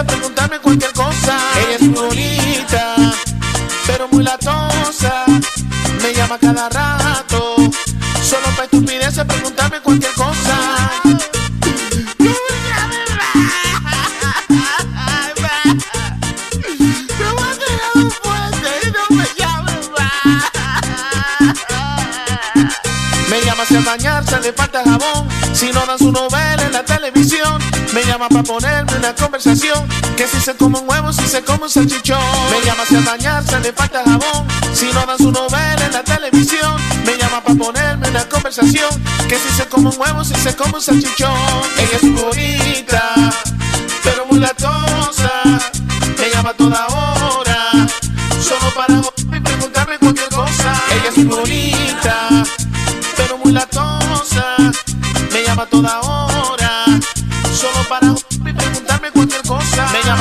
Preguntarme cualquier cosa. Ella es bonita, pero muy latosa. Me llama cada rato. Solo para estupideces preguntarme cualquier cosa. Me llama al bañarse le falta jabón Si no dan su novela en la televisión Me llama para ponerme una conversación. Que si se come un huevo, si se come un salchichón. Me llama si al bañarse le falta jabón. Si no dan su novela en la televisión Me llama para ponerme una conversación. Que si se come un huevo, si se come un salchichón. Ella es bonita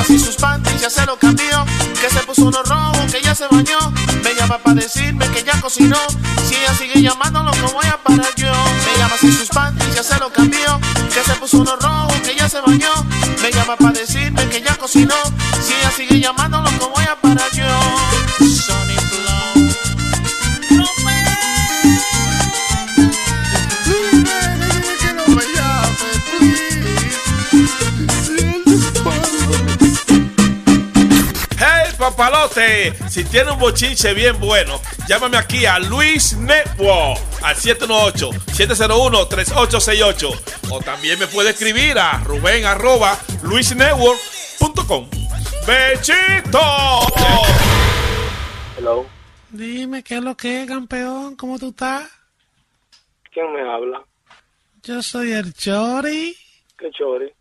si sus panties ya se lo cambió, que se puso uno rojo, que ya se bañó. Me llama para decirme que ya cocinó. Si ella sigue llamándolo, no voy a parar yo. Me llama si sus panties ya se lo cambió, que se puso uno rojo, que ya se bañó. Me llama para decirme que ya cocinó. Si ella sigue llamándolo, no voy a parar yo. Hey papalote, si tiene un bochinche bien bueno, llámame aquí a Luis Network al 718-701-3868 o también me puede escribir a Rubén arroba luisnetwork.com. ¡Bechito! Hello. Dime, ¿qué es lo que es, campeón? ¿Cómo tú estás? ¿Quién me habla? Yo soy el Chori. ¿Qué chori?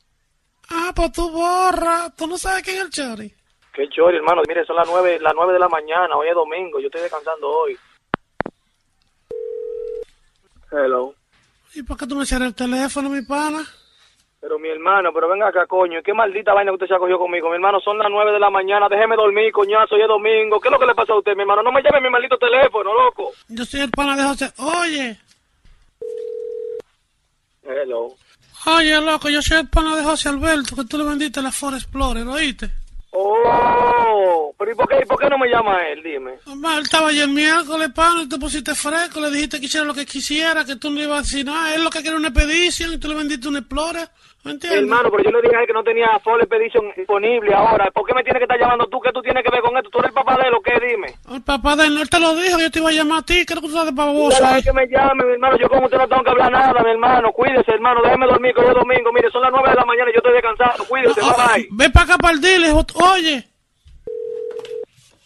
Ah, pues tú borra. ¿Tú no sabes quién es el Chori? ¿Qué chori, hermano? Mire, son las nueve, las nueve de la mañana. Hoy es domingo. Yo estoy descansando hoy. Hello. ¿Y por qué tú me cierras el teléfono, mi pana? Pero mi hermano, pero venga acá, coño. ¿Qué maldita vaina que usted se ha cogido conmigo? Mi hermano, son las nueve de la mañana. Déjeme dormir, coñazo. Hoy es domingo. ¿Qué es lo que le pasa a usted, mi hermano? No me llame mi maldito teléfono, loco. Yo soy el pana de José. Oye, Hello. oye, loco, yo soy el pana de José Alberto, que tú le vendiste la Ford Explorer, ¿oíste? Oh, pero ¿y por qué, y por qué no me llama él? Dime. Mamá, él estaba ayer miércoles, pana, y tú pusiste fresco, le dijiste que hiciera lo que quisiera, que tú no ibas a decir nada. Él lo que quería una expedición y tú le vendiste un Explorer, Hermano, pero yo le dije a él que no tenía Full Expedition disponible ahora. ¿Por qué me tiene que estar llamando tú? ¿Qué tú tienes que ver con esto? ¿Tú eres el papá de él o qué? Dime. El papá de él, él te lo dijo, yo te iba a llamar a ti, creo que tú de baboso. Déjame eh. que me llame, mi hermano. Yo con usted no tengo que hablar nada, mi hermano. Cuídese, hermano. Déjeme dormir, que hoy es domingo. Mire, son las nueve de la mañana y yo estoy descansando. Cuídese, bye bye. Ve para acá para el dealer, oye.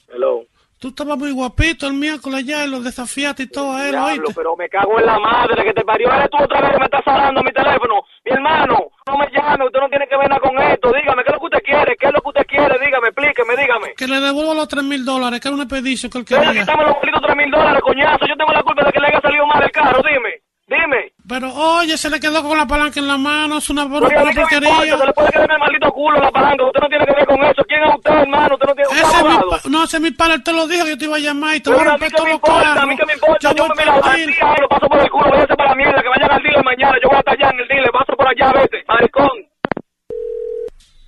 Hello. Tú estabas muy guapito el miércoles allá y lo desafiaste y todo a él, Diablo, ¿oíste? pero me cago en la madre que te parió. Eres tú otra vez que me estás hablando mi teléfono. Mi hermano, no me llame. Usted no tiene que ver nada con esto. Dígame, ¿qué es lo que usted quiere? ¿Qué es lo que usted quiere? Dígame, explíqueme, dígame. Que le devuelva los tres mil dólares, que era un expedición que él quería. quitarme los malditos tres mil dólares, coñazo. Yo tengo la culpa de que le haya salido mal el carro. Dime, dime. Pero oye, se le quedó con la palanca en la mano, es una, una, a importa, porquería. se le puede quedar en el maldito culo la palanca. Usted no tiene que ver con eso. ¿Quién es usted, hermano? Usted no tiene Ese es mi no, ese es mi él te lo dijo que yo te iba a llamar y te voy a a romper todos me los importa, carros. a mí qué me importa. Yo voy me al dealer. día, lo paso por el culo, váyase para la mierda, que vayan al dealer mañana. Yo voy hasta allá en el dealer, paso por allá, vete, maricón.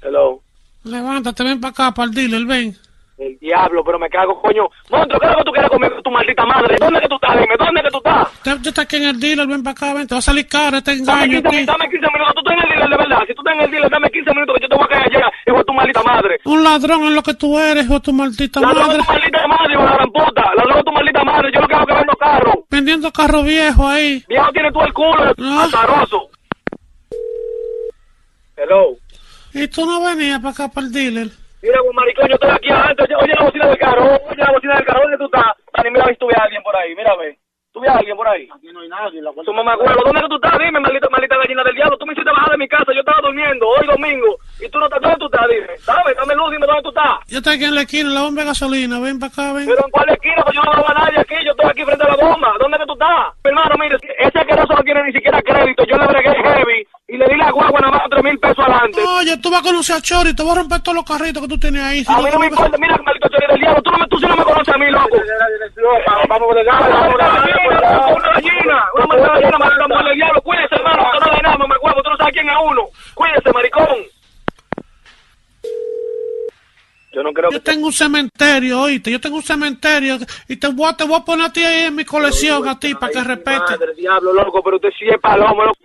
Hello. Levántate, ven para acá, para el dealer, ven. El diablo, pero me cago, coño. Monstruo, ¿qué es lo que tú quieres conmigo, tu maldita madre? ¿Dónde que tú estás? Dime, ¿dónde que tú estás? Yo estoy aquí en el dealer, ven para acá, ven, te va a salir caro este Dame engaño 15, aquí. minutos, dame 15 minutos. Tú estás en el dealer de verdad. Si tú estás en el dealer, dame 15 minutos que yo te voy a caer allá. Hijo de tu maldita madre. Un ladrón es lo que tú eres, hijo de tu maldita La droga madre. de tu maldita madre, hijo de la gran puta. La droga de tu maldita madre. Yo lo que hago es que vendo carro. Vendiendo carro viejo ahí. Viejo tiene tú el culo, No. azaroso. Hello. Y tú no venías para acá, para el dealer. Mira, pues, buen maricón, yo estoy aquí adelante. Oye, oye, la bocina del carro. Oye, la bocina del carro. ¿Dónde tú estás? Dani, mira, si tú ves a alguien por ahí. Mírame. ¿Tú ves a alguien por ahí? Aquí no hay nadie. La tú me acuerdo. ¿Dónde tú estás? Dime, maldita, maldita gallina del diablo. Tú me hiciste bajar de mi casa. Yo estaba durmiendo hoy domingo. ¿Y tú no estás? ¿Dónde tú estás? Dime. Dame, dame luz. Dime dónde tú estás. Yo estoy aquí en la esquina, en la bomba de gasolina. Ven para acá, ven. ¿Pero en cuál esquina? Pues yo no veo a nadie aquí. Yo estoy aquí frente a la bomba. ¿Dónde que tú estás? Mi hermano, mire, ese asqueroso no tiene ni siquiera crédito. Yo le bregué heavy y le di la guagua nada más tres mil pesos adelante. Oye, tú vas a conocer a Chori, te voy a romper todos los carritos que tú tienes ahí. Si A mí no me importa, mira, maldito chori del diablo, tú, no me, tú sí no me conoces a mí, loco. Vamos por allá, vamos por allá. Una gallina, una gallina, maldita mujer del diablo. Cuídese, hermano, no le nada, me huevo, tú no sabes quién es uno. Cuídese, maricón. Yo no creo Yo que... tengo un cementerio, oíste, yo tengo un cementerio y te voy a, te voy a poner a ti ahí en mi colección, a ti, para que respete. Madre, diablo, loco, pero usted sí es palomo, loco.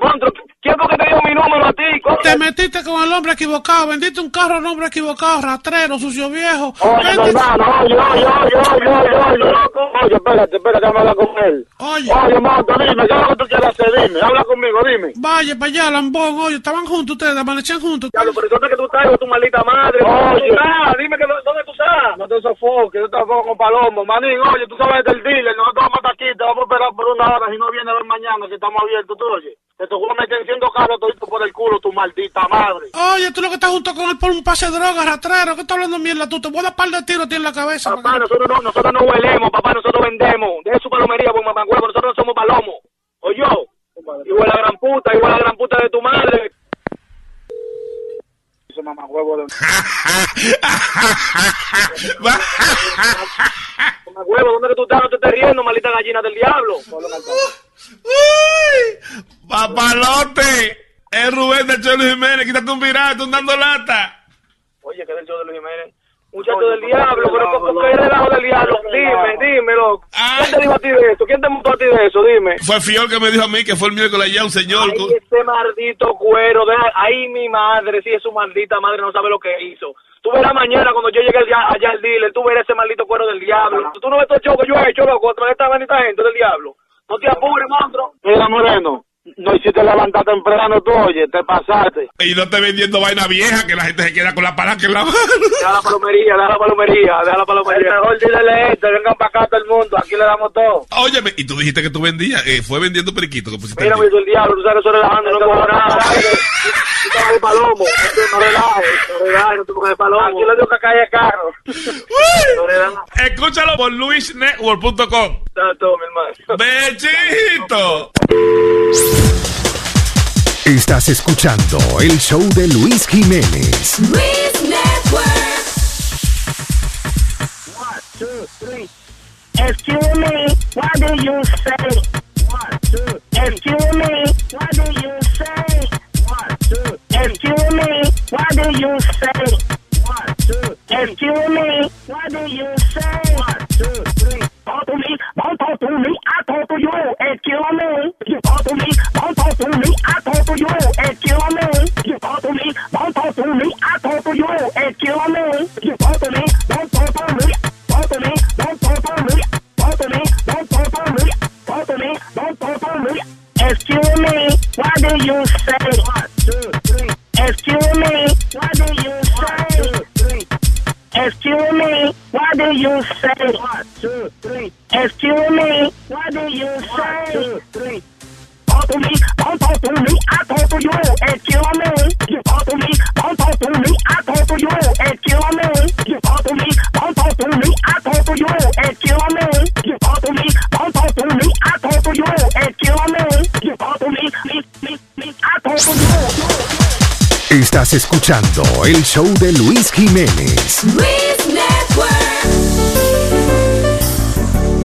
¿quién fue que te dio mi número a ti? coño? Te metiste con el hombre equivocado, vendiste un carro al hombre equivocado, rastrero, sucio viejo. Oye, Vendiste- hermano, oye, oye, oye, oye, oye, oye, loco. Oye, espérate, espérate, a hablar con él. Oye, Oye, monstruo, dime, ¿qué es lo que tú quieres hacer? Dime, habla conmigo, dime. vaya para allá, lambón, oye, estaban juntos ustedes, amanecían juntos. Diablo, pero ¿dónde que tú estás, hijo de tu maldita madre? ¿Dónde tú estás? Dime que dónde tú estás. No te sofoques, yo tampoco con Palomo. Manín, oye, tú sabes del dealer, nosotros vamos a estar aquí, te vamos a esperar por una hora, si no viene a ver mañana, que estamos abiertos, tú oye. Que te a meter enciendo carros todito por el culo, tu maldita madre. Oye, tú lo que estás junto con él por un pase de droga, rastrero, ¿qué estás hablando mierda tú? Te voy a dar par de tiros en la cabeza. Papá, nosotros no, nosotros no huelemos, papá, nosotros vendemos. Deje su palomería, pues mamá huevo, nosotros no somos palomos. O yo, igual la gran puta, igual la gran puta de tu madre. Ese mamá huevo de mamá huevo, ¿dónde que tú estás? No te estés riendo, maldita gallina del diablo. ¡Uy! ¡Papalote! Es Rubén del Cholo Jiménez, quítate un viral, tú dando lata. Oye, que del show de Luis Jiménez. Muchacho del diablo, pero ¿por qué relajo del diablo? Dime, dímelo. ¿Quién te dijo a ti de eso? ¿Quién te montó a ti de eso? Dime. Fue Fiol que me dijo a mí que fue el miércoles allá un señor. Ay, ese maldito cuero. De... Ay, mi madre, sí, es su maldita madre, no sabe lo que hizo. Tú verás mañana cuando yo llegue allá, allá al dealer, tú verás ese maldito cuero del diablo. Tú no ves todo el show que yo he hecho, loco, contra esta maldita gente del diablo. No te apures, monstruo. Mira, Moreno, no hiciste levantar temprano tú, oye, te pasaste. Y no te vendiendo vaina vieja que la gente se queda con la palanca en la mano. Deja la palomería, deja la palomería, deja la palomería. El mejor dealer este, vengan para acá todo el mundo, aquí le damos todo. Óyeme, y tú dijiste que tú vendías, eh, fue vendiendo periquito que pusiste. Mira, el me hizo el diablo, tú sabes que eso relajando, no cojo nada. Tú palomo, no relajes, no relajes, no te coges de palomo. Aquí le dio que caer el carro. Escúchalo por luisnetwork.com. Está todo, mi hermano. ¡Bechito! Estás escuchando el show de Luis Jiménez. Luis Network. Excuse me, what do you say? Excuse me, what do you say? Excuse me, what do you say? Excuse me, what do you say? Talk to me, don't talk to me, I talk to you. Excuse me, you talk to me, don't talk to me, I talk to you. Excuse me, you talk to me, don't talk to me, I talk to you. Excuse me, you talk to me, don't talk to me, talk to me, don't talk to me, talk to me, don't talk to me, talk to me, don't talk to me. Excuse me, what do you say? Excuse me, what do you? Excuse me, what do you say? One, two, three. Excuse me, what do you say? Talk to me, don't talk to me, I talk to you. Excuse me, you talk to me, don't talk to me, I talk to you. Excuse me, you talk to me, don't talk to me, I talk to you. Excuse me, you talk to me, don't talk to me, I talk to you. Excuse me, you talk to me, me, me, me, I talk to you. Estás escuchando el show de Luis Jiménez.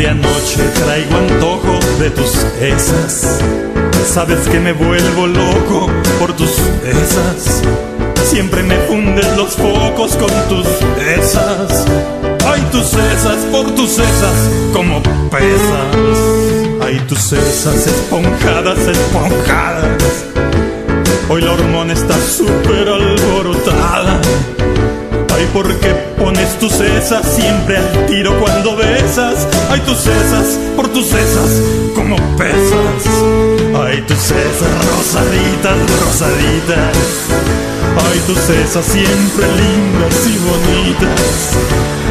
Desde anoche traigo antojo de tus esas. Sabes que me vuelvo loco por tus esas. Siempre me fundes los focos con tus esas. Ay, tus esas, por tus esas, como pesas. Ay, tus esas esponjadas, esponjadas. Hoy la hormona está súper alborotada. Ay, ¿por qué pones tus cesas siempre al tiro cuando besas? Ay, tus cesas, por tus cesas, como pesas. Ay, tus cesas rosaditas, rosaditas. Ay, tus cesas siempre lindas y bonitas.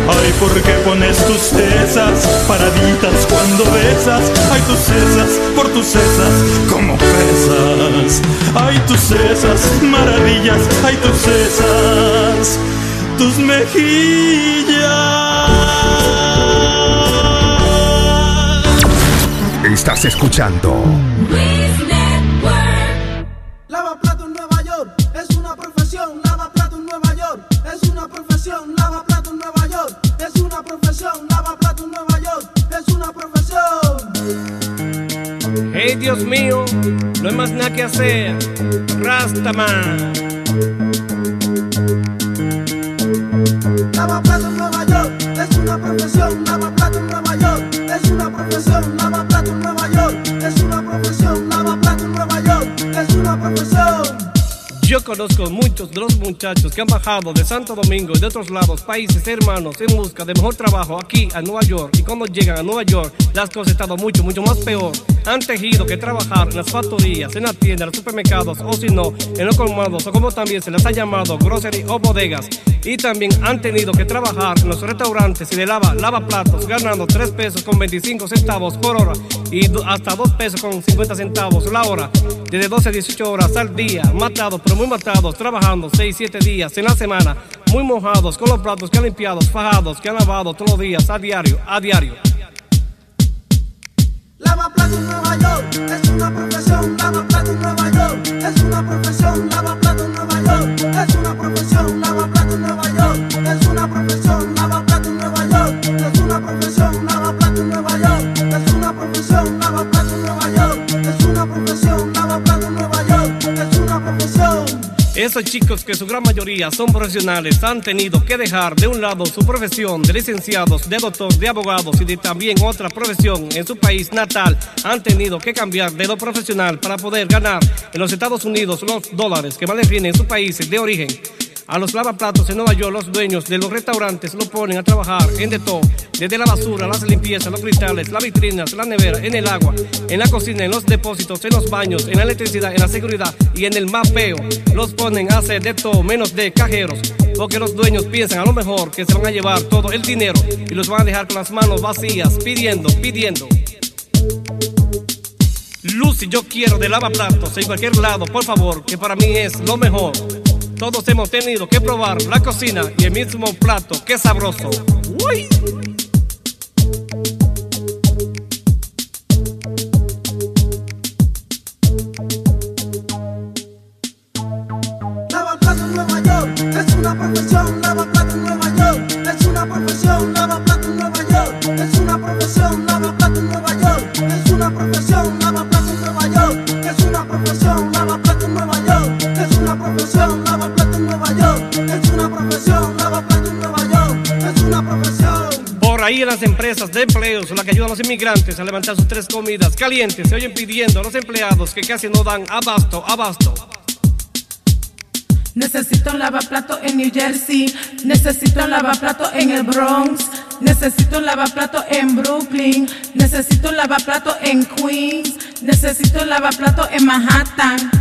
Ay, ¿por qué pones tus cesas paraditas cuando besas? Ay, tus cesas, por tus cesas, como pesas. Ay, tus cesas, maravillas. Ay, tus cesas tus mejillas. Estás escuchando Lava plato en Nueva York es una profesión. Lava plato en Nueva York es una profesión. Lava plato en Nueva York es una profesión. Lava plato en Nueva York es una profesión. Hey Dios mío, no hay más nada que hacer. Rastaman. Yo conozco muchos de los muchachos que han bajado de Santo Domingo y de otros lados, países hermanos, en busca de mejor trabajo aquí a Nueva York. Y cuando llegan a Nueva York, las cosas están mucho, mucho más peor. Han tejido que trabajar en las factorías, en las tiendas, en los supermercados, o si no, en los colmados, o como también se les ha llamado, grocery o bodegas. Y también han tenido que trabajar en los restaurantes y de lava, lava platos, ganando 3 pesos con 25 centavos por hora y hasta 2 pesos con 50 centavos la hora, desde 12 a 18 horas al día, matados, pero muy matados, trabajando 6, 7 días en la semana, muy mojados, con los platos que han limpiado, fajados, que han lavado todos los días, a diario, a diario. Lava plato en Nueva York es una profesión. Lava plato en Nueva York es una profesión. Lava plato en Nueva York es una profesión. Lava plato en Nueva York Esos chicos que su gran mayoría son profesionales han tenido que dejar de un lado su profesión de licenciados, de doctor, de abogados y de también otra profesión en su país natal. Han tenido que cambiar de lo profesional para poder ganar en los Estados Unidos los dólares que más les vienen en sus países de origen. A los lavaplatos en Nueva York, los dueños de los restaurantes lo ponen a trabajar en de todo, desde la basura, las limpiezas, los cristales, las vitrinas, la nevera, en el agua, en la cocina, en los depósitos, en los baños, en la electricidad, en la seguridad y en el mapeo. Los ponen a hacer de todo menos de cajeros, porque los dueños piensan a lo mejor que se van a llevar todo el dinero y los van a dejar con las manos vacías, pidiendo, pidiendo. Lucy, yo quiero de lavaplatos en cualquier lado, por favor, que para mí es lo mejor. Todos hemos tenido que probar la cocina y el mismo plato, qué sabroso. Uy. Lava plato en Nueva York es una profesión. Lava plato en Nueva York es una profesión. Las empresas de empleos, la que ayudan a los inmigrantes a levantar sus tres comidas calientes, se oyen pidiendo a los empleados que casi no dan abasto, abasto. Necesito un lavaplato en New Jersey. Necesito un lavaplato en el Bronx. Necesito un lavaplato en Brooklyn. Necesito un lavaplato en Queens. Necesito un lavaplato en Manhattan.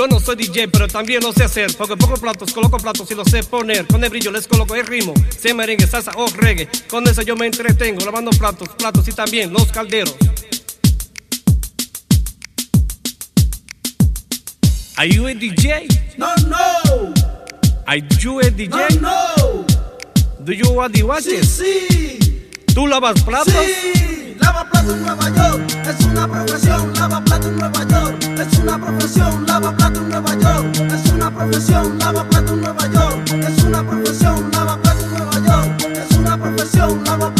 Yo no soy DJ, pero también lo sé hacer. Porque pongo platos, coloco platos y los sé poner. Con el brillo les coloco el ritmo. Sea merengue, salsa o reggae. Con eso yo me entretengo lavando platos, platos y también los calderos. Are you a DJ? No, no. Are you a DJ? No, Do you want the watches? sí, ¿Tú lavas platos? sí. Lava plato en Nueva York es una profesión. Lava plato en Nueva York es una profesión. Lava plato en Nueva York es una profesión. Lava plato en Nueva York es una profesión. Lava plato en Nueva York es una profesión. Lava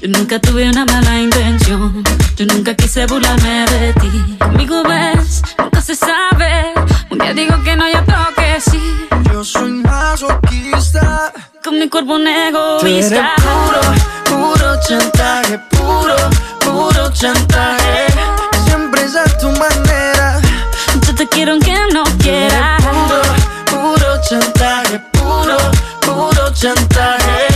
Yo nunca tuve una mala intención. Yo nunca quise burlarme de ti. Conmigo ves, nunca se sabe. Un día digo que no, y otro que sí. Yo soy masoquista Con mi cuerpo un egoísta. puro, puro chantaje Puro, puro chantaje Siempre es a tu manera Yo te quiero aunque no quieras. Puro, puro chantaje, puro, puro chantaje.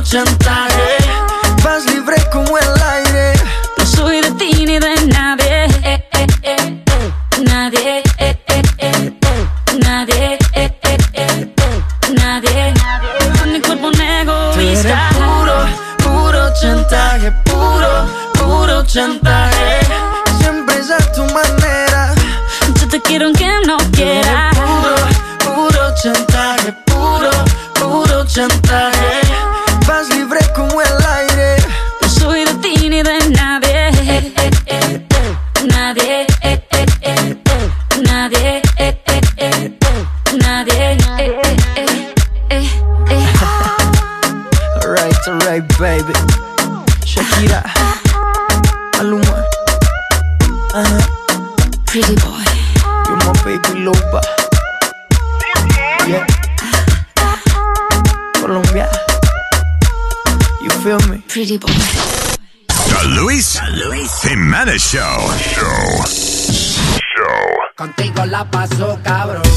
puro chantaje. Vas libre como el aire. No soy de ti ni de nadie eh, eh, eh. Nadie eh, eh, eh, eh. Nadie eh, eh, eh, eh. Nadie Con mi cuerpo un Tú eres egoísta puro, puro chantaje, puro, puro chantaje. Siempre es a tu manera. Yo te quiero aunque no quieras Puro, puro chantaje, puro, puro chantaje. La paso cabrón.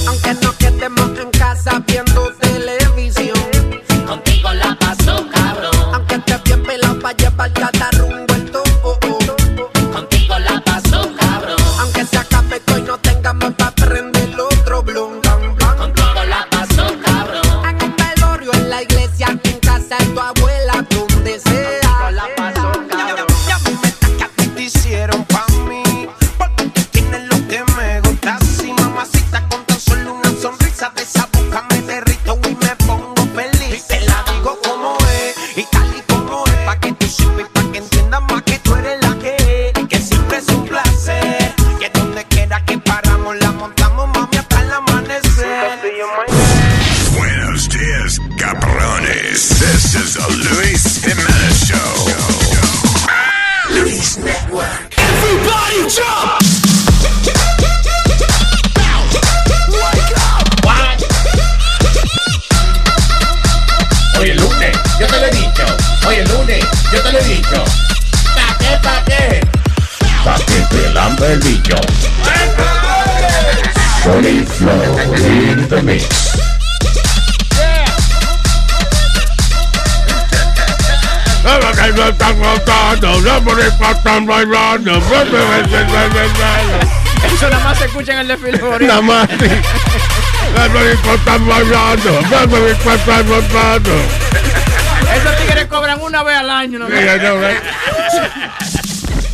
Eso nada más se escucha en el desfile favorito. Nada más. sí. Esos tigres cobran una vez al año. ¿no? Sí, I know, right?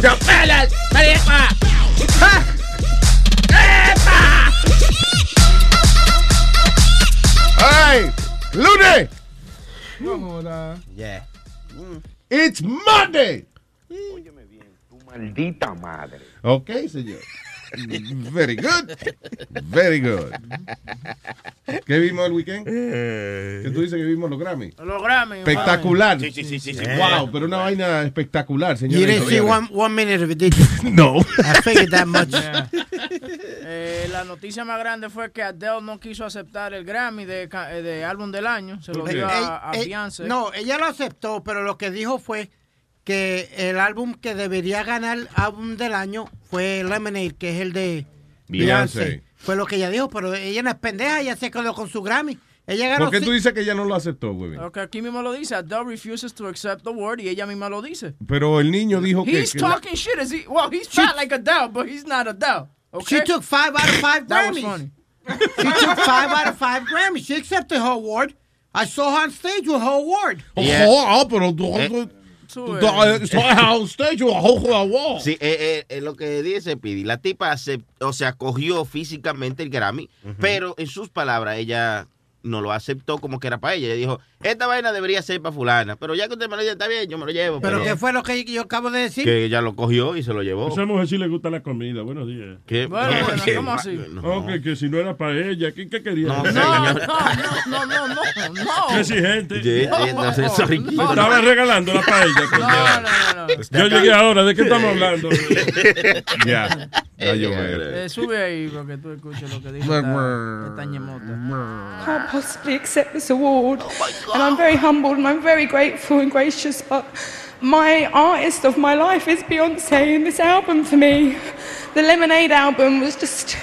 Yo, pela, tarifa. Hey, lunes. Yeah. It's Monday. Maldita madre. Ok, señor. Very good. Very good. ¿Qué vimos el weekend? ¿Qué tú dices que vimos los Grammy? Los Grammy. Espectacular. Sí, sí, sí, sí, sí. Wow, pero una vaina espectacular, señor. You didn't see one, one minute of it, did you? No. I figured that much. Eh, la noticia más grande fue que Adele no quiso aceptar el Grammy de, eh, de álbum del año. Se lo dio a, a Eh, eh, Beyoncé. no, ella lo aceptó, pero lo que dijo fue que el álbum que debería ganar álbum del año fue Lemonade, que es el de Beyoncé. Beyoncé. Fue lo que ella dijo, pero ella no es pendeja, ella se quedó con su Grammy. Ella ganó ¿Por qué tú dices que ella no lo aceptó, güey? Ok, aquí mismo lo dice. Adele refuses to accept the award y ella misma lo dice. Pero el niño dijo que... He's que la- talking shit. Is he? Well, he's fat like Adele, but he's not Adele. Okay? She took five out of five That was Grammys. funny. She took five out of five Grammys. She accepted her award. I saw her on stage with her award. Oh, ah, pero tú... Tú, tú- eh. Sí, eh, eh, eh, lo que dice Pidi, la tipa acep- o sea, cogió físicamente el Grammy, pero en sus palabras ella no lo aceptó como que era para ella. Ella dijo, esta vaina debería ser para fulana, pero ya que usted me lo dice, está bien, yo me lo llevo. Pero ¿qué fue lo que yo acabo de decir? que ella lo cogió y se lo llevó. Esa mujer sí le gusta la comida. Buenos días. ¿Qué? Bueno, bueno. ¿cómo así? No. Que, que si no era para ella, ¿qué, qué quería? No, No, no, no, no, no, no. Qué exigente. Estaba regalándola para ella. coño. No, no, no. Yo llegué ahora. ¿De qué estamos hablando? Ya. Ya yo me- Eh, sube ahí para que tú escuches lo que dice esta, esta ñemota. Can't possibly accept this award. and I'm very humbled and I'm very grateful and gracious, but my artist of my life is Beyonce, and this album for me, the Lemonade album, was just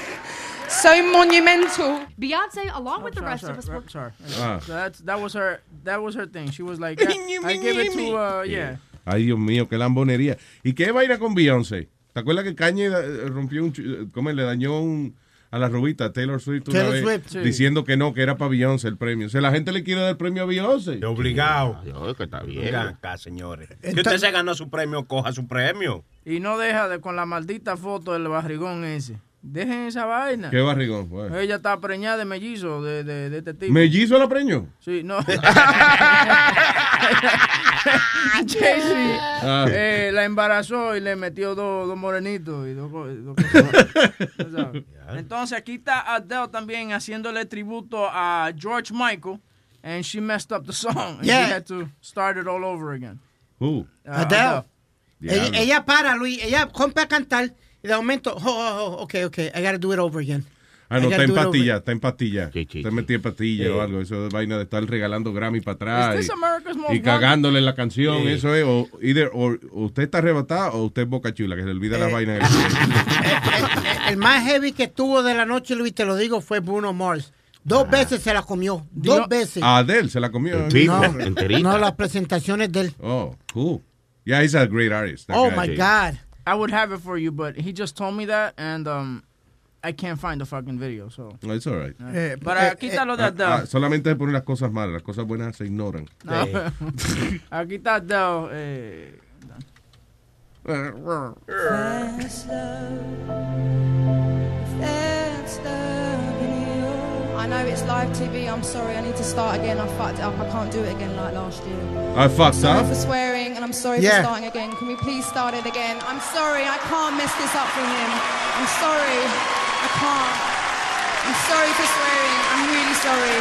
so monumental. Beyonce, along with the rest sorry, of us, were sorry. Ah. So that's, that was her. That was her thing. She was like, yeah, I give it to, uh, yeah. Ay, Dios mío, qué lambonería. ¿Y qué vaina con Beyoncé? ¿Te acuerdas que Kanye eh, rompió un... ch- ¿Cómo le dañó un, a la rubita Taylor Swift una Taylor vez, Swift, sí. diciendo que no, que era para Beyoncé el premio? O sea, la gente le quiere dar el premio a Beyoncé. Obligado. Yo, que está bien. Acá, señores. Que Entonces- usted se ganó su premio, coja su premio. Y no deja de con la maldita foto del barrigón ese. Dejen esa vaina. Qué barrigón. bueno. Ella está preñada de mellizo de, de, de este tipo. ¿Mellizo la preñó? Sí, no. Jay-Z Ah. eh, la embarazó y le metió dos, dos morenitos y dos, co- dos cosas. Tú sabes. Entonces aquí está Adele también haciéndole tributo a George Michael and she messed up the song and Yeah. she had to start it all over again. Uh, Uh, Adele. Ella, ella para, Luis, ella compra a cantar de momento, oh, oh, oh, ok, ok, I gotta do it over again. Ah, no, está en pastilla, está en pastilla. Sí, sí, Está sí. metida en pastilla o algo. Eso es vaina de estar regalando Grammy para atrás. Y- cagándole la canción, eso es. O, either- o- usted está arrebatado o usted es boca chula, que se olvida la Eh, vaina. El, el más heavy que tuvo de la noche, Luis, te lo digo, fue Bruno Mars. Dos veces se la comió, dos Dios- veces. A Adele se la comió. El pico, No, no, las presentaciones de él. Oh, cool. Yeah, he's a great artist. Oh guy. my God. I would have it for you, but he just told me that and um, I can't find the fucking video. So, No, it's all right. Eh, Pero eh, aquí está lo de Ah, Adele. ah, solamente se ponen las cosas malas, las cosas buenas se ignoran. No. Aquí está Adele. Eh, I know it's live TV. I'm sorry. I need to start again. I fucked it up. I can't do it again like last year. I fucked Sorry up. for swearing, and I'm sorry Yeah. for starting again. Can we please start it again? I'm sorry. I can't mess this up for him. I'm sorry. I can't. I'm sorry for swearing. I'm really sorry.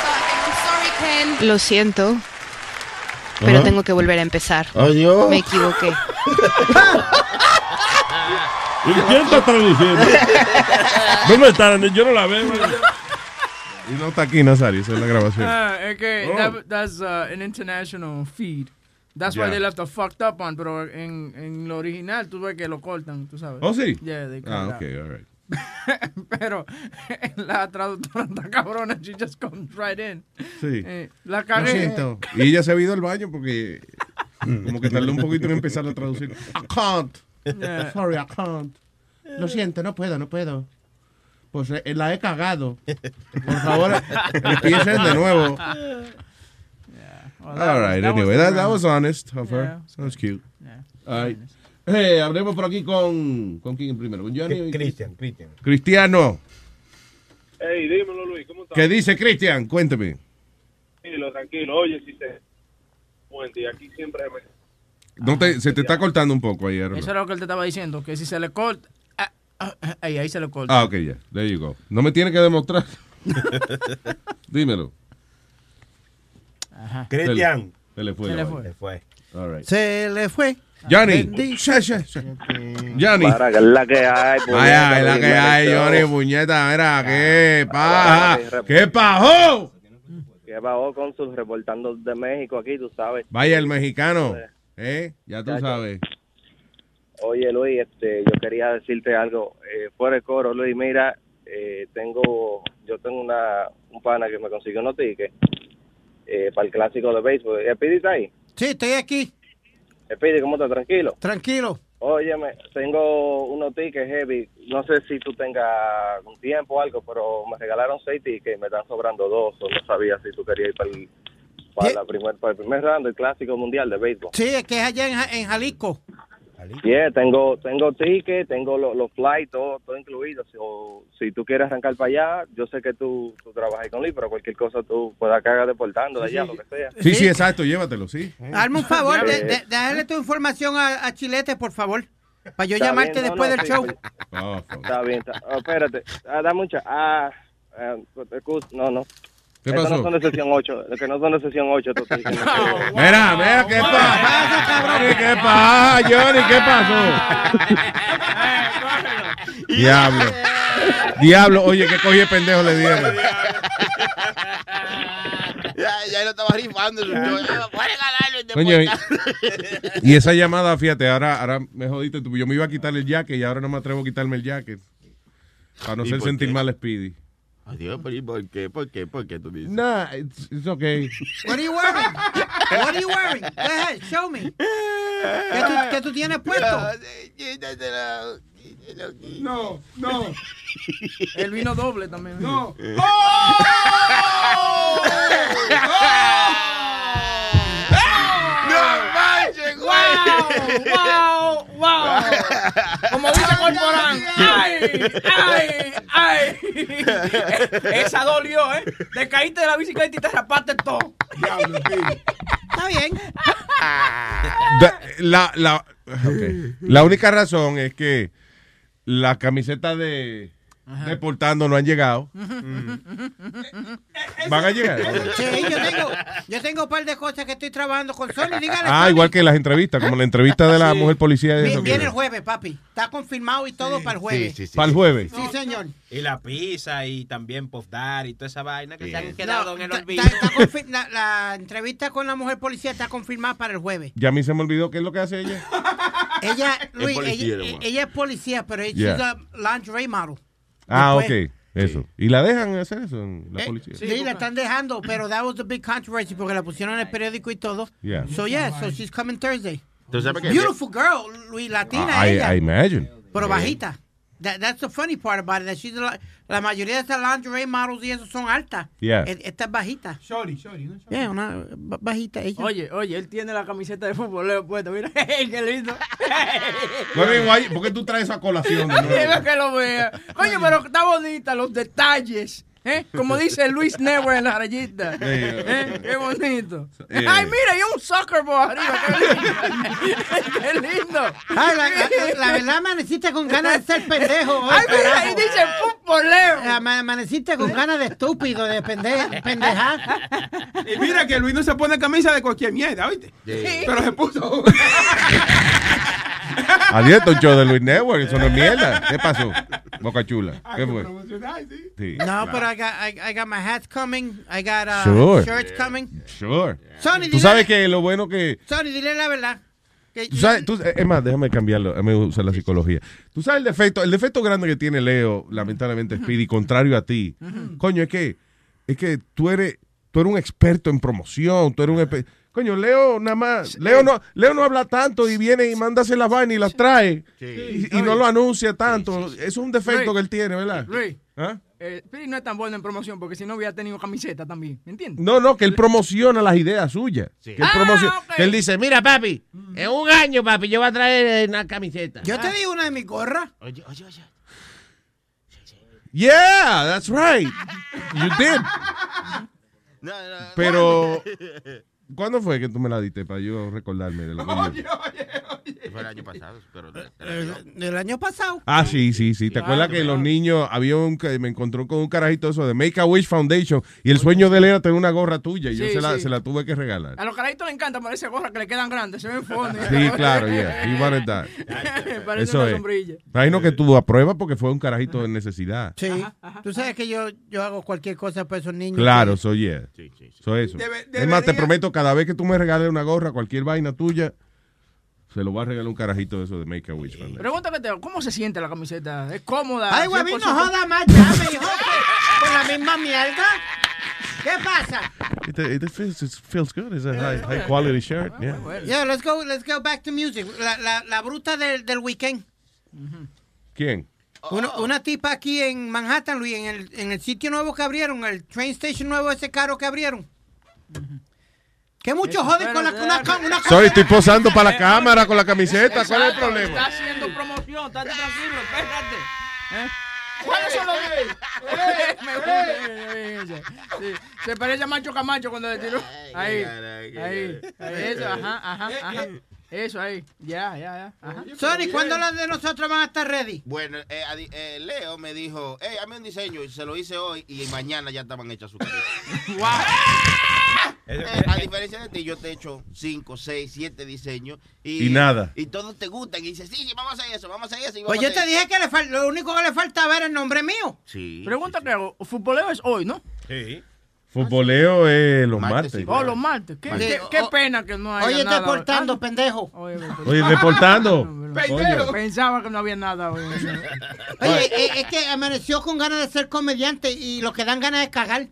Start again. I'm sorry, Ken. Lo siento, pero Ajá. tengo que volver a empezar. Adiós. Me equivoqué. ¿Y quién está traduciendo? ¿Dónde está? Yo no la veo. Y no está aquí, Nazario, esa es la grabación. ah, es que Oh. that, that's uh, an international feed. That's Ya. why they left a fucked up on, pero en, en lo original tú ves que lo cortan, tú sabes. Oh, sí. Yeah, they cut Ah, it ok, out. all right. Pero la traductora está cabrona, she just comes right in. Sí. Eh, la Lo cagué. siento. Y ella se ha ido al baño porque como que tardó un poquito en empezar a traducir. I can't. Yeah. Sorry, I can't. Lo siento, no puedo, no puedo. Pues eh, la he cagado. Por favor, empiecen de nuevo. Well, that All was- right, that was anyway, the that, that was honest of her. Was cute. Yeah. All right. Hey, hablemos por aquí con... ¿Con quién primero? ¿Con Johnny? Cristian, Cristian. Cristiano. Hey, dímelo, Luis, ¿cómo estás? ¿Qué dice Cristian? Cuéntame. Tranquilo, tranquilo. Oye, si se... Bueno, y aquí siempre me... No te, se te está cortando un poco ahí, Aaron. Eso era lo que él te estaba diciendo, que si se le corta... ah, ah, ah, ahí, ahí se le corta. Ah, ok, ya. There you go. No me tiene que demostrar. Dímelo. Ajá. Cristian. Se le fue. Se le fue. Se fue. All right. Se le fue. Johnny. Johnny. Para que es la que hay. Ay, ay, la que hay, Johnny, puñeta. Mira, qué paja. ¿Qué pajó? Que bajó cónsul reportando de México aquí, tú sabes. Vaya el mexicano. ¿Eh? Ya tú Ya, sabes. Oye, Luis, este, yo quería decirte algo. Eh, fuera de coro, Luis, mira, eh, tengo, yo tengo una, un pana que me consiguió unos tickets eh, para el clásico de béisbol. ¿El Pidi está ahí? Sí, estoy aquí. El Pidi, ¿cómo estás? Tranquilo. Tranquilo. Óyeme, tengo unos tickets heavy. No sé si tú tengas un tiempo o algo, pero me regalaron seis tickets y me están sobrando dos. O no sabía si tú querías ir para el, para la primer, para el primer round del Clásico Mundial de Béisbol. Sí, es que es allá en, en Jalisco. Yeah, tengo, tengo tickets, tengo los los flights, todo, todo incluido. Si, o- si tú quieres arrancar para allá, yo sé que tú, tú trabajas con Luis, pero cualquier cosa tú puedas cagar deportando de allá, lo que sea. Sí, sí, exacto. Llévatelo, sí. Hazme un favor, de, Eh. de- déjale tu información a, a Chilete, por favor. Para yo Está llamarte bien, no, después no, del sí, show. pues, Está bien, está- oh, espérate, ah, dame mucha. Ah, ah, excusa, no, no. ¿Qué Estos pasó? no son de sesión 8, los que no son de sesión 8. estos tickets, no. Mira, mira, ¿qué pasa? ¿Qué pasa, Johnny? ¿Qué pasó? Diablo. Diablo, oye, qué coge pendejo le dieron. Ya, ya lo estaba rifando. Yo, "Ah, voy a regalarlo y te Coño, y, portas". y esa llamada, fíjate, ahora, ahora me jodiste tú. Yo me iba a quitar el jacket y ahora no me atrevo a quitarme el jacket. Para no ¿Y ser sentir mal Speedy. Adiós, pero ¿y por qué? ¿Por qué? ¿Por qué tú dices? Nah, it's, it's okay. What are you wearing? What are you wearing? Go ahead, show me. ¿Qué tú, qué tú tienes puesto? No, no. El vino doble también. No. ¡No ¡Wow! ¡Wow! Como dice Corporán. ¡Ay! ¡Ay! ¡Ay! Esa dolió, ¿eh? Te caíste de la bicicleta y te rapaste todo. Está bien. La, la, ok. la única razón es que la camiseta de deportando no han llegado. ¿Van a llegar? Sí, yo tengo, yo tengo un par de cosas que estoy trabajando con Sony. Dígale, Ah, Sony. igual que las entrevistas, como la entrevista de la mujer policía. De eso, Viene el jueves, papi. Está confirmado y todo para el jueves. Para el jueves. Sí, señor. Y la pizza y también Puff Daddy y toda esa vaina que se han No, quedado en el olvido. está la, la entrevista con la mujer policía está confirmada para el jueves. Ya a mí se me olvidó qué es lo que hace ella. Ella, Luis, policía, ella, nomás. ella es policía, pero ella Yeah. es a lingerie model. Ah, Después- ok. Eso. ¿Y la dejan hacer eso en la Eh, policía? Sí, la están dejando, pero that was a big controversy porque la pusieron en el periódico y todo. Yeah. So yeah, so she's coming Thursday. Beautiful girl, Luis, latina I, ella, I imagine. pero bajita. That- that's the funny part about it. That she's a- la mayoría de esas lingerie models y eso son altas. Yeah. E- Esta es bajita. Shorty, shorty, ¿no? Yeah, una ba- bajita ella. Oye, oye, él tiene la camiseta de fútbol puesta. Mira, qué lindo. No me guay, ¿por qué tú traes esa colación de nuevo? Quiero que lo vea. Coño, pero está bonita, los detalles. ¿Eh? Como dice Luis Network en la rayita. ¿eh? Qué bonito. Ay, mira, hay un soccer ball arriba. Qué lindo. Qué lindo. Ay, la, la- la verdad amaneciste con ganas de ser pendejo. hoy, Ay, mira, carajo. ahí dice futbolero. Ama- Amaneciste con ganas de estúpido, de pende- pendejar. Y mira que Luis no se pone camisa de cualquier mierda, ¿oíste? Pero se puso. Adiós, un show de Luis Network, eso no es mierda. ¿Qué pasó? Boca Chula. ¿Qué fue? Sí. No, but I got, I, I got my hats coming. I got uh, Sure. shirts coming. Sure. Sonny, Tú dile- sabes que lo bueno que... Sonny, dile la verdad. Tú sabes, tú- es más, déjame cambiarlo, déjame usar la psicología. Tú sabes el defecto, el defecto grande que tiene Leo, lamentablemente, Speedy, contrario a ti. Coño, es que, es que tú eres, tú eres un experto en promoción, tú eres un Coño, Leo nada más, Leo no, Leo no habla tanto y viene y manda hacer las vainas y las trae. Y, y no lo anuncia tanto. Eso es un defecto que él tiene, ¿verdad? Luis, ¿Ah? eh, no es tan bueno en promoción porque si no hubiera tenido camiseta también, ¿me entiendes? No, no, que él promociona las ideas suyas. Que, él Ah, promociona- que él dice, mira, papi, en un año, papi, yo voy a traer eh, una camiseta. Yo te di una de mis gorras. Oye, oye, oye. Yeah, that's right. You did. No, no, Pero, ¿cuándo fue que tú me la diste para yo recordarme de lo que yo- Fue el año pasado, pero... El, del año pasado. Ah, sí, sí, sí. ¿Te acuerdas que los niños, había un, que me encontró con un carajito eso de Make a Wish Foundation y el sueño de él era tener una gorra tuya y yo Sí, se la, sí. se la tuve que regalar. A los carajitos les encanta ponerse gorras que le quedan grandes, se ven fondos. Sí, claro, yeah. He wanted that. Parece Eso una es. sombrilla. Imagino que tú apruebas porque fue un carajito de necesidad. Sí. Tú sabes que yo, yo hago cualquier cosa para esos niños. Claro, que- soy yeah. Soy eso. Debe- es más, te prometo, cada vez que tú me regales una gorra, cualquier vaina tuya, se lo voy a regalar un carajito de eso de Make a Wish. Pregúntame, Teo, ¿cómo se siente la camiseta? ¿Es cómoda? Ay, huevín, no 100%? joda más ya, me dijo que con la misma mierda. ¿Qué pasa? It, it feels, it feels good. It's a high, high quality shirt. Yeah. Yeah, let's go, let's go back to music. La, la, la bruta del, del weekend. ¿Quién? Una, una tipa aquí en Manhattan, Luis, en el, en el sitio nuevo que abrieron, el train station nuevo, ese caro que abrieron. Que mucho joden con la, una, una Sorry, estoy posando para la cámara con la camiseta. ¿Cuál es el problema? Está haciendo promoción, estate tranquilo, espérate. ¿Eh? ¿Cuáles son los Eh, me gusta. Sí, Se parece a Macho Camacho cuando le tiró. Ahí, ahí, ahí, eso, ajá, ajá, ajá. Eso ahí, ya, ya, ya. Sorry, ¿cuándo las de nosotros van a estar ready? Bueno, eh, eh, Leo me dijo, hey, hazme un diseño, y se lo hice hoy, y mañana ya estaban hechas sus camisas. Eh, a diferencia de ti, yo te he hecho 5, 6, 7 diseños. Y, Y nada. Y todos te gustan, y dices, sí, sí, vamos a hacer eso, vamos a hacer eso. y Pues yo a te dije que le lo único que le faltaba era el nombre mío. Sí. Pregunta que hago, futboleo es hoy, ¿no? Sí. Futboleo es los martes. Oh, los martes. Qué, qué- qué pena que no haya Oye, nada. estoy portando, pendejo. Oye, reportando. Coño. Pensaba que no había nada hoy. Oye, eh, es que amaneció con ganas de ser comediante y lo que dan ganas de cagar.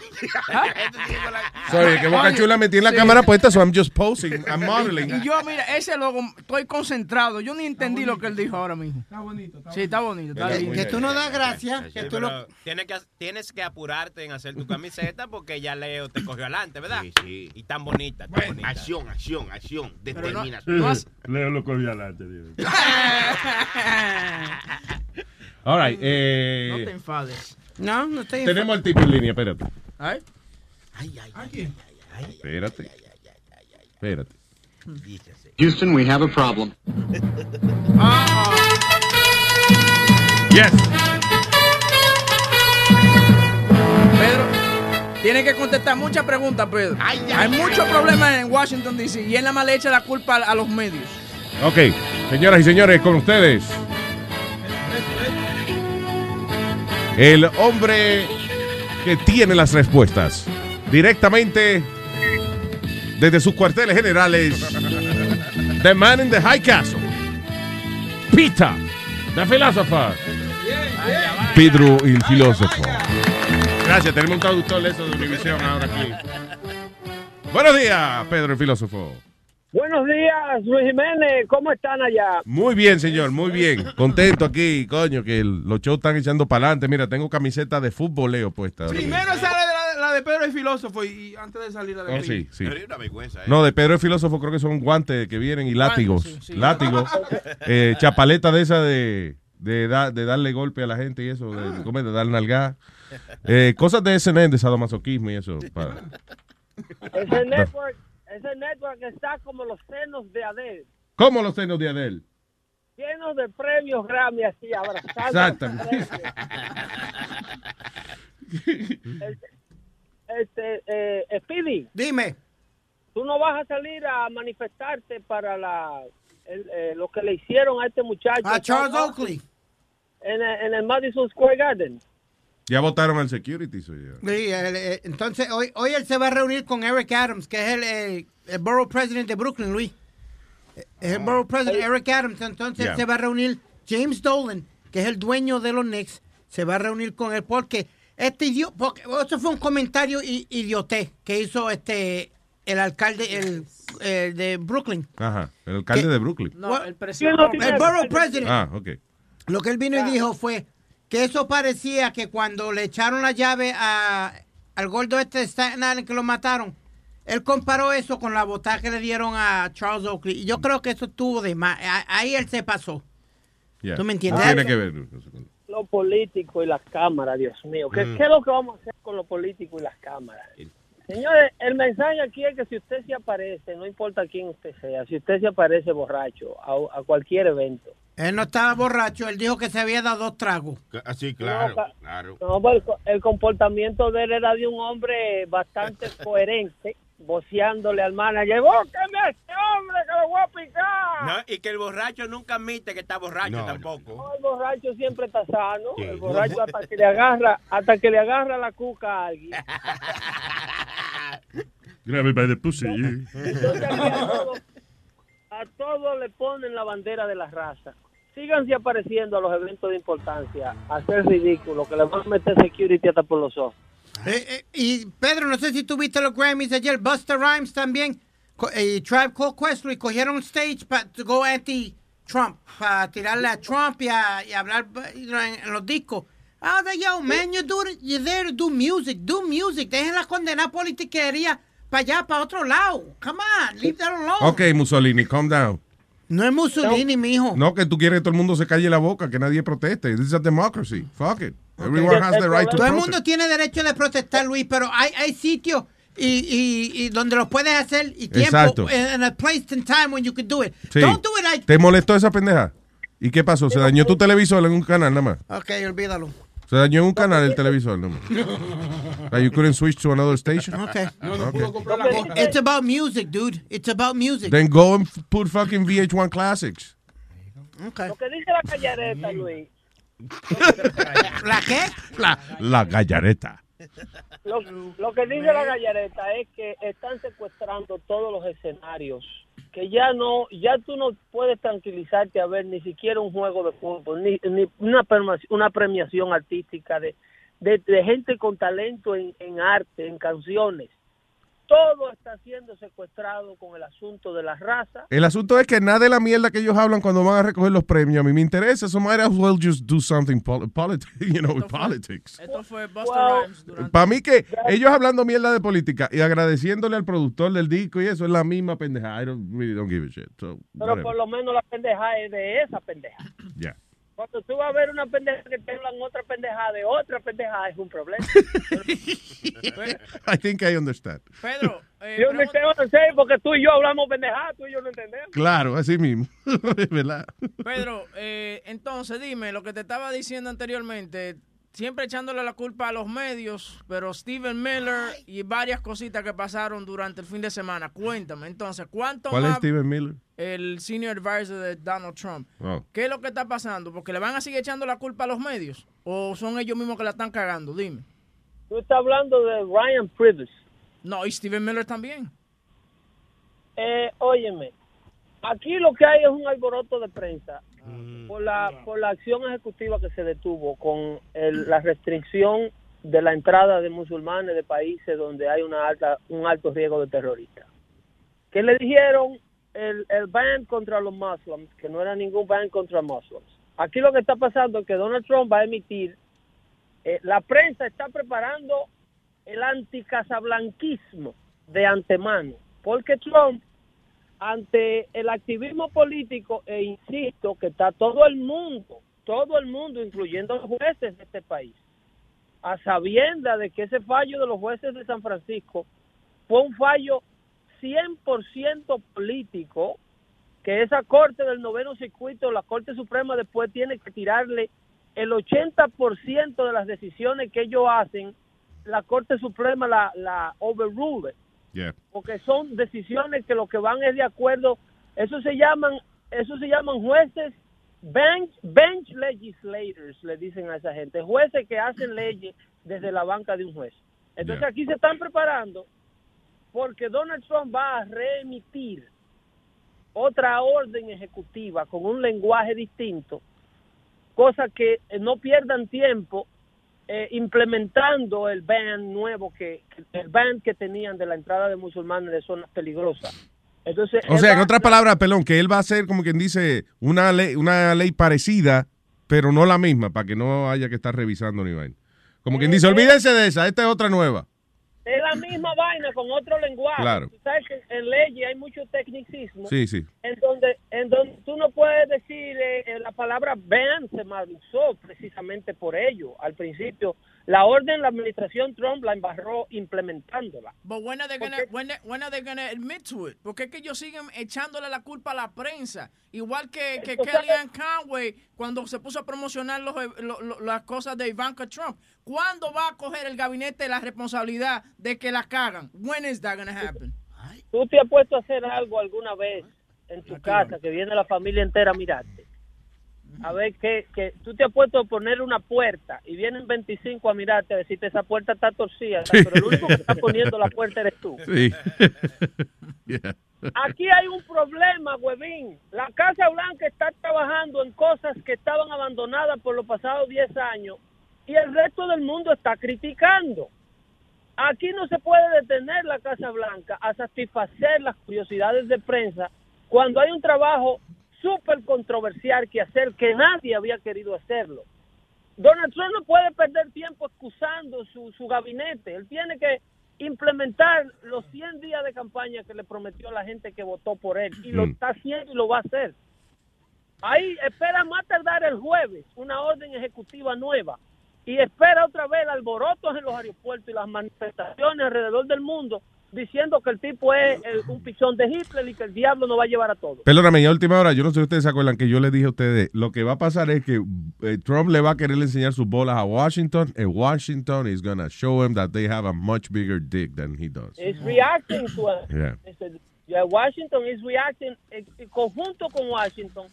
Sorry, que Boca Oye, Chula metí en la sí. cámara puesta, so I'm just posing. I'm modeling. Y yo, mira, ese logo, estoy concentrado. Yo ni entendí lo que él dijo ahora mismo. Está bonito. Sí, está bonito. Está Que, lindo. que tú no das gracias. Sí, Que tú lo... tienes, que, tienes que apurarte en hacer tu camiseta porque ya Leo te cogió adelante, ¿verdad? Sí, Y tan bonita, tan bonita. Acción, acción, acción, determinación. no has- Leo lo cogió adelante. All right, eh, No te enfades. No, no estoy tenemos el tipo en línea, espérate. ¿Ay? Espérate. Espérate. Houston, we have a problem. Yes. Pedro, tiene que contestar muchas preguntas, Pedro. Hay muchos problemas en Washington, D.C. y él nada más le echa la culpa a, a los medios. Ok, señoras y señores, con ustedes. El hombre que tiene las respuestas. Directamente desde sus cuarteles generales. The man in the high castle. Pita, the philosopher. Pedro el filósofo. Gracias, tenemos un traductor de eso de Univision ahora aquí. Buenos días, Pedro el filósofo. Buenos días, Luis Jiménez. ¿Cómo están allá? Muy bien, señor, muy bien. Contento aquí, coño, que el- los shows están echando para adelante. Mira, tengo camiseta de futboleo puesta. Primero sale la, la de Pedro el filósofo y, y antes de salir la de Oh, Luis. sí, sí. Pero es una vergüenza, ¿eh? No, de Pedro el filósofo creo que son guantes que vienen y látigos. sí, sí. Látigos. eh, chapaleta de esa de, de, da- de darle golpe a la gente y eso, de, ¿cómo es? de dar nalgada. Eh, cosas de SNN, de sadomasoquismo y eso. para- Ese network, ese network está como los senos de Adele, ¿Cómo los senos de Adele? llenos de premios Grammy así abrazando. Exactamente. Este, este eh, Speedy. Dime. Tú no vas a salir a manifestarte para la el, eh, lo que le hicieron a este muchacho. A Charles Oakley. en, el- en el Madison Square Garden. Ya votaron al security. so ya. Sí, el- eh, entonces, hoy, hoy él se va a reunir con Eric Adams, que es el, el, el borough president de Brooklyn, Luis. Es el borough president, Eric Adams. Entonces, Yeah. él se va a reunir James Dolan, que es el dueño de los Knicks, se va a reunir con él porque este idiota, porque eso fue un comentario i- idioté que hizo este el alcalde el, el de Brooklyn. Ajá, el alcalde de Brooklyn. No, el presidente. El borough president. Ah, ok. Lo que él vino y dijo fue que eso parecía que cuando le echaron la llave a, al gordo este de Staten Island que lo mataron, él comparó eso con la botada que le dieron a Charles Oakley. Y yo creo que eso estuvo de más. Ahí él se pasó. Ya. ¿Tú me entiendes? Tiene que ver. Lo político y las cámaras, Dios mío. ¿Qué, Mm. qué es lo que vamos a hacer con lo político y las cámaras? Señores, el mensaje aquí es que si usted se aparece, no importa quién usted sea, si usted se aparece borracho a, a cualquier evento, Él no estaba borracho. Él dijo que se había dado dos tragos. Así, claro, claro. No, pero el, co- el comportamiento de él era de un hombre bastante coherente, voceándole al manager, ¡búsqueme a este hombre que lo voy a picar! No, y que el borracho nunca admite que está borracho tampoco. No, el borracho siempre está sano, Sí. el borracho hasta que le agarra, hasta que le agarra la cuca a alguien. Grab me by the pussy. Entonces aquí a todos a todos le ponen la bandera de la raza. Síganse apareciendo a los eventos de importancia, a hacer ridículo, que le van a meter security hasta por los ojos. Eh, eh, y Pedro, no sé si tú viste los Grammys ayer. Buster Rhymes también. eh, Y Tribe Called Quest y cogieron stage para go anti-Trump. Para tirarle a Trump y, a, y hablar you en, en los discos. Ah, de yo, man, you're, doing, you're there to do music. Do music. Dejen la condenar politiquería para allá, para otro lado. Come on, leave that alone. Ok, Mussolini, calm down. No es Mussolini, mijo. No, que tú quieres que todo el mundo se calle la boca, que nadie proteste. This is a democracy. Fuck it. Everyone has the right to Todo el protest. mundo tiene derecho de protestar, Luis, pero hay, hay sitios y, y, y donde lo puedes hacer y tiempo Exacto. and a place and time when you can do it. Sí. Don't do it like ¿Te molestó esa pendeja? ¿Y qué pasó? ¿Se dañó tu televisor en un canal nada más? Ok, olvídalo. Se dañó en un canal el televisor más. Like you couldn't switch to another station? Okay. Okay. It's about music, dude. It's about music. Then go and put fucking VH1 classics. Okay. Lo que dice la callareta, Luis, ¿La qué? La, la gallareta. lo, lo que dice la gallareta es que están secuestrando todos los escenarios, que ya no, ya tú no puedes tranquilizarte a ver ni siquiera un juego de fútbol, ni, ni una, una premiación artística de, de, de gente con talento en, en arte, en canciones. Todo está siendo secuestrado con el asunto de la raza. El asunto es que nada de la mierda que ellos hablan cuando van a recoger los premios a mí me interesa. So might as well just do something pol politi- you know, with politics. Esto fue Buster Well, Rhymes durante... Para mí que ellos hablando mierda de política y agradeciéndole al productor del disco y eso es la misma pendeja. I don't, really don't give a shit. So, Pero whatever. por lo menos la pendeja es de esa pendeja. Yeah. Cuando tú vas a ver una pendeja que te hablan otra pendeja de otra pendeja es un problema. I think I understand. Pedro, eh, Yo que hacer porque tú y yo hablamos pendeja, tú y yo no entendemos. Claro, así mismo. Es verdad. Pedro, eh, entonces dime, lo que te estaba diciendo anteriormente, siempre echándole la culpa a los medios, pero Steven Miller y varias cositas que pasaron durante el fin de semana. Cuéntame, entonces, ¿cuánto ¿Cuál es más Steven Miller? El senior advisor de Donald Trump? Oh. ¿Qué es lo que está pasando? ¿Porque le van a seguir echando la culpa a los medios? ¿O son ellos mismos que la están cagando? Dime. Tú estás hablando de Ryan Priebus. No, y Steven Miller también. Eh, óyeme, aquí lo que hay es un alboroto de prensa por la por la acción ejecutiva que se detuvo con el- la restricción de la entrada de musulmanes de países donde hay una alta un alto riesgo de terroristas. ¿Qué le dijeron? El, el ban contra los muslims, que no era ningún ban contra muslims. Aquí lo que está pasando es que Donald Trump va a emitir, eh, la prensa está preparando el anticasablanquismo de antemano, porque Trump ante el activismo político, e insisto que está todo el mundo, todo el mundo, incluyendo los jueces de este país, a sabienda de que ese fallo de los jueces de San Francisco fue un fallo 100% político, que esa corte del noveno circuito, la Corte Suprema después tiene que tirarle el 80% de las decisiones que ellos hacen, la Corte Suprema la, la overrule Yeah. porque son decisiones que lo que van es de acuerdo, eso se llaman, eso se llaman jueces bench, bench legislators, le dicen a esa gente, jueces que hacen leyes desde la banca de un juez. Entonces aquí se están preparando porque Donald Trump va a reemitir otra orden ejecutiva con un lenguaje distinto, cosa que eh, no pierdan tiempo eh, implementando el ban nuevo que el ban que tenían de la entrada de musulmanes de zonas peligrosas. Entonces, O sea, en otras palabras, pelón, que él va a hacer como quien dice una ley, una ley parecida, pero no la misma, para que no haya que estar revisando ni vaina. Como quien dice, olvídense de esa, esta es otra nueva. Es la misma vaina con otro lenguaje. Claro. Tú sabes que en leyes hay mucho tecnicismo. Sí, sí. En donde, en donde tú no puedes decir eh, eh, la palabra ban se mal usó precisamente por ello. Al principio, la orden, la administración Trump la embarró implementándola. But when are they gonna, when, they- when are they gonna admit to it? Porque es que ellos siguen echándole la culpa a la prensa. Igual que, que Kellyanne Conway cuando se puso a promocionar los, lo- lo- las cosas de Ivanka Trump. ¿Cuándo va a coger el gabinete la responsabilidad de que la cagan? When is that gonna happen? ¿Tú te has puesto a hacer algo alguna vez en tu casa que viene la familia entera a mirarte? A ver, que, que tú te has puesto a poner una puerta y vienen 25 a mirarte a decirte esa puerta está torcida, Sí. pero el único que está poniendo la puerta eres tú. Sí. Yeah. Aquí hay un problema, huevín. La Casa Blanca está trabajando en cosas que estaban abandonadas por los pasados 10 años y el resto del mundo está criticando. Aquí no se puede detener la Casa Blanca a satisfacer las curiosidades de prensa cuando hay un trabajo súper controversial que hacer que nadie había querido hacerlo. Donald Trump no puede perder tiempo excusando su, su gabinete. Él tiene que implementar los 100 días de campaña que le prometió a la gente que votó por él. Y lo Mm. está haciendo y lo va a hacer. Ahí espera más tardar el jueves una orden ejecutiva nueva. Y espera otra vez alborotos en los aeropuertos y las manifestaciones alrededor del mundo diciendo que el tipo es el- un pichón de Hitler y que el diablo nos va a llevar a todos. Perdóname, y a última hora, yo no sé si ustedes se acuerdan que yo les dije a ustedes, lo que va a pasar es que eh, Trump le va a querer enseñar sus bolas a Washington, and Washington is gonna show him that they have a much bigger dick than he does. is reacting to it. Yeah. Este, yeah, Washington is reacting eh, en conjunto con Washington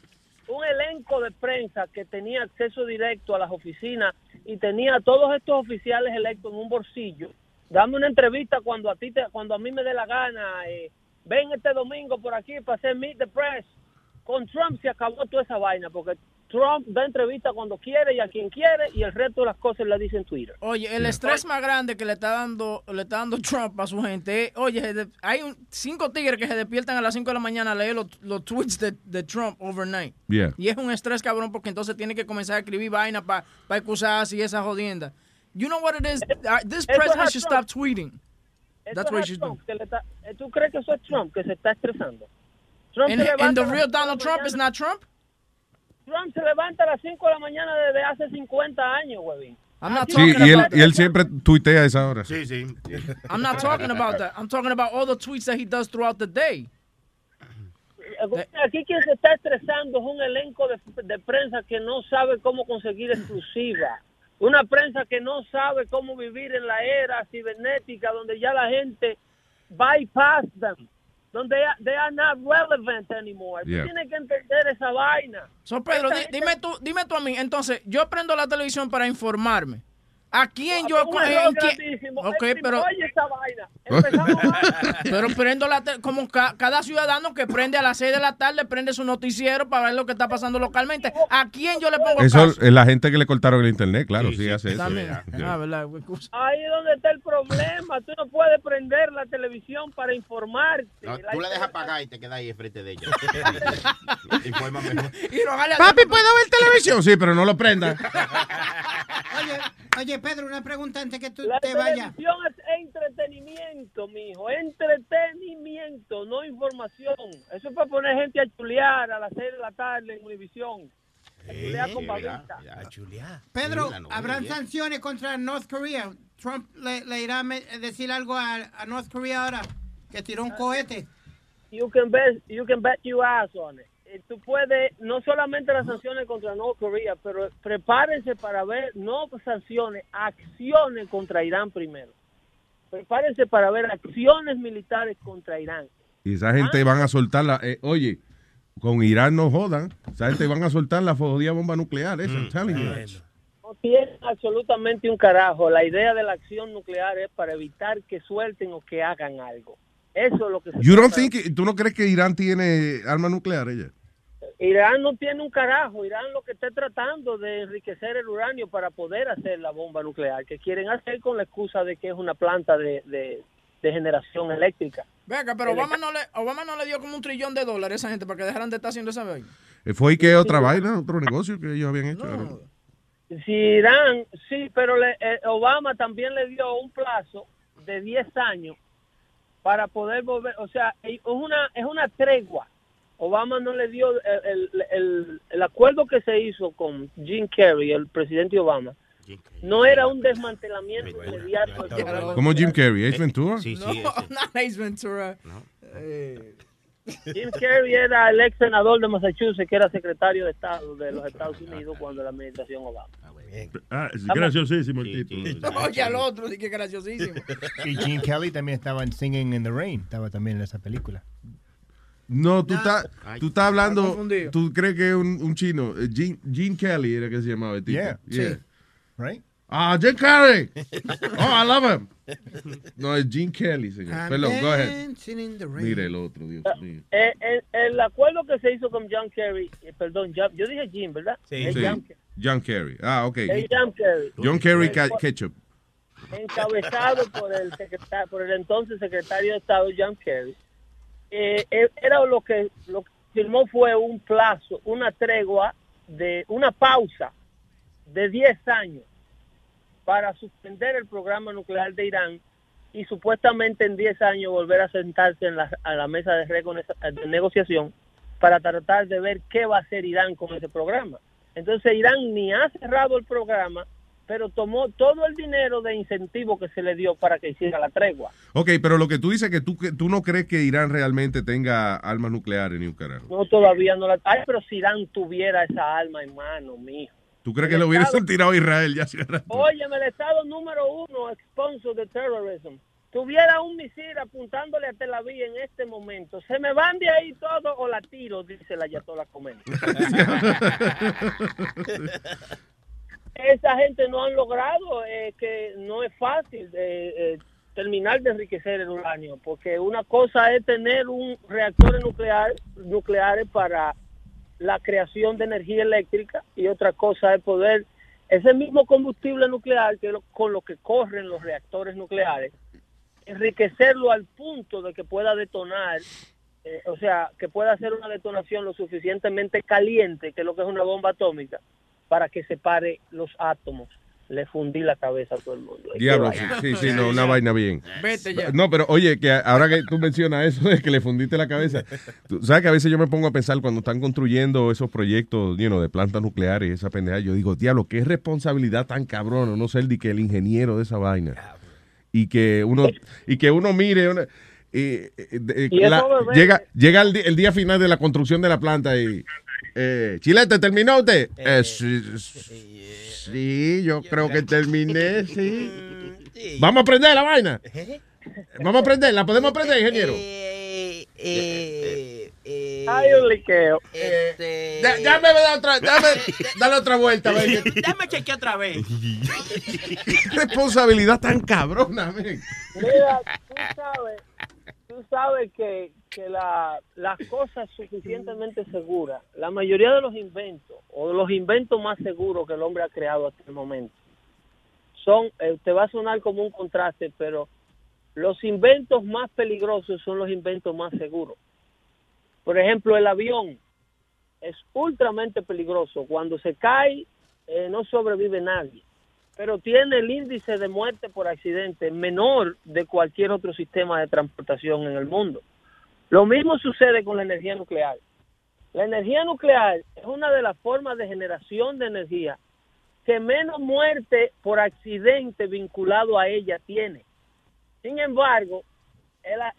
un elenco de prensa que tenía acceso directo a las oficinas y tenía a todos estos oficiales electos en un bolsillo dame una entrevista cuando a ti te, cuando a mí me dé la gana eh, ven este domingo por aquí para hacer meet the press con Trump se acabó toda esa vaina porque Trump da entrevista cuando quiere y a quien quiere y el resto de las cosas le dice en Twitter Oye, el estrés más grande que le está dando le está dando Trump a su gente es, oye, hay un- cinco tigres que se despiertan a las 5 de la mañana a leer los, los tweets de, de Trump overnight. Yeah. Y es un estrés cabrón porque entonces tiene que comenzar a escribir vainas para excusarse y esa jodienda. You know what it is? This president should stop tweeting. That's what he should do. Eh, ¿Tú crees que eso es Trump que se está estresando? Trump And, and the real Donald Trump is not Trump? Trump se levanta a las 5 de la mañana desde hace 50 años, huevín. I'm not Sí, talking y él, about y él siempre tuitea a esa hora. Sí, sí. I'm not talking about that. I'm talking about all the tweets that he does throughout the day. Aquí quien se está estresando es un elenco de, de prensa que no sabe cómo conseguir exclusiva. Una prensa que no sabe cómo vivir en la era cibernética donde ya la gente bypass them. Donde they are not relevant anymore. Tú Yeah. tienes que entender esa vaina. So, Pedro, Esta di- gente- dime tú, dime tú a mí. Entonces, yo prendo la televisión para informarme. ¿A quién yo... Un en quién- pero... Oye esa vaina. Empezamos mal. Pero prendo la como ca- cada ciudadano que prende a las 6 de la tarde, prende su noticiero para ver lo que está pasando localmente. ¿A quién yo le pongo Eso caso? es la gente que le cortaron el internet, claro, sí, hace eso. Ah, ¿verdad? Ahí es donde está el problema. Tú no puedes prender la televisión para informarte. No, La tú la dejas apagar y te quedas ahí enfrente de ella. Informa mejor. Papi, ¿puedo ver televisión? Sí, pero no lo prenda. Oye, oye, Pedro, una pregunta antes que tú La te vayas. televisión es entretenimiento, mijo. Entretenimiento, no información. Eso es para poner gente a chulear a las 6 de la tarde en Univisión. A chulear con babita. Pedro, Sí, la novela, ¿habrán sanciones contra North Korea? Trump le, le irá a me- decir algo a, a North Korea ahora que tiró un cohete. You can bet, you can bet your ass on it. Tú puedes, no solamente las sanciones contra North Korea, pero prepárense para ver, no sanciones, acciones contra Irán primero. Prepárense para ver acciones militares contra Irán. Y esa gente van a soltarla. Eh, oye, con Irán no jodan. Esa gente van a soltar la jodida bomba nuclear, esa, you. No tiene absolutamente un carajo. La idea de la acción nuclear es para evitar que suelten o que hagan algo. Eso es lo que se You don't think, ¿Tú no crees que Irán tiene armas nucleares ella? Irán no tiene un carajo. Irán lo que está tratando de enriquecer el uranio para poder hacer la bomba nuclear, que quieren hacer con la excusa de que es una planta de, de- de generación eléctrica. Venga, pero Obama no, le, Obama no le dio como un trillón de dólares a esa gente para que dejaran de estar haciendo esa vaina. Eh, ¿Fue y qué otra vaina, otro negocio que ellos habían hecho? ¿no? Si Irán, sí, pero le- eh, Obama también le dio un plazo de 10 años para poder volver, o sea, es una, es una tregua. Obama no le dio el, el- el- el acuerdo que se hizo con Jim Carrey, el presidente Obama, no era un desmantelamiento inmediato Como Jim. Carrey, Ace Ventura. no, not Ace Ventura. Eh, Jim Carrey era el ex senador de Massachusetts, que era secretario de Estado de los Estados Unidos cuando la administración Obama. Ah, es graciosísimo el tipo. Oye, al otro, sí que graciosísimo. Y Gene Kelly también estaba en Singing in the Rain, estaba también en esa película. No, tú estás tú estás hablando, tú crees que es un, un chino. Eh, Gene, Gene Kelly era que se llamaba el tipo. Yeah. Sí. Right? Ah, Gene Kelly. Oh, I love him. No, es Gene Kelly, señor. I'm Perdón, go ahead. Mire el otro, Dios mío. Eh, el, el acuerdo que se hizo con John Kerry, eh, perdón, John- yo dije Jim, ¿verdad? Es Sí. John, John Kerry. Ah, ok. es John Kerry. John Eh, Ketchup. Encabezado por el, secretario, por el entonces secretario de Estado John Kerry. Eh, eh, era lo que, lo que firmó fue un plazo, una tregua de una pausa de 10 años para suspender el programa nuclear de Irán y supuestamente en 10 años volver a sentarse en la, a la mesa de, de negociación para tratar de ver qué va a hacer Irán con ese programa. Entonces Irán ni ha cerrado el programa, pero tomó todo el dinero de incentivo que se le dio para que hiciera la tregua. Ok, pero lo que tú dices es que tú, que tú no crees que Irán realmente tenga armas nucleares ni un carajo. No, todavía no la... Ay, pero si Irán tuviera esa arma en mano, mijo. ¿Tú crees que El hubiesen Estado- tirado a Israel ya hace rato? Óyeme, el Estado número uno sponsor de terrorism. Tuviera un misil apuntándole a Tel Aviv en este momento. Se me van de ahí todos o la tiro, dice la Ayatollah Khomeini. Esa gente no han logrado eh, que no es fácil eh, eh, terminar de enriquecer el uranio, porque una cosa es tener un reactor nuclear nucleares para la creación de energía eléctrica y otra cosa es poder ese mismo combustible nuclear que lo- con lo que corren los reactores nucleares enriquecerlo al punto de que pueda detonar eh, o sea que pueda hacer una detonación lo suficientemente caliente que es lo que es una bomba atómica para que separe los átomos le fundí la cabeza a todo el mundo Diablo, sí, sí, sí, no, una vaina bien. Vete ya. No, pero oye, que ahora que tú mencionas eso de que le fundiste la cabeza, tú sabes que a veces yo me pongo a pensar cuando están construyendo esos proyectos you know, de plantas nucleares y esa pendeja, yo digo, diablo, qué responsabilidad tan cabrona, no ser de que el ingeniero de esa vaina. Y que uno, y que uno mire, una- eh, eh, Y la- ve- llega, llega el, el día final de la construcción de la planta y eh, Chilete, ¿terminó usted? Eh, sí, sí, yo creo que terminé, sí. Vamos a prender la vaina. Vamos a prender, ¿la podemos prender, ingeniero? Hay un liqueo me da otra, dame, dale otra vuelta, baby. Déjame chequear otra vez. Qué responsabilidad tan cabrona, men. Mira, tú sabes, tú sabes que, que la, las cosas suficientemente seguras, la mayoría de los inventos, o de los inventos más seguros que el hombre ha creado hasta el momento, son, eh, te va a sonar como un contraste, pero los inventos más peligrosos son los inventos más seguros. Por ejemplo, el avión es ultramente peligroso. Cuando se cae, eh, no sobrevive nadie pero tiene el índice de muerte por accidente menor de cualquier otro sistema de transportación en el mundo. Lo mismo sucede con la energía nuclear. La energía nuclear es una de las formas de generación de energía que menos muerte por accidente vinculado a ella tiene. Sin embargo,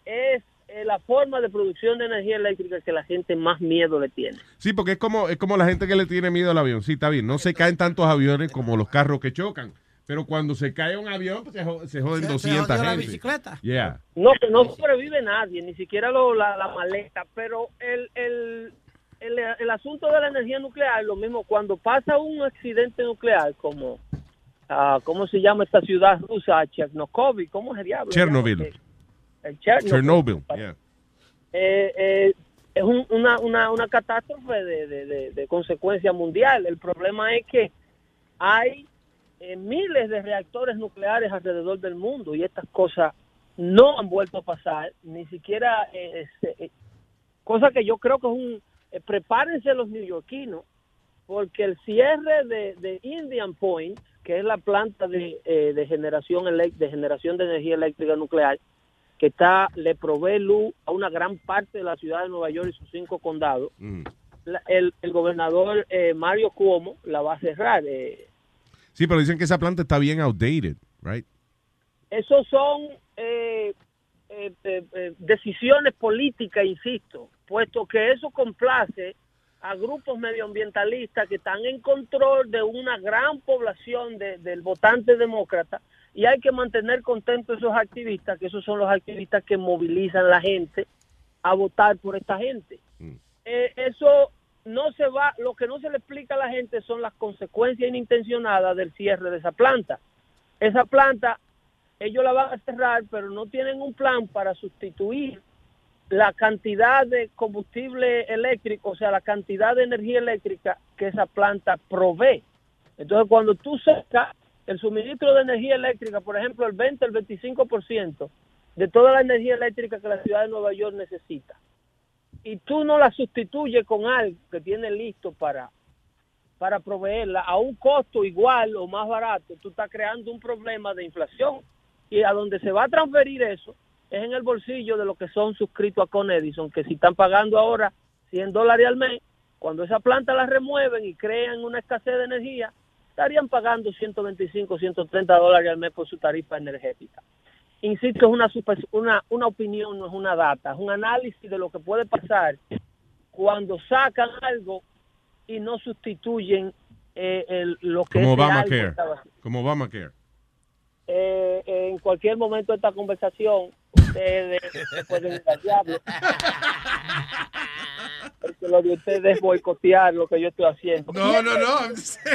es la- es eh, la forma de producción de energía eléctrica que la gente más miedo le tiene. Sí, porque es como, es como la gente que le tiene miedo al avión. Sí, está bien. No se caen tantos aviones como los carros que chocan. Pero cuando se cae un avión, pues se, jo- se joden Se- se 200 jodió la gente. bicicleta. Yeah. No, no sobrevive nadie, ni siquiera lo- la, la maleta, pero el, el, el, el asunto de la energía nuclear, lo mismo cuando pasa un accidente nuclear, como, ah, ¿cómo se llama esta ciudad rusa? Chernobyl, ¿cómo es el diablo? Chernobyl. El Chernobyl. Chernobyl, yeah. Eh, eh, es un- una, una, una catástrofe de, de, de- de consecuencia mundial. El problema es que hay eh, miles de reactores nucleares alrededor del mundo y estas cosas no han vuelto a pasar, ni siquiera, este, cosa que yo creo que es un, prepárense los neoyorquinos, porque el cierre de, de Indian Point, que es la planta de, eh, de generación de generación de energía eléctrica nuclear, que está le provee luz a una gran parte de la ciudad de Nueva York y sus cinco condados. Mm. La- el, el gobernador eh, Mario Cuomo la va a cerrar. eh, Sí, pero dicen que esa planta está bien outdated, right? Esos son eh, eh, decisiones políticas, insisto, puesto que eso complace a grupos medioambientalistas que están en control de una gran población de- del votante demócrata y hay que mantener contentos a esos activistas, que esos son los activistas que movilizan la gente a votar por esta gente. Eh, eso no se va, lo que no se le explica a la gente son las consecuencias inintencionadas del cierre de esa planta. Esa planta ellos la van a cerrar, pero no tienen un plan para sustituir la cantidad de combustible eléctrico, o sea, la cantidad de energía eléctrica que esa planta provee. Entonces, cuando tú sacas el suministro de energía eléctrica, por ejemplo, el 20, el 25% de toda la energía eléctrica que la ciudad de Nueva York necesita, y tú no la sustituyes con algo que tiene listo para, para proveerla a un costo igual o más barato, tú estás creando un problema de inflación y a donde se va a transferir eso es en el bolsillo de los que son suscritos a Con Edison, que si están pagando ahora 100 dólares al mes, cuando esa planta la remueven y crean una escasez de energía, estarían pagando 125, 130 dólares al mes por su tarifa energética. Insisto, es una, una, una opinión, no es una data, es un análisis de lo que puede pasar cuando sacan algo y no sustituyen eh, el- lo que Como Obamacare. Como Obamacare. Eh, en cualquier momento de esta conversación, ustedes pueden ir al diablo. Porque lo de ustedes es boicotear lo que yo estoy haciendo. No, no, no.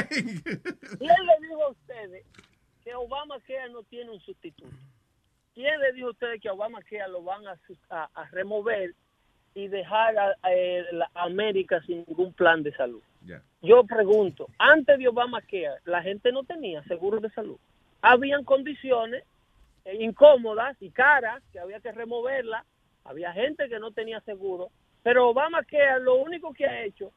¿Quién le dijo a ustedes que Obamacare no tiene un sustituto? ¿Quién le dijo a ustedes que Obamacare lo van a, a- a remover y dejar a, a, la América sin ningún plan de salud? Yo pregunto, antes de Obamacare, la gente no tenía seguro de salud. Habían condiciones eh, incómodas y caras que había que removerlas. Había gente que no tenía seguro. Pero Obamacare lo único que ha hecho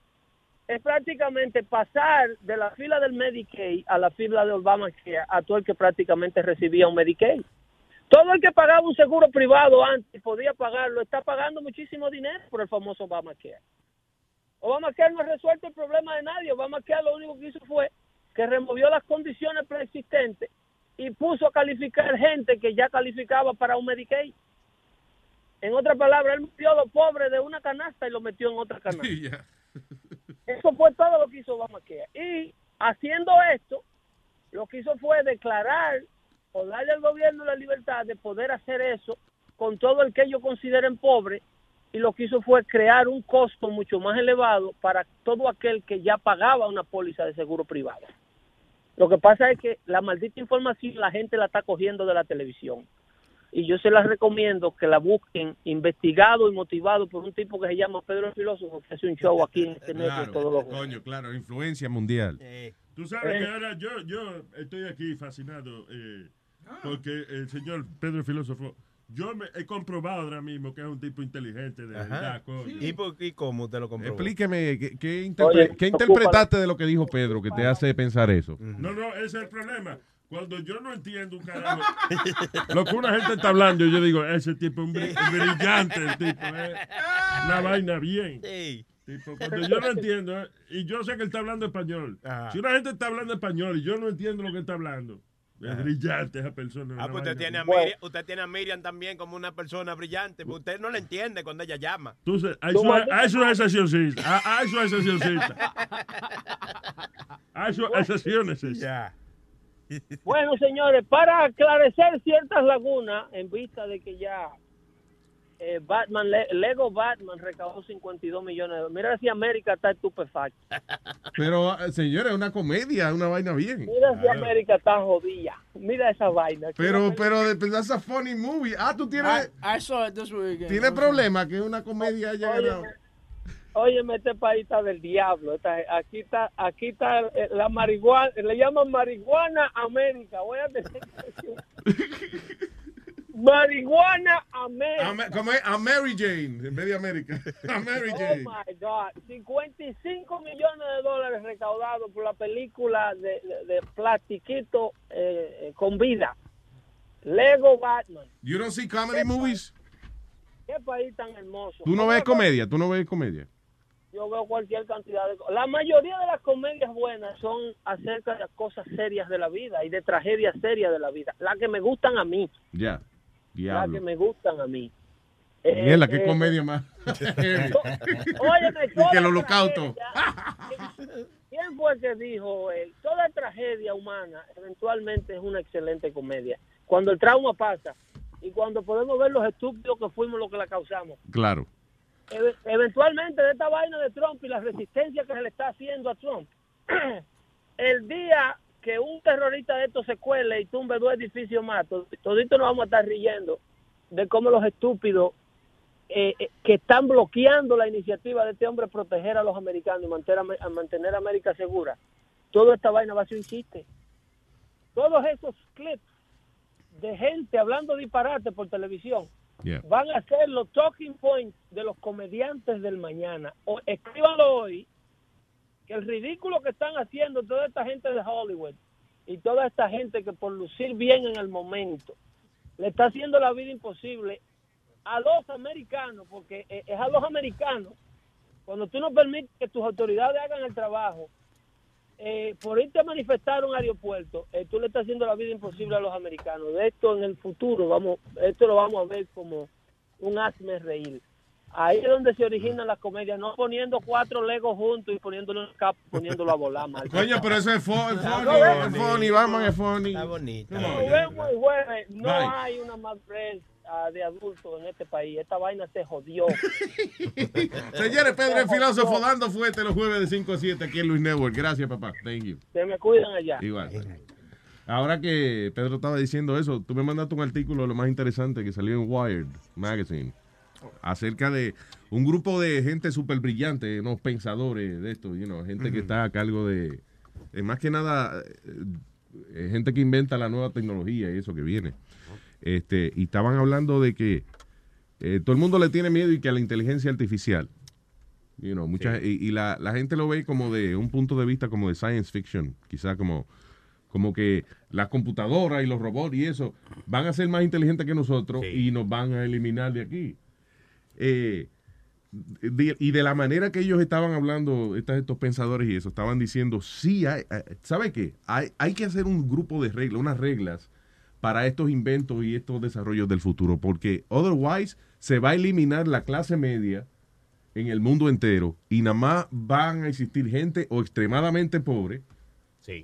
es prácticamente pasar de la fila del Medicaid a la fila de Obamacare a todo el que prácticamente recibía un Medicaid. Todo el que pagaba un seguro privado antes y podía pagarlo está pagando muchísimo dinero por el famoso Obamacare. Obamacare no ha resuelto el problema de nadie. Obamacare lo único que hizo fue que removió las condiciones preexistentes y puso a calificar gente que ya calificaba para un Medicaid. En otras palabras, él metió a los pobres de una canasta y lo metió en otra canasta. Eso fue todo lo que hizo Obamacare. Y haciendo esto, lo que hizo fue declarar o darle al gobierno la libertad de poder hacer eso con todo el que ellos consideren pobre y lo que hizo fue crear un costo mucho más elevado para todo aquel que ya pagaba una póliza de seguro privado. Lo que pasa es que la maldita información la gente la está cogiendo de la televisión. Y yo se las recomiendo que la busquen investigado y motivado por un tipo que se llama Pedro el Filósofo, que hace un show aquí en este network todos los jueves. Coño, claro, influencia mundial. Tú sabes Eh. que ahora yo, yo estoy aquí fascinado eh, porque el señor Pedro el Filósofo, yo me he comprobado ahora mismo que es un tipo inteligente, de verdad, coño. ¿Y, por- ¿Y cómo usted lo comprobó? Explíqueme, ¿qué, qué interpre- Oye, qué interpretaste de lo que dijo Pedro que te hace pensar eso? No, no, ese es el problema. Cuando yo no entiendo un carajo, lo que una gente está hablando, yo digo, ese tipo es un bri- brillante, el tipo, es una vaina bien. Tipo, cuando yo no entiendo, eh, y yo sé que él está hablando español. Ajá. Si una gente está hablando español y yo no entiendo lo que está hablando, es Ajá. brillante esa persona. Ah, pues usted tiene, a. Miriam, usted tiene a Miriam también como una persona brillante. pero Usted no le entiende cuando ella llama. Entonces, hay su, hay su excepcioncita. Ah, Hay su excepcioncita. Hay su excepciones. Bueno, señores, para aclarecer ciertas lagunas, en vista de que ya eh, Batman, Le- Lego Batman recaudó 52 millones de dólares. Mira si América está estupefacta. Pero, eh, señores, es una comedia, una vaina bien. Mira si América está jodida. Mira esa vaina. Pero, pero, de- that's a funny movie. Ah, tú tienes, I, I saw it this weekend. tienes problema que es una comedia ya ganado. Óyeme, este país está del diablo. Aquí está, aquí está eh, la marihuana, le llaman marihuana América. Voy a tener que. Marihuana América. Como es a Mary Jane, en vez de América. A Mary Jane. Oh my God, 55 millones de dólares recaudados por la película de, de, de Plastiquito eh, eh, con vida. Lego Batman. You don't see comedy movies? Qué país tan hermoso. Tú no ves comedia, tú no ves comedia. Yo veo cualquier cantidad de cosas. La mayoría de las comedias buenas son acerca de cosas serias de la vida y de tragedias serias de la vida. Las que me gustan a mí. Ya, Las que me gustan a mí. Eh, Mierda, qué eh, comedia más. Que el holocausto. ¿Quién fue que dijo, eh, toda tragedia humana eventualmente es una excelente comedia? Cuando el trauma pasa y cuando podemos ver los estúpidos que fuimos los que la causamos. Claro. Eve- eventualmente de esta vaina de Trump y la resistencia que se le está haciendo a Trump, el día que un terrorista de estos se cuele y tumbe dos edificios más, to- todito nos vamos a estar riendo de cómo los estúpidos eh, eh, que están bloqueando la iniciativa de este hombre proteger a los americanos y mantener, a, mantener a América segura, toda esta vaina va a ser un. Todos esos clips de gente hablando disparate por televisión Van a ser los talking points de los comediantes del mañana. O escríbanlo hoy, que el ridículo que están haciendo toda esta gente de Hollywood y toda esta gente que por lucir bien en el momento le está haciendo la vida imposible a los americanos, porque eh, es a los americanos, cuando tú no permites que tus autoridades hagan el trabajo, eh, por irte a manifestar un aeropuerto, eh, tú le estás haciendo la vida imposible a los americanos. De esto en el futuro, vamos, esto lo vamos a ver como un hazme reír. Ahí es donde se originan las comedias, no poniendo cuatro legos juntos y poniéndolo en el cap, poniéndolo a volar. mal. Coño, pero eso es, fo- es funny. Es funny, Batman es funny. Está bonito. No hay una más de adultos en este país. Esta vaina se jodió. Señores, Pedro el filósofo dando fuerte los jueves de 5 a 7 aquí en Luis Network. Gracias, papá. Thank you. Se me cuidan allá. Igual. Ahora que Pedro estaba diciendo eso, tú me mandaste un artículo lo más interesante que salió en Wired Magazine acerca de un grupo de gente súper brillante, unos pensadores de esto, you know, gente que está a cargo de, eh, más que nada, eh, eh, gente que inventa la nueva tecnología y eso que viene. Este, y estaban hablando de que eh, todo el mundo le tiene miedo y que a la inteligencia artificial. You know, mucha- Y, y la, la gente lo ve como de un punto de vista como de science fiction, quizá como, como que las computadoras y los robots y eso van a ser más inteligentes que nosotros y nos van a eliminar de aquí. Eh, de- y de la manera que ellos estaban hablando, estas- estos pensadores y eso, estaban diciendo, sí, hay, hay- ¿sabe qué? Hay, hay que hacer un grupo de reglas, unas reglas para estos inventos y estos desarrollos del futuro, porque otherwise se va a eliminar la clase media en el mundo entero y nada más van a existir gente o extremadamente pobre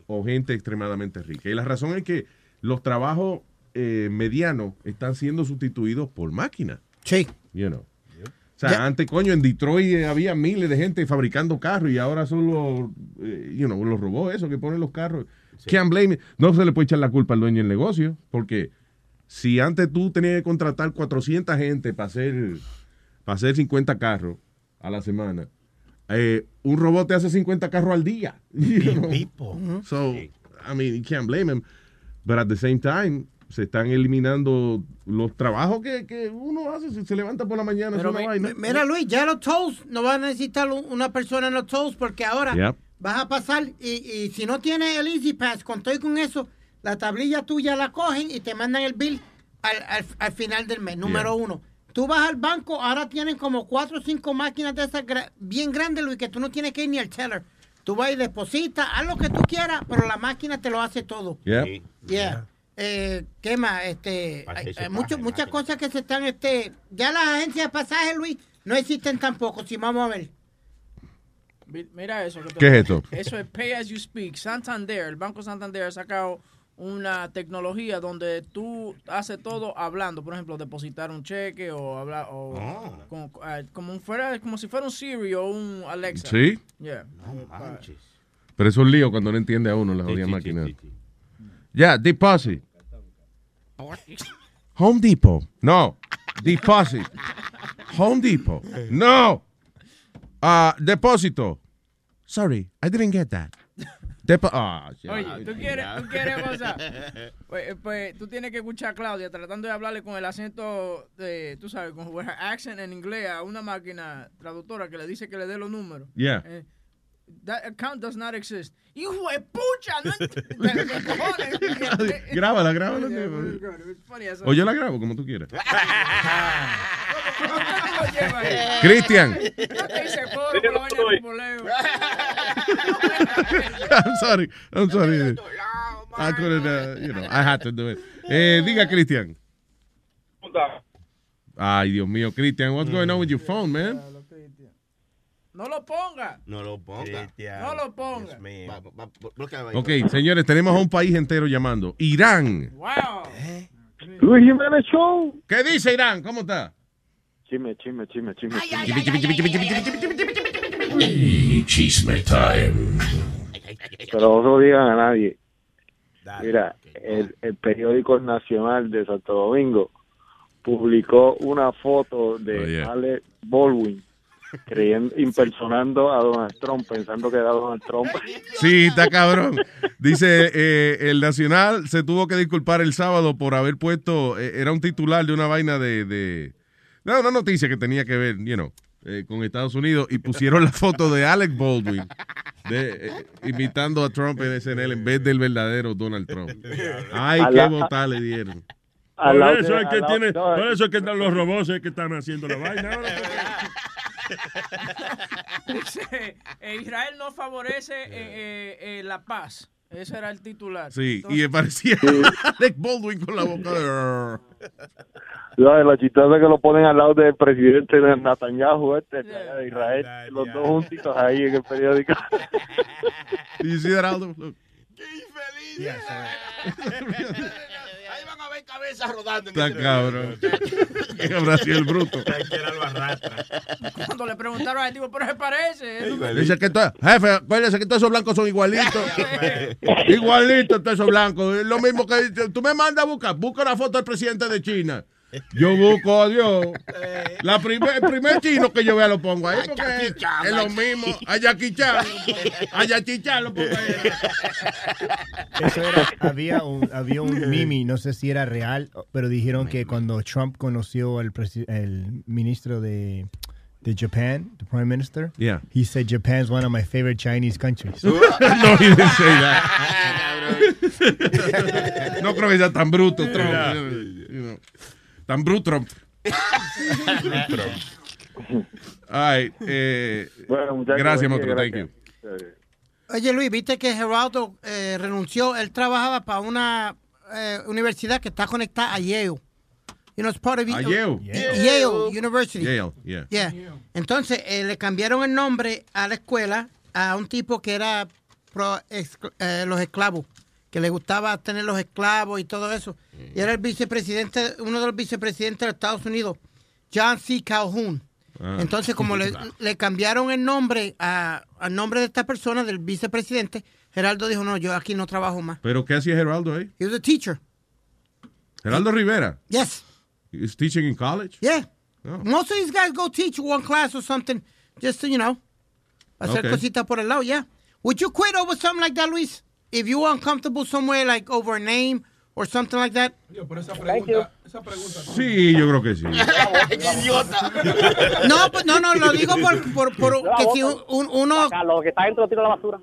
o gente extremadamente rica. Y la razón es que los trabajos eh, medianos están siendo sustituidos por máquinas. Sí. You know. O sea, antes, coño, en Detroit eh, había miles de gente fabricando carros y ahora son los, eh, you know, los robots esos que ponen los carros. Can't blame it. No se le puede echar la culpa al dueño del negocio, porque si antes tú tenías que contratar 400 gente para hacer, para hacer 50 carros a la semana, eh, un robot te hace 50 carros al día. know. So, I mean, you can't blame him. But at the same time, se están eliminando los trabajos que, que uno hace, si se levanta por la mañana. Pero mi- vaina. mi- mira, Luis, ya los toast no van a necesitar un- una persona en los toast porque ahora Yep. Vas a pasar y, y si no tienes el Easy Pass, con todo y con eso, la tablilla tuya la cogen y te mandan el bill al, al- al final del mes, número uno. Tú vas al banco, ahora tienen como cuatro o cinco máquinas de esas gra- bien grandes, Luis, que tú no tienes que ir ni al teller. Tú vas y depositas, haz lo que tú quieras, pero la máquina te lo hace todo. Yep. Yeah. Eh, ¿Qué más? Este, hay, Pasaje, hay mucho- muchas cosas que se están, este, ya las agencias de pasaje, Luis, no existen tampoco, si vamos a ver. Mi- Mira eso. que te- ¿Qué es esto? Eso es Pay As You Speak. Santander, el Banco Santander ha sacado una tecnología donde tú haces todo hablando, por ejemplo, depositar un cheque o hablar o Oh. como, ah, como un fuera como si fuera un Siri o un Alexa. Sí. Yeah. Pero es un lío cuando no entiende a uno la jodida máquina. Ya, deposit. Home Depot. No. Deposit. Home Depot. No. Ah, depósito. Sorry, I didn't get that. Depo ah, shit. Oye, tú quieres, tú quieres cosa. Pues, eh, pues tú tienes que escuchar a Claudia tratando de hablarle con el acento de, tú sabes, con her accent en inglés a una máquina traductora que le dice que le dé los números. Yeah. Eh, that account does not exist. ¡Hijo de pucha! No. Grábala, grábala. Funny as O yo la grabo como tú quieras. Cristian. I'm sorry. I'm sorry. I couldn't, uh, you know, I had to do it. Eh, diga, Cristian. Ay, Dios mío, Cristian, what's going on with your phone, man? No lo ponga. No lo ponga. No lo ponga. Va-. Ok, señores, tenemos a un país entero llamando. Irán. Wow. Luis Jiménez Show. ¿Qué dice Irán? ¿Cómo está? Chisme, chisme, chisme, chisme. Chisme time. Pero no lo digan a nadie. Mira, el, el periódico Nacional de Santo Domingo publicó una foto de Oh, yeah. Alec Baldwin creyendo, impersonando a Donald Trump, pensando que era Donald Trump. Sí, está cabrón. Dice, eh, el Nacional se tuvo que disculpar el sábado por haber puesto, eh, era un titular de una vaina de, de no, una noticia que tenía que ver, you know, eh, con Estados Unidos y pusieron la foto de Alec Baldwin de, eh, imitando a Trump en SNL en vez del verdadero Donald Trump. Ay, A qué botar le dieron. Por eso de- es que tiene, por eso es que están los robots es que están haciendo la vaina. Dice, eh, Israel no favorece eh, eh, eh, la paz. Ese era el titular. Sí, Entonces- y parecía Alec Baldwin con la boca de... La chistosa que lo ponen al lado del presidente de Netanyahu, este, de Israel, los dos juntitos ahí en el periódico. You see that, Aldo? Look. Ahí a cabezas rodando. en Está ese cabrón. ¿Qué habrá sido el bruto? Cuando le preguntaron al tipo, pero se parece. Dice que to- jefe, acuérdese que todos esos blancos son igualitos. igualitos todos esos blancos. Es lo mismo que tú me mandas a buscar. Busca una foto del presidente de China. Yo busco a Dios. La primer, el primer chino que yo vea lo pongo ahí porque es, es lo mismo. A Jackie Chan. A Jackie Chan lo pongo ahí. Eso era, había un, había un mimi, no sé si era real, pero dijeron que cuando Trump conoció al el ministro de, de Japan, the prime minister, Yeah. he said Japan's one of my favorite Chinese countries. no, he didn't say that. no creo que sea tan bruto, Trump. You know, tan bruto, Trump. Ay, eh, Bueno, muchachos, gracias, Motro. Thank you. Oye, Luis, viste que Geraldo eh, renunció. Él trabajaba para una eh, universidad que está conectada a Yale. You know, it's part of A Yale. Yale, University. Yale, yeah. Yeah. Entonces, eh, le cambiaron el nombre a la escuela a un tipo que era pro ex- eh, los esclavos, que le gustaba tener los esclavos y todo eso. Y era el vicepresidente, uno de los vicepresidentes de Estados Unidos, John C. Calhoun. Ah. Entonces, como le, le cambiaron el nombre a- al nombre de esta persona, del vicepresidente, Geraldo dijo, no, yo aquí no trabajo más. ¿Pero qué hacía Geraldo ahí? He was a teacher. Geraldo Rivera. Yes. He's teaching in college? Yeah. Oh. Most of these guys go teach one class or something, just to, you know, hacer Okay. cositas por el lado, yeah. Would you quit over something like that, Luis? If you were uncomfortable somewhere, like over a name or something like that? Por esa pregunta, esa pregunta. Sí, yo creo que sí. No, pues no, no, lo digo por, por, por que si un, un- uno... Lo que está dentro tira la basura.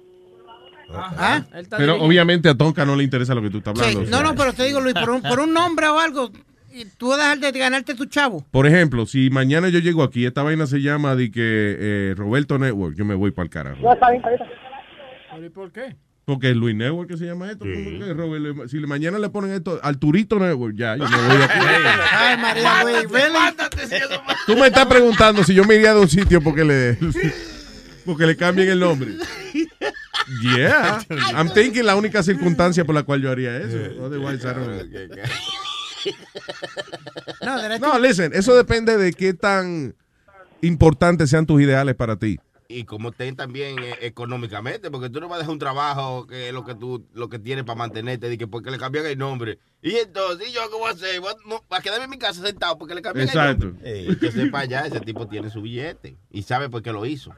¿Ah? Pero obviamente a Tonka no le interesa lo que tú estás Sí, hablando. o no, sea. no, pero te digo, Luis, por un, por un nombre o algo, y tú vas a dejar de ganarte tu chavo. Por ejemplo, si mañana yo llego aquí, esta vaina se llama de que eh, Roberto Network, yo me voy para el carajo. No, está bien, está bien. ¿Pero y por qué? Porque es Luis Network que se llama esto. ¿Cómo que, Robert? Si mañana le ponen esto, Arturito Network, ya, yo me voy aquí. Ay, María Luis, really? Tú me estás preguntando si yo me iría de un sitio porque le, porque le cambien el nombre. Yeah. I'm thinking la única circunstancia por la cual yo haría eso. Otherwise, I don't know. No, listen, eso depende de qué tan importantes sean tus ideales para ti. Y como estén también eh, económicamente, porque tú no vas a dejar un trabajo que es lo que tú lo que tienes para mantenerte, que porque le cambian el nombre. Y entonces, ¿y yo qué voy a hacer? Voy a, no, a quedarme en mi casa sentado porque le cambian Exacto. el nombre. Ey, que sepa ya, ese tipo tiene su billete y sabe por qué lo hizo.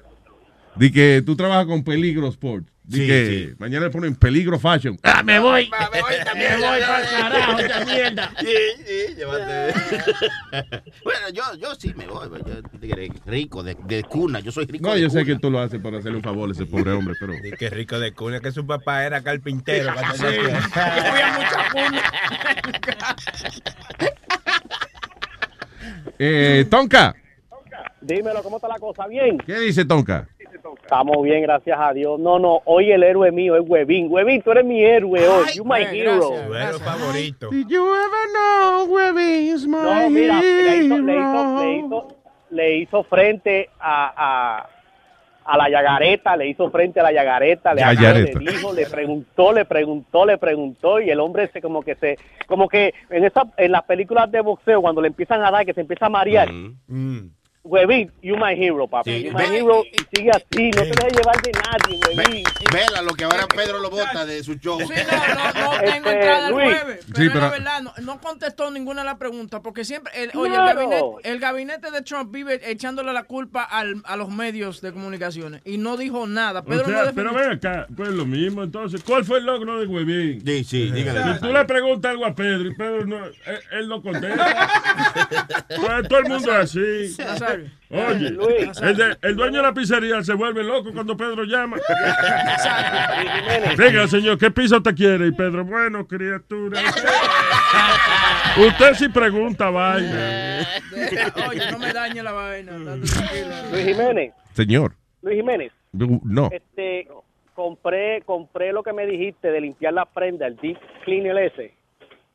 Di que tú trabajas con Peligro Sport. Di Sí, que mañana le ponen Peligro Fashion. ¡Ah, me voy! Me voy también. Me voy pa'l carajo, esta mierda. Sí, sí, llévate. bueno, yo, yo sí me voy. Yo soy tigre rico, de, de cuna. Yo soy rico No, de yo sé cuna. que tú lo haces para hacerle un favor a ese pobre hombre, pero... Y qué rico de cuna, que su papá era carpintero. Sí. Había mucha cuna. Eh, Tonka, Dímelo, ¿cómo está la cosa? ¿Bien? ¿qué dice Tonka? Estamos bien, gracias a Dios. No, no, hoy el héroe mío es Huevín. Huevín, tú eres mi héroe hoy. You my hero. Tu héroe favorito. Did you ever know is my No, mira, le hizo, le hizo, hero? le hizo, le hizo frente a, a, a la Yagareta, le hizo frente a la Yagareta, le, Yagareta. le dijo, le preguntó, le preguntó, le preguntó y el hombre se como que se, como que en esa, en las películas de boxeo cuando le empiezan a dar que se empieza a marear. Huevín, you my hero, papá. Sí. You my hero y sigue así, no te dejes llevar de nadie, Huevín. Vela lo que ahora Pedro lo bota de su show. Sí, no, no, no tengo Este, entrada el Luis. jueves. Pero Sí, pero- la verdad, no, no contestó ninguna de las preguntas, porque siempre, el, oye, el, gabinete, el gabinete de Trump vive echándole la culpa al- a los medios de comunicaciones y no dijo nada. Pedro O sea, no pero ven acá, pues lo mismo. Entonces, ¿cuál fue el logro de Huevín? Sí, sí, dígale. Si tú le preguntas algo a Pedro y Pedro no, él, él no contesta. pues todo el mundo es así. Oye, Luis. el, de- el dueño de la pizzería se vuelve loco cuando Pedro llama. Diga, señor, ¿qué piso te quiere? Y Pedro, bueno, criatura. Usted sí pregunta vaina. Oye, no me dañe la vaina. tranquilo. Luis Jiménez, Señor, Luis Jiménez. no. Este, compré, compré lo que me dijiste de limpiar la prenda, el deep cleaner ese.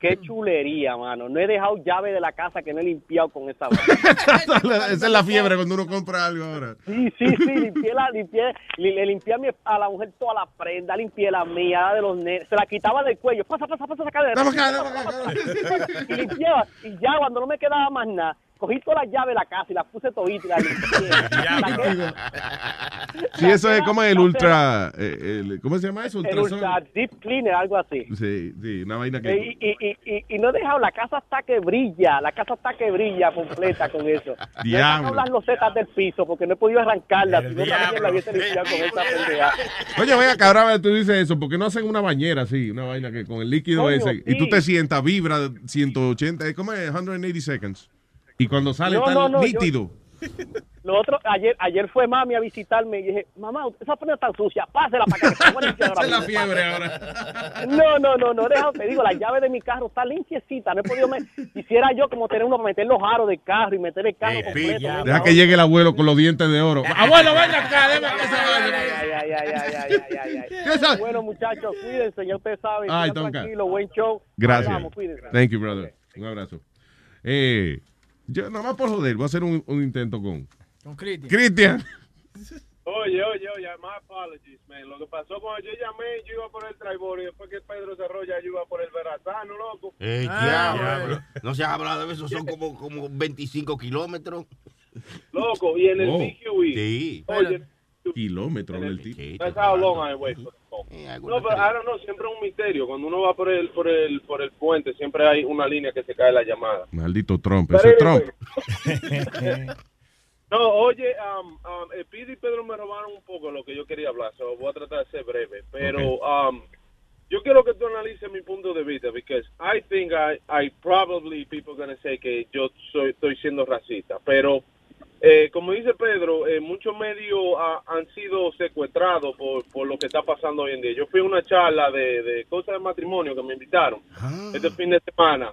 Qué chulería, mano. No he dejado llave de la casa que no he limpiado con esa vaina. Esa es la fiebre cuando uno compra algo ahora. Sí, sí, sí, limpié la, limpié, li- le limpié a, mi- a la mujer toda la prenda, limpié la mía, la de los nenes, se la quitaba del cuello, pasa, pasa, pasa esa cadera. Dame acá, dame Y limpiaba, y ya cuando no me quedaba más nada, cogí toda la llave de la casa y la puse todita y limpié. Sí, eso es como el ultra... eh, el- ¿Cómo se llama eso? el ultra deep cleaner, algo así. Sí, sí, una vaina que... y, y, y, y no he dejado, la casa hasta que brilla, la casa hasta que brilla completa con eso. No he Diablo. las losetas del piso porque no he podido arrancarlas, si no también la hubiese limpiado con esa pendeja. Oye, venga, ahora tú dices eso, porque no hacen una bañera así, una vaina que con el líquido Coño, ese, y tú te sientas, vibra 180, ¿cómo es? 180 seconds. Y cuando sale No, tan no, no, yo- nítido. Lo otro, ayer, ayer fue mami a visitarme y dije, mamá, esa prenda está sucia, pásela para que se ahora la fiebre pásela". No, no, no, no, deja, te digo, la llave de mi carro está limpiecita, no he podido, me, quisiera yo como tener uno para meter los aros del carro y meter el carro completo. Deja que llegue el abuelo con los dientes de oro. Abuelo, venga acá, déjame que esa Ay, vaina. ay, ay, ay, ay, ay, ay, ay, ay. Bueno, muchachos, cuídense, ya ustedes saben, Ay, tranquilos, buen show. Gracias. Cuídense. Thank you, brother. Un abrazo. Eh, yo, nada más por joder, voy a hacer un, un intento con... Con Cristian. Cristian. Oye, oye, oye, my apologies, man. Lo que pasó cuando yo llamé, yo iba por el Traibor y después que Pedro cerró, ya yo iba por el Verazano, loco. Eh, Ah, diablo. No se ha hablado de eso, son como, como 25 kilómetros. Loco, y en el Oh. BQE. Sí. Oye, Kilómetros del tipo. that's how long I wait for the phone. No, pero I don't know, siempre es un misterio. Cuando uno va por el, por el, por el puente, siempre hay una línea que se cae la llamada. Maldito Trump. Ese es. Trump. No, oye, um, um, eh, Pidi y Pedro me robaron un poco lo que yo quería hablar, so voy a tratar de ser breve, pero um, yo quiero que tú analices mi punto de vista, because I think I, I probably people gonna say que yo soy, estoy siendo racista, pero eh, como dice Pedro, eh, muchos medios ah, han sido secuestrados por, por lo que está pasando hoy en día. Yo fui a una charla de, de cosas de matrimonio que me invitaron este fin de semana.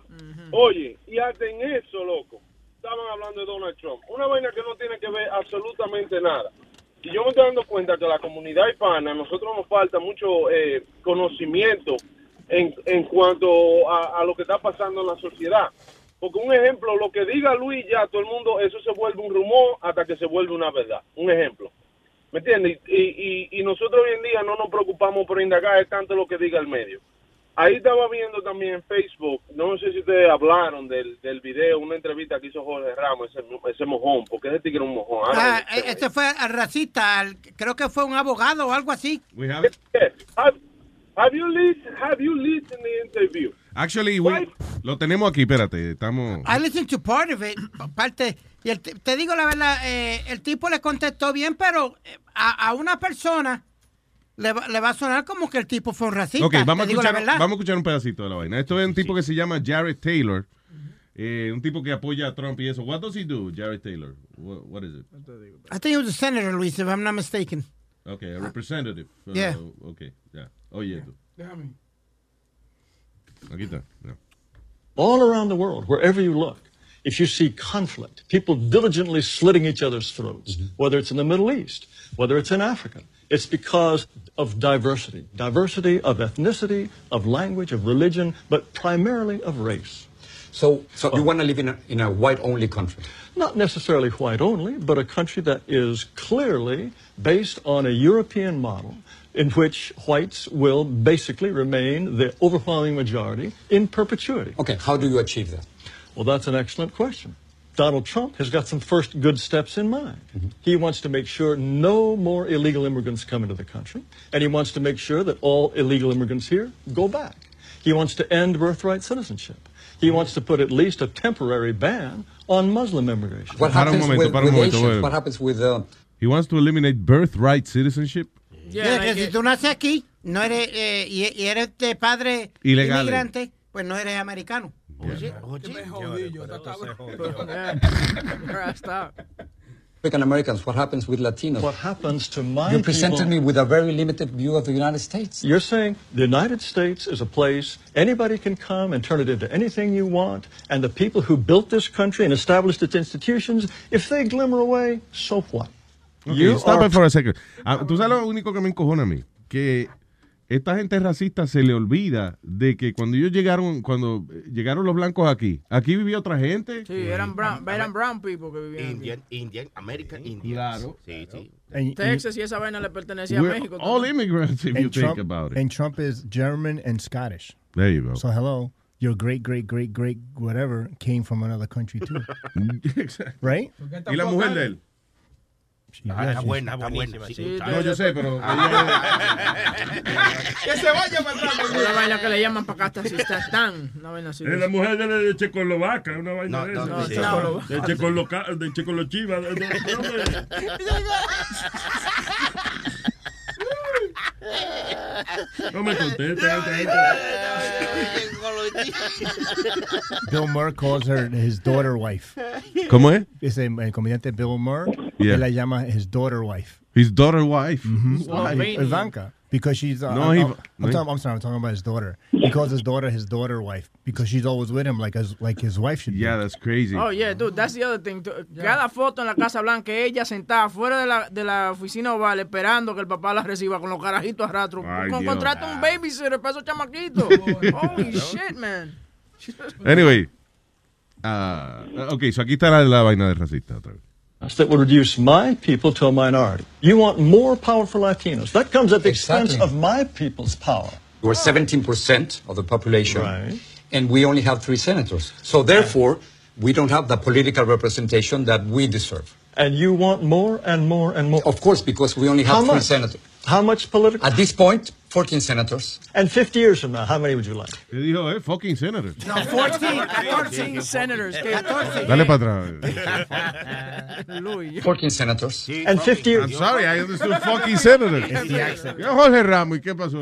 Oye, y hasta en eso, loco, estaban hablando de Donald Trump. Una vaina que no tiene que ver absolutamente nada. Y yo me estoy dando cuenta que la comunidad hispana, a nosotros nos falta mucho eh, conocimiento en, en cuanto a, a lo que está pasando en la sociedad. Porque un ejemplo, lo que diga Luis ya, todo el mundo, eso se vuelve un rumor hasta que se vuelve una verdad. Un ejemplo. ¿Me entiendes? Y, y, y nosotros hoy en día no nos preocupamos por indagar, es tanto lo que diga el medio. Ahí estaba viendo también en Facebook, no sé si ustedes hablaron del, del video, una entrevista que hizo Jorge Ramos, ese, ese mojón, porque ese tigre es un mojón. Ah, eh, este fue al racista, al- creo que fue un abogado o algo así. We have have, have you listened, have you listened the interview? Actually, we- lo tenemos aquí, espérate, estamos... I listened to part of it, parte, y el te digo la verdad, eh, el tipo le contestó bien, pero eh, a, a una persona le, va- le va a sonar como que el tipo fue un racista. Ok, vamos a, escuchar, vamos a escuchar un pedacito de la vaina. Esto es un tipo que se llama Jared Taylor, eh, un tipo que apoya a Trump y eso. What does he do, Jared Taylor? What, what is it? I think he was a senator, Luis, if I'm not mistaken. Okay, a representative. Uh, Yeah. okay, ya. Oye, tú. Aquí está. ya. all around the world, wherever you look, if you see conflict, people diligently slitting each other's throats, mm-hmm. whether it's in the Middle East, whether it's in Africa, it's because of diversity. Diversity of ethnicity, of language, of religion, but primarily of race. So, so you want to live in a, in a white-only country? Not necessarily white only, but a country that is clearly based on a European model in which whites will basically remain the overwhelming majority in perpetuity. Okay, how do you achieve that? Well, that's an excellent question. Donald Trump has got some first good steps in mind. He wants to make sure no more illegal immigrants come into the country, and he wants to make sure that all illegal immigrants here go back. He wants to end birthright citizenship. He wants to put at least a temporary ban on Muslim immigration. What happens momento, with, with Asians? What happens with uh, He wants to eliminate birthright citizenship. Yeah, que si tú naces aquí no eres, eh, y, y eres de padre Ilegal. inmigrante, pues no eres americano. African Americans? What happens with Latinos? What happens to my You presented people- me with a very limited view of the United States. You're saying the United States is a place anybody can come and turn it into anything you want, and the people who built this country and established its institutions, if they glimmer away, so what? You stop are- it for a second. Ah, Tú sabes lo único que me encojona a mí, que esta gente racista se le olvida de que cuando ellos llegaron, cuando llegaron los blancos aquí, aquí vivía otra gente. Sí, eran brown, eran brown people que vivían Indian, Indian, American Indians. Claro. Sí, sí. And- aquí. Texas y esa vaina le pertenecía a México. all también. immigrants, if you and think Trump, about it. And Trump is German and Scottish. There you go. So hello, your great, great, great, great, whatever came from another country too, right? ¿Y la mujer de él? Ah, está buena, está buena. sí. No, yo sé, pero... Que se vaya para atrás. Una vaina que le llaman para acá hasta Sistán. Una vaina así. Es la mujer de, de Checoslovaca, una vaina No, de no, esa. no, Checoslovaca. De Checosloca- de Checoslochiva. de- de- de- hombre. No me conteste. Bill Murr calls her his daughter wife. ¿Cómo es? Es el, comediante Bill Murr. Yeah. Él la llama his daughter wife. His daughter wife. Why? Ivanka. Because she's. Uh, No, I'm, he- I'm, no, he- talking, I'm sorry. I'm talking about his daughter. He calls his daughter his daughter wife because she's always with him, like his like his wife should. Yeah, that's crazy. Oh, yeah, dude, that's the other thing. Cada foto en la Casa Blanca, ella sentada fuera de la, de la oficina oval esperando que el papá la reciba con los carajitos a rastro. Ay, con Dios. contrata un babysitter para esos chamaquitos. Holy shit, man. Anyway. ah, ok, so aquí está la, la vaina de racista otra vez. That would reduce my people to a minority. You want more power for Latinos. That comes at the expense of my people's power. We're 17% of the population, Right. and we only have three senators. So therefore, we don't have the political representation that we deserve. And you want more and more and more. Of course, because we only have How three much? senators. How much political? At this point, 14 senators. And 50 years from now, how many would you like? ¿Qué dijo, eh? Fucking senator. No, 14, 14 senators. que- 14. Dale para atrás. Louis. 14 senators. And 50 I'm sorry, I understood fucking senator. Yo, Jorge Ramos, ¿y qué pasó?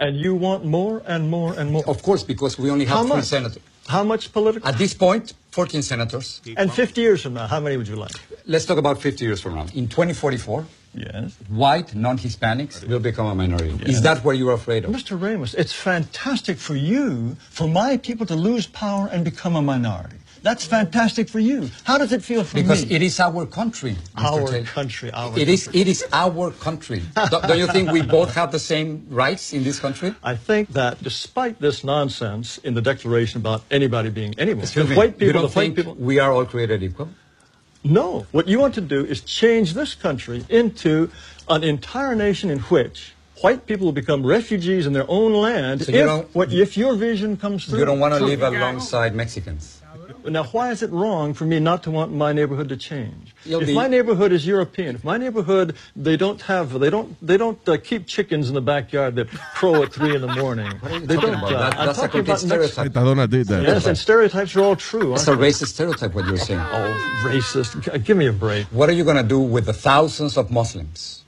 And you want more and more and more. Of course, because we only have How three much? senators. How much political? At this point, 14 senators. And 50 years from now, how many would you like? Let's talk about 50 years from now. In 2044, Yes. white non-Hispanics will become a minority. Is that what you're afraid of? Mr. Ramos, it's fantastic for you, for my people to lose power and become a minority. That's fantastic for you. How does it feel for Because me? it is our country. Mr. Our Taylor. country, our It is, it is our country. don't, don't you think we both have the same rights in this country? I think that despite this nonsense in the Declaration about anybody being anyone, Excuse the me, white you people, don't the white think people. we are all created equal? No, what you want to do is change this country into an entire nation in which white people will become refugees in their own land So if, don't- what, if your vision comes through. You don't want to live alongside Mexicans. Now, why is it wrong for me not to want my neighborhood to change? You'll if be- my neighborhood is European, if my neighborhood they don't have they don't they don't uh, keep chickens in the backyard that crow at three in the morning. they talking don't. about? Uh, That- I'm that's a talking complete about Mex- stereotype. Metadona did that. Yes, and stereotypes are all true. It's aren't a racist stereotype what you're saying. Oh, racist. Give me a break. What are you going to do with the thousands of Muslims,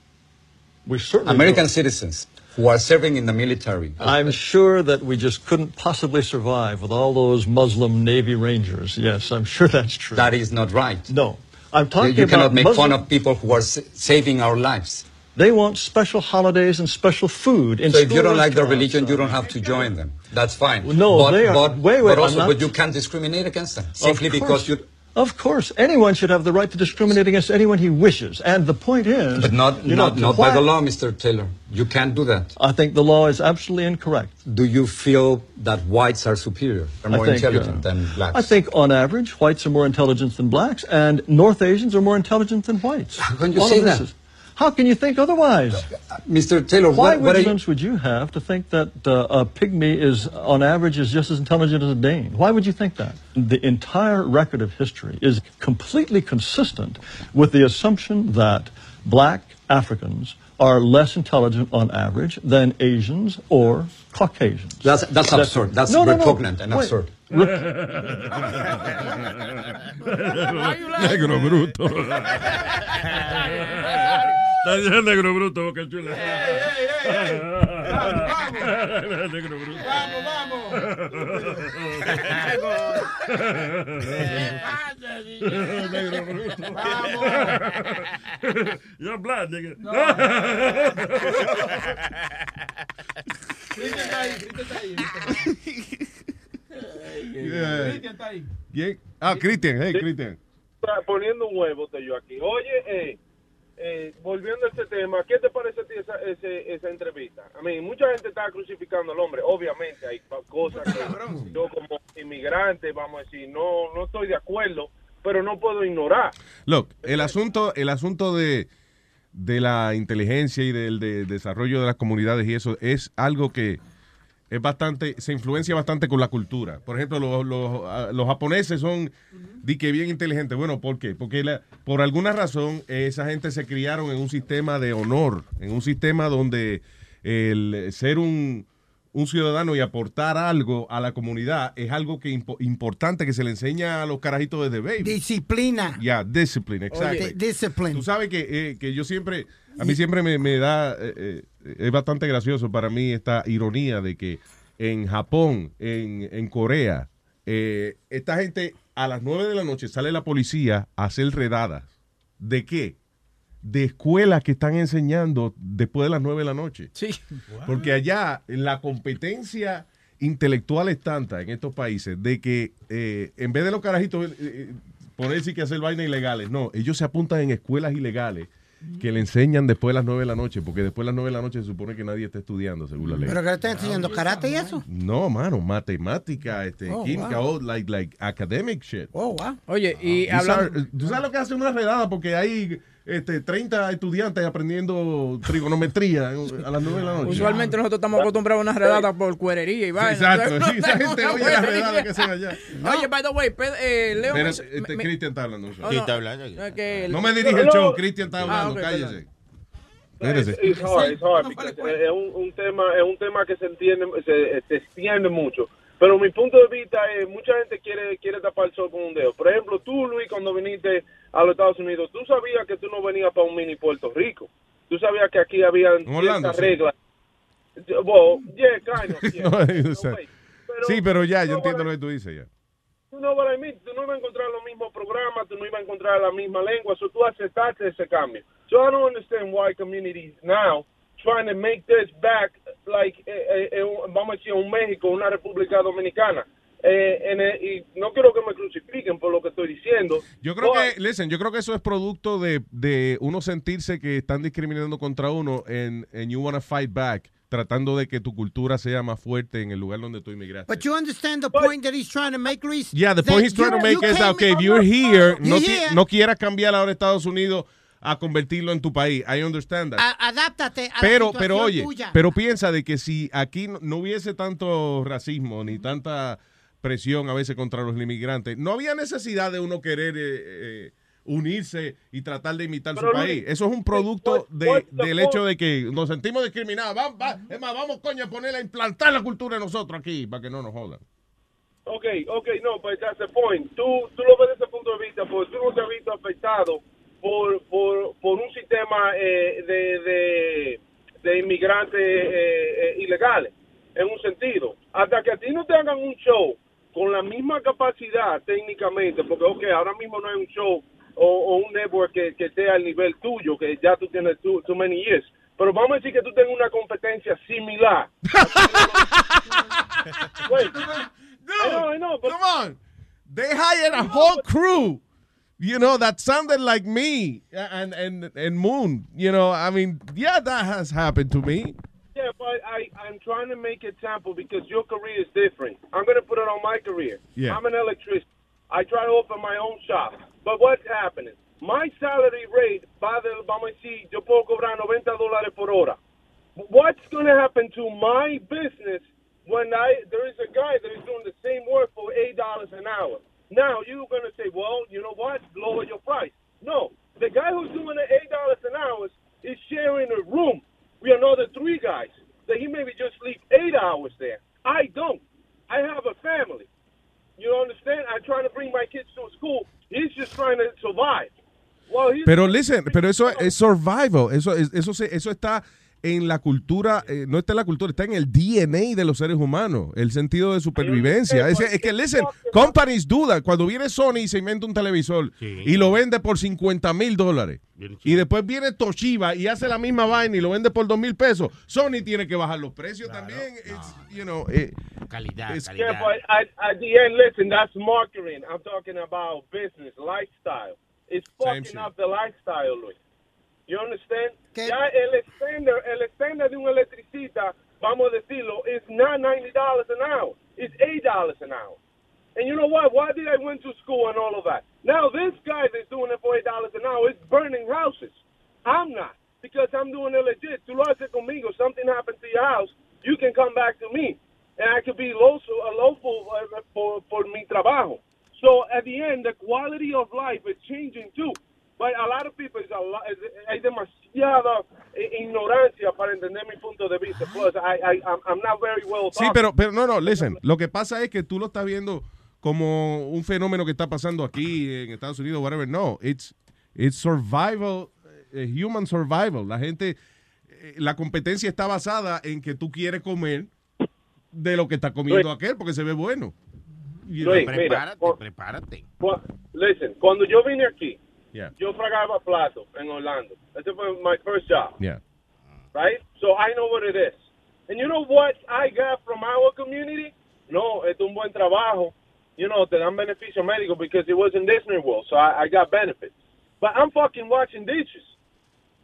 We certainly American don't. citizens, who are serving in the military? I'm sure that we just couldn't possibly survive with all those Muslim Navy Rangers. Yes, I'm sure that's true. That is not right. No, I'm talking you about cannot make Muslim- fun of people who are sa- saving our lives. They want special holidays and special food. In so if you don't like their religion, you don't have to join them. That's fine. No, but, they are- But, wait, wait, but also, not- but you can't discriminate against them simply because you. Of course, anyone should have the right to discriminate against anyone he wishes. And the point is, But not you know, not, not by the law, Mr. Taylor. You can't do that. I think the law is absolutely incorrect. Do you feel that whites are superior, are more think, intelligent uh, than blacks? I think, on average, whites are more intelligent than blacks, and North Asians are more intelligent than whites. How can you say that? How can you think otherwise? Mr. Taylor, Why what, what are you, evidence would you have to think that uh, a pygmy is, on average, is just as intelligent as a Dane? Why would you think that? The entire record of history is completely consistent with the assumption that black Africans are less intelligent on average than Asians or Caucasians. That's, that's absurd. That's No, no, no. repugnant and Wait. absurd. Negro bruto. Está negro bruto, boca chula. Negro bruto. Vamos, vamos. Negro bruto. You're black, nigga. Ahí, ahí. Yeah. Cristian está ahí. ¿Quién? Ah, Cristian, hey. Cristian. Está poniendo un huevo estoy yo aquí. Oye, eh, eh, volviendo a este tema, ¿qué te parece a ti esa, esa entrevista? A mí, mucha gente está crucificando al hombre. Obviamente hay cosas que yo como inmigrante, vamos a decir, no, no estoy de acuerdo, pero no puedo ignorar. Look, el asunto, el asunto de, de la inteligencia y del de desarrollo de las comunidades y eso es algo que es bastante, se influencia bastante con la cultura. Por ejemplo, los, los, ah, los japoneses son di que bien inteligentes. Bueno, ¿por qué? Porque la- por alguna razón esa gente se criaron en un sistema de honor, en un sistema donde el ser un, un ciudadano y aportar algo a la comunidad es algo que impo- importante que se le enseña a los carajitos desde baby. Disciplina. Ya, discipline, exacto. Di- discipline. Tú sabes que, eh, que yo siempre, a mí siempre me, me da, eh, eh, es bastante gracioso para mí esta ironía de que en Japón, en, en Corea, esta gente a las 9 de la noche sale la policía a hacer redadas. ¿De qué? De escuelas que están enseñando después de las 9 de la noche. Sí. Porque allá la competencia intelectual es tanta en estos países de que eh, en vez de los carajitos eh, eh, ponerse que hacer vainas ilegales, no, ellos se apuntan en escuelas ilegales que le enseñan después de las 9 de la noche, porque después de las 9 de la noche se supone que nadie está estudiando, según la ley. ¿Pero que le están enseñando karate y eso? No, mano, matemática, este, Oh, química, wow. all, like, like academic shit. Oh, wow. Oye, y are- ¿Tú sabes lo que hace una redada? Porque hay este, 30 estudiantes aprendiendo trigonometría a las 9 de la noche. Usualmente nosotros estamos acostumbrados a unas redadas por cuerería y vaina. exacto, Entonces, sí, esa gente una oye las redadas que hacen allá. Oye, by the way, eh, Leo... Este me- Cristian está hablando. no, ¿Quién está no, hablando me dirige el show. Cristian está Ah, hablando, ok, cállese. It's, Espérese. it's hard, it's hard, because, eh, es un, un tema, es un tema que se entiende, se, se extiende mucho. Pero mi punto de vista es, mucha gente quiere, quiere tapar el sol con un dedo. Por ejemplo, tú, Luis, cuando viniste a los Estados Unidos, tú sabías que tú no venías para un mini Puerto Rico. Tú sabías que aquí había ciertas sí. reglas. Well, yeah, kind of, yeah. No, o sea, sí, pero ya, yo entiendo lo que tú dices ya. Tú no vas a mí, tú no ibas a encontrar los mismos programas, tú no ibas a encontrar la misma lengua, so tú aceptaste ese cambio. So I don't understand why communities now trying to make this back like eh, eh, eh, vamos a decir un México, una República Dominicana. Eh, en el- y no quiero que me crucifiquen por lo que estoy diciendo. Yo creo que, listen, yo creo que eso es producto de, de uno sentirse que están discriminando contra uno en and you wanna fight back tratando de que tu cultura sea más fuerte en el lugar donde tú inmigraste. But you understand the point that he's trying to make, Luis? Yeah, the point he's trying to make is okay, if you're here, no, You're here. no quieras cambiar ahora a Estados Unidos a convertirlo en tu país. I understand that. A- adáptate a pero, la pero oye, tuya. pero piensa de que si aquí no, no hubiese tanto racismo ni tanta presión a veces contra los inmigrantes, no había necesidad de uno querer eh, eh, unirse y tratar de imitar Pero, su Luis, país. Eso es un producto de- del hecho de que nos sentimos discriminados. Va- va- es más, vamos coño a ponerle a implantar la cultura de nosotros aquí para que no nos jodan. Ok, ok, no, but that's the point. Tú, tú lo ves desde ese punto de vista, porque tú no te has visto afectado por, por, por un sistema eh, de, de, de inmigrantes eh, eh, ilegales, en un sentido. Hasta que a ti no te hagan un show con la misma capacidad técnicamente, porque, ok, ahora mismo no hay un show o, o un network que, que esté al nivel tuyo, que ya tú tienes too, too many years. Pero vamos a decir que tú tengas una competencia similar. Wait. I know, I know, but come on. They hired a whole crew, you know, that sounded like me and and and Moon. You know, I mean, yeah, that has happened to me. Yeah, but I, I'm trying to make it sample because your career is different. I'm going to put it on my career. Yeah. I'm an electrician. I try to open my own shop. But what's happening? My salary rate, de, vamos a decir, yo puedo cobrar 90 dólares por hora. What's going to happen to my business when I there is a guy that is doing the same work for $8 an hour? Now, you're going to say, well, you know what? Lower your price. No. The guy who's doing the $8 an hour is sharing a room with another three guys that he maybe just sleep eight hours there. I don't. I have a family. You don't understand? I'm trying to bring my kids to school. He's just trying to survive. Well, Pero listen, pero eso es survival. Eso es- eso eso está en la cultura, eh, no está en la cultura, está en el DNA de los seres humanos, el sentido de supervivencia. Es, es que, listen, companies dudan. Cuando viene Sony y se inventa un televisor y lo vende por 50 mil dólares, y después viene Toshiba y hace la misma vaina y lo vende por 2 mil pesos, Sony tiene que bajar los precios también. It's, you know, eh, Calidad, it's- Yeah, but at, at the end, listen, that's marketing. I'm talking about business, lifestyle. It's fucking up the lifestyle, Luis. You understand? Ya el extender, el extender de un electricista, vamos a decirlo, is not $90 an hour. It's $8 an hour. And you know what? Why did I went to school and all of that? Now this guy that's doing it for $8 an hour is burning houses. I'm not. Because I'm doing it legit. Tú lo haces conmigo. Something happened to your house, you can come back to me. And I could be lawful, lawful uh, for, for mi trabajo. So at the end, the quality of life is changing too. But a lot of people, is a lot, is- hay demasiada eh, ignorancia para entender mi punto de vista. Plus, I, I, I'm, not very well Sí, pero, pero no, no, listen. Lo que pasa es que tú lo estás viendo como un fenómeno que está pasando aquí en Estados Unidos, whatever. No, it's, it's survival, eh, human survival. La gente, eh, la competencia está basada en que tú quieres comer de lo que está comiendo aquel porque se ve bueno. Y- Luis, mira, Prepárate, cu- prepárate. cu- listen, cuando yo vine aquí, Yeah, yo fragaba plato en Orlando. Fue my first job. yeah. right? So I know what it is. And you know what I got from our community? No, es un buen trabajo. You know, te dan beneficio médico because it was in Disney World, so I, I got benefits. But I'm fucking washing dishes.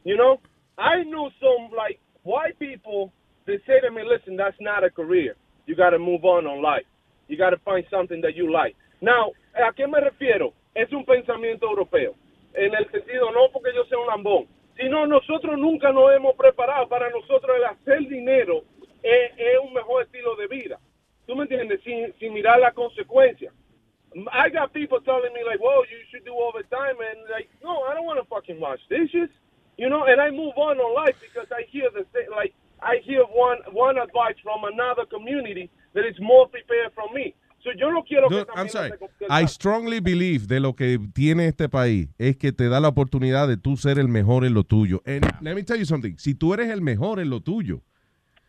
You know, I knew some like white people. They say to me, "Listen, that's not a career. You got to move on on life. You got to find something that you like." Now, ¿a qué me refiero? Es un pensamiento europeo. En el sentido, no porque yo sea un lambón, sino nosotros nunca nos hemos preparado para nosotros el hacer dinero es, un mejor estilo de vida. ¿Tú me entiendes? Sin, sin mirar la consecuencia. I got people telling me like, "Whoa, you should do overtime," and like, no, I don't want to fucking wash dishes, you know. And I move on on life because I hear the like I hear one one advice from another community that is more prepared from me. So yo no quiero que I'm sorry. I strongly believe de lo que tiene este país es que te da la oportunidad de tú ser el mejor en lo tuyo. And let me tell you something. Si tú eres el mejor en lo tuyo,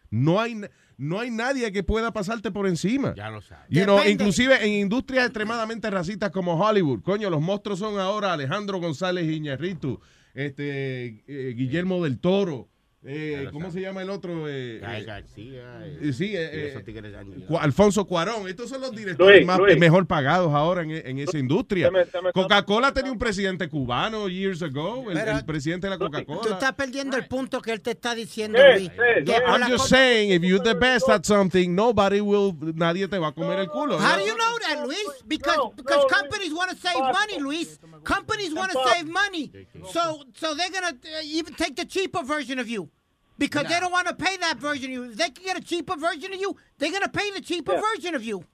no hay, no hay nadie que pueda pasarte por encima. Ya lo sabes. You know, inclusive en industrias extremadamente racistas como Hollywood, coño, los monstruos son ahora Alejandro González Iñárritu, este, eh, Guillermo del Toro, eh, ¿cómo se llama el otro? Eh, Guy eh, García. eh, sí, eh, esos eh, Alfonso Cuarón, estos son los directores Luis, más, Luis. mejor pagados ahora en, en esa industria. Coca-Cola tenía un presidente cubano years ago, el, el presidente de la Tú Coca-Cola. estás perdiendo el punto que él te está diciendo, Sí, Luis. sí, sí. I'm just saying, if you're the best at something, nobody will, nadie te va a comer el culo. How do you know that, Luis? Because because companies want to save money, Luis. Companies want to save money, so so they're gonna uh, even take the cheaper version of you. Because they don't want to pay that version of you. If they can get a cheaper version of you, they're gonna pay the cheaper Yeah. version of you.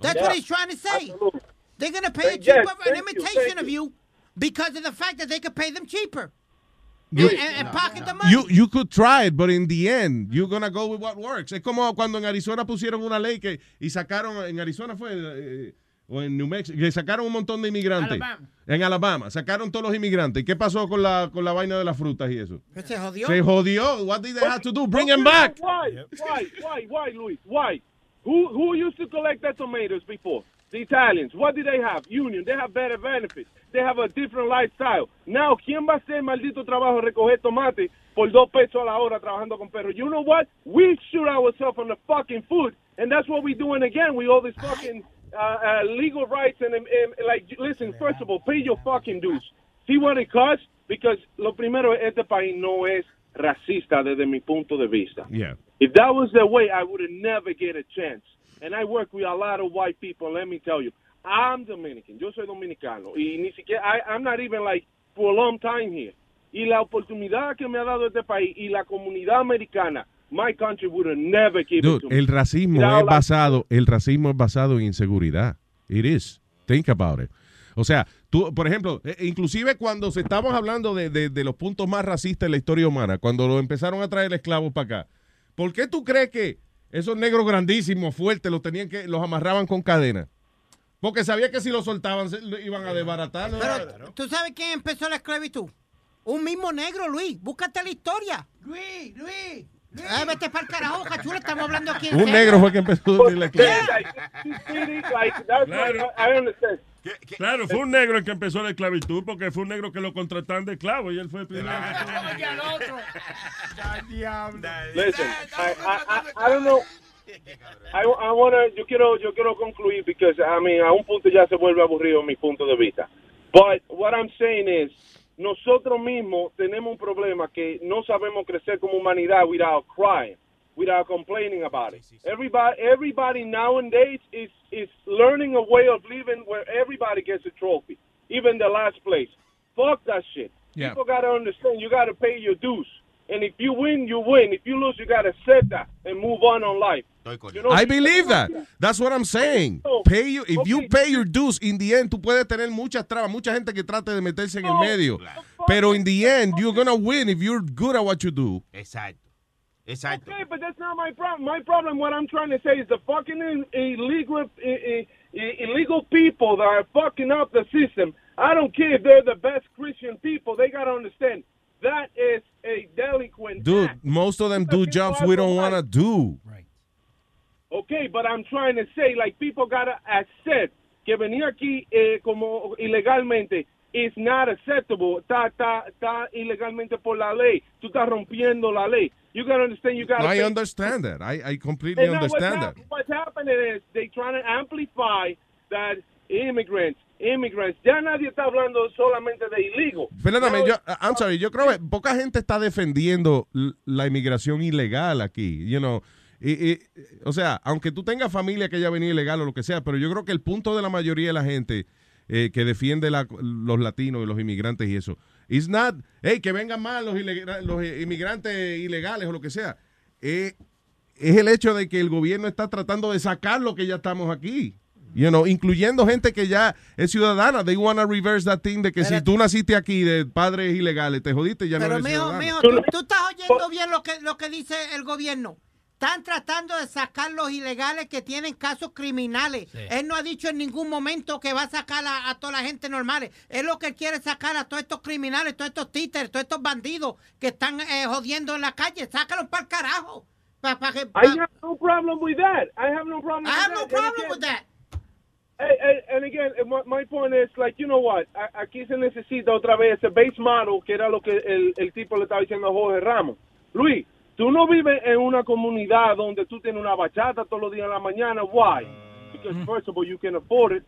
That's Yeah. what he's trying to say. Absolutely. They're gonna pay a cheaper, thank an imitation thank of you, because of the fact that they could pay them cheaper. You- and, and- and pocket the money. You, you could try it, but in the end, you're gonna go with what works. Es como cuando en Arizona pusieron una ley que y sacaron, en Arizona fue, eh, o en New Mexico, que sacaron un montón de inmigrantes. Alabama. En Alabama, sacaron todos los inmigrantes. ¿Y qué pasó con la, con la vaina de las frutas y eso? Que se jodió. Se jodió. What did they have to do? Bring them back. Why? Why? Why? Why, Luis? Why? Who who used to collect the tomatoes before? The Italians. What do they have? Union. They have better benefits. They have a different lifestyle. Now, ¿quién va a hacer el maldito trabajo de recoger tomate por dos pesos a la hora trabajando con perros? You know what? We shoot ourselves on the fucking foot, and that's what we're doing again. We all these fucking uh, uh, legal rights and, and, and like, listen. First of all, pay your fucking dues. See what it costs? Because lo primero, este país no es racista desde mi punto de vista. Yeah. If that was the way, I would have never get a chance. And I work with a lot of white people. Let me tell you, I'm Dominican. Yo soy dominicano. Y ni siquiera, I, I'm not even like for a long time here. Y la oportunidad que me ha dado este país y la comunidad americana, my country would have never given it to Dude, me. el racismo es basado, el racismo es basado en inseguridad. It is. Think about it. O sea, tú, por ejemplo, eh, inclusive cuando se estamos hablando de, de- de los puntos más racistas de la historia humana, cuando lo empezaron a traer esclavos para acá, ¿por qué tú crees que esos negros grandísimos, fuertes, los tenían que, los amarraban con cadena? Porque sabía que si los soltaban se, lo iban a desbaratar. ¿no? Pero, ¿tú sabes quién empezó la esclavitud? Un mismo negro, Luis. Búscate la historia. Luis, Luis. Eh, vete para el carajo, cachula. Estamos hablando aquí Un negro fue que empezó la esclavitud. Like, that's Claro. fue un negro el que empezó la esclavitud porque fue un negro que lo contrataron de esclavo y él fue el primero. Otro. Ya, diablo. Listen, I, I, I, I don't know. I, I wanna, yo quiero, yo quiero concluir because I mean, a un punto ya se vuelve aburrido mi punto de vista. But what I'm saying is, nosotros mismos tenemos un problema que no sabemos crecer como humanidad without crying, without complaining about it. Everybody, everybody nowadays is is learning a way of living where everybody gets a trophy, even the last place. Fuck that shit. Yeah. People gotta understand. You gotta pay your dues. And if you win, you win. If you lose, you gotta accept that and move on on life. You know, I believe that. That's what I'm saying. Pay you, if you pay your dues, in the end, tú puedes tener muchas trabas, mucha gente que trate de meterse en el medio. Pero in the end, you're gonna win if you're good at what you do. Exacto. Exacto. Okay, but that's not my problem. My problem, what I'm trying to say, is the fucking illegal, i- i- illegal people that are fucking up the system. I don't care if they're the best Christian people. They gotta understand that is a delinquent Dude, act. most of them do jobs we don't wanna do. Right. Okay, but I'm trying to say, like, people gotta accept que venir aquí eh, como ilegalmente is not acceptable. Está, está, está ilegalmente por la ley. Tú estás rompiendo la ley. You gotta understand. You gotta. I pay- understand that. I, I completely And now what's, understand that. hap- what's happening is they trying to amplify that immigrants, immigrants. Ya nadie está hablando solamente de illegal. Perdóname, yo, I'm sorry, yo creo que poca gente está defendiendo la inmigración ilegal aquí, you know. Y, y, o sea, aunque tú tengas familia que haya venido ilegal o lo que sea, pero yo creo que el punto de la mayoría de la gente eh, que defiende la- los latinos y los inmigrantes y eso, is not, hey, que vengan más los inmigrantes ilegales o lo que sea. Eh, es el hecho de que el gobierno está tratando de sacar lo que ya estamos aquí. You know, incluyendo gente que ya es ciudadana. They want to reverse that thing de que si tú naciste aquí de padres ilegales, te jodiste, ya Pero, no eres mijo, ciudadano. mijo, tú, tú estás oyendo bien lo que, lo que dice el gobierno. Están tratando de sacar los ilegales que tienen casos criminales. Él no ha dicho en ningún momento que va a sacar a, a toda la gente normales. Es lo que él quiere sacar a todos estos criminales, todos estos títeres, todos estos bandidos que están eh, jodiendo en la calle. Sácalos para el carajo. Pa- pa' que- pa- I have no problem with that. I have no problem. I with have that. no problem with that. Hey, hey, and again, eh, my, my point is, like, you know what? A- Aquí se necesita otra vez ese base model, que era lo que el, el tipo le estaba diciendo a Jorge Ramos. Luis, tú no vives en una comunidad donde tú tienes una bachata todos los días en la mañana. Why? Because first of all, you can afford it,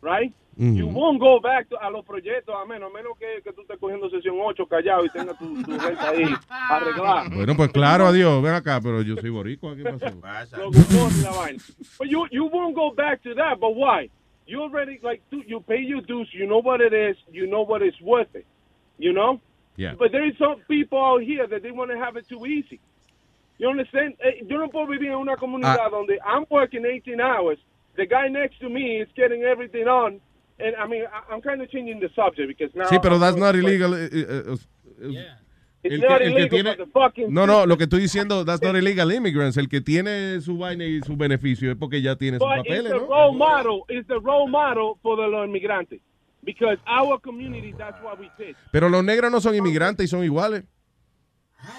right? Mm. You won't go back to- a los proyectos a menos, a menos que, que tú estés cogiendo sesión 8 callado y tengas tu, tu renta ahí arreglada. Bueno, pues claro, adiós, ven acá, pero yo soy boricua, ¿qué pasó? But you you won't go back to that. But why? You already like you pay your dues. You know what it is. You know what it's worth it. You know. Yeah. But there is some people out here that they want to have it too easy. You understand? Eh, Yo no puedo vivir en una comunidad Ah. donde I'm working 18 hours. The guy next to me is getting everything on. And I mean, I, I'm kind of changing the subject because now. Sí, pero I'm that's not illegal. eh, eh, eh, eh, It's el not que- el que illegal, tiene- but the fucking No, no, lo que estoy diciendo, that's not illegal immigrants. El que tiene su vaina y su beneficio es porque ya tiene sus But it's papeles, ¿no? role model. It's the role model for the los inmigrantes. Because our community, that's what we did. Pero los negros no son inmigrantes y son iguales.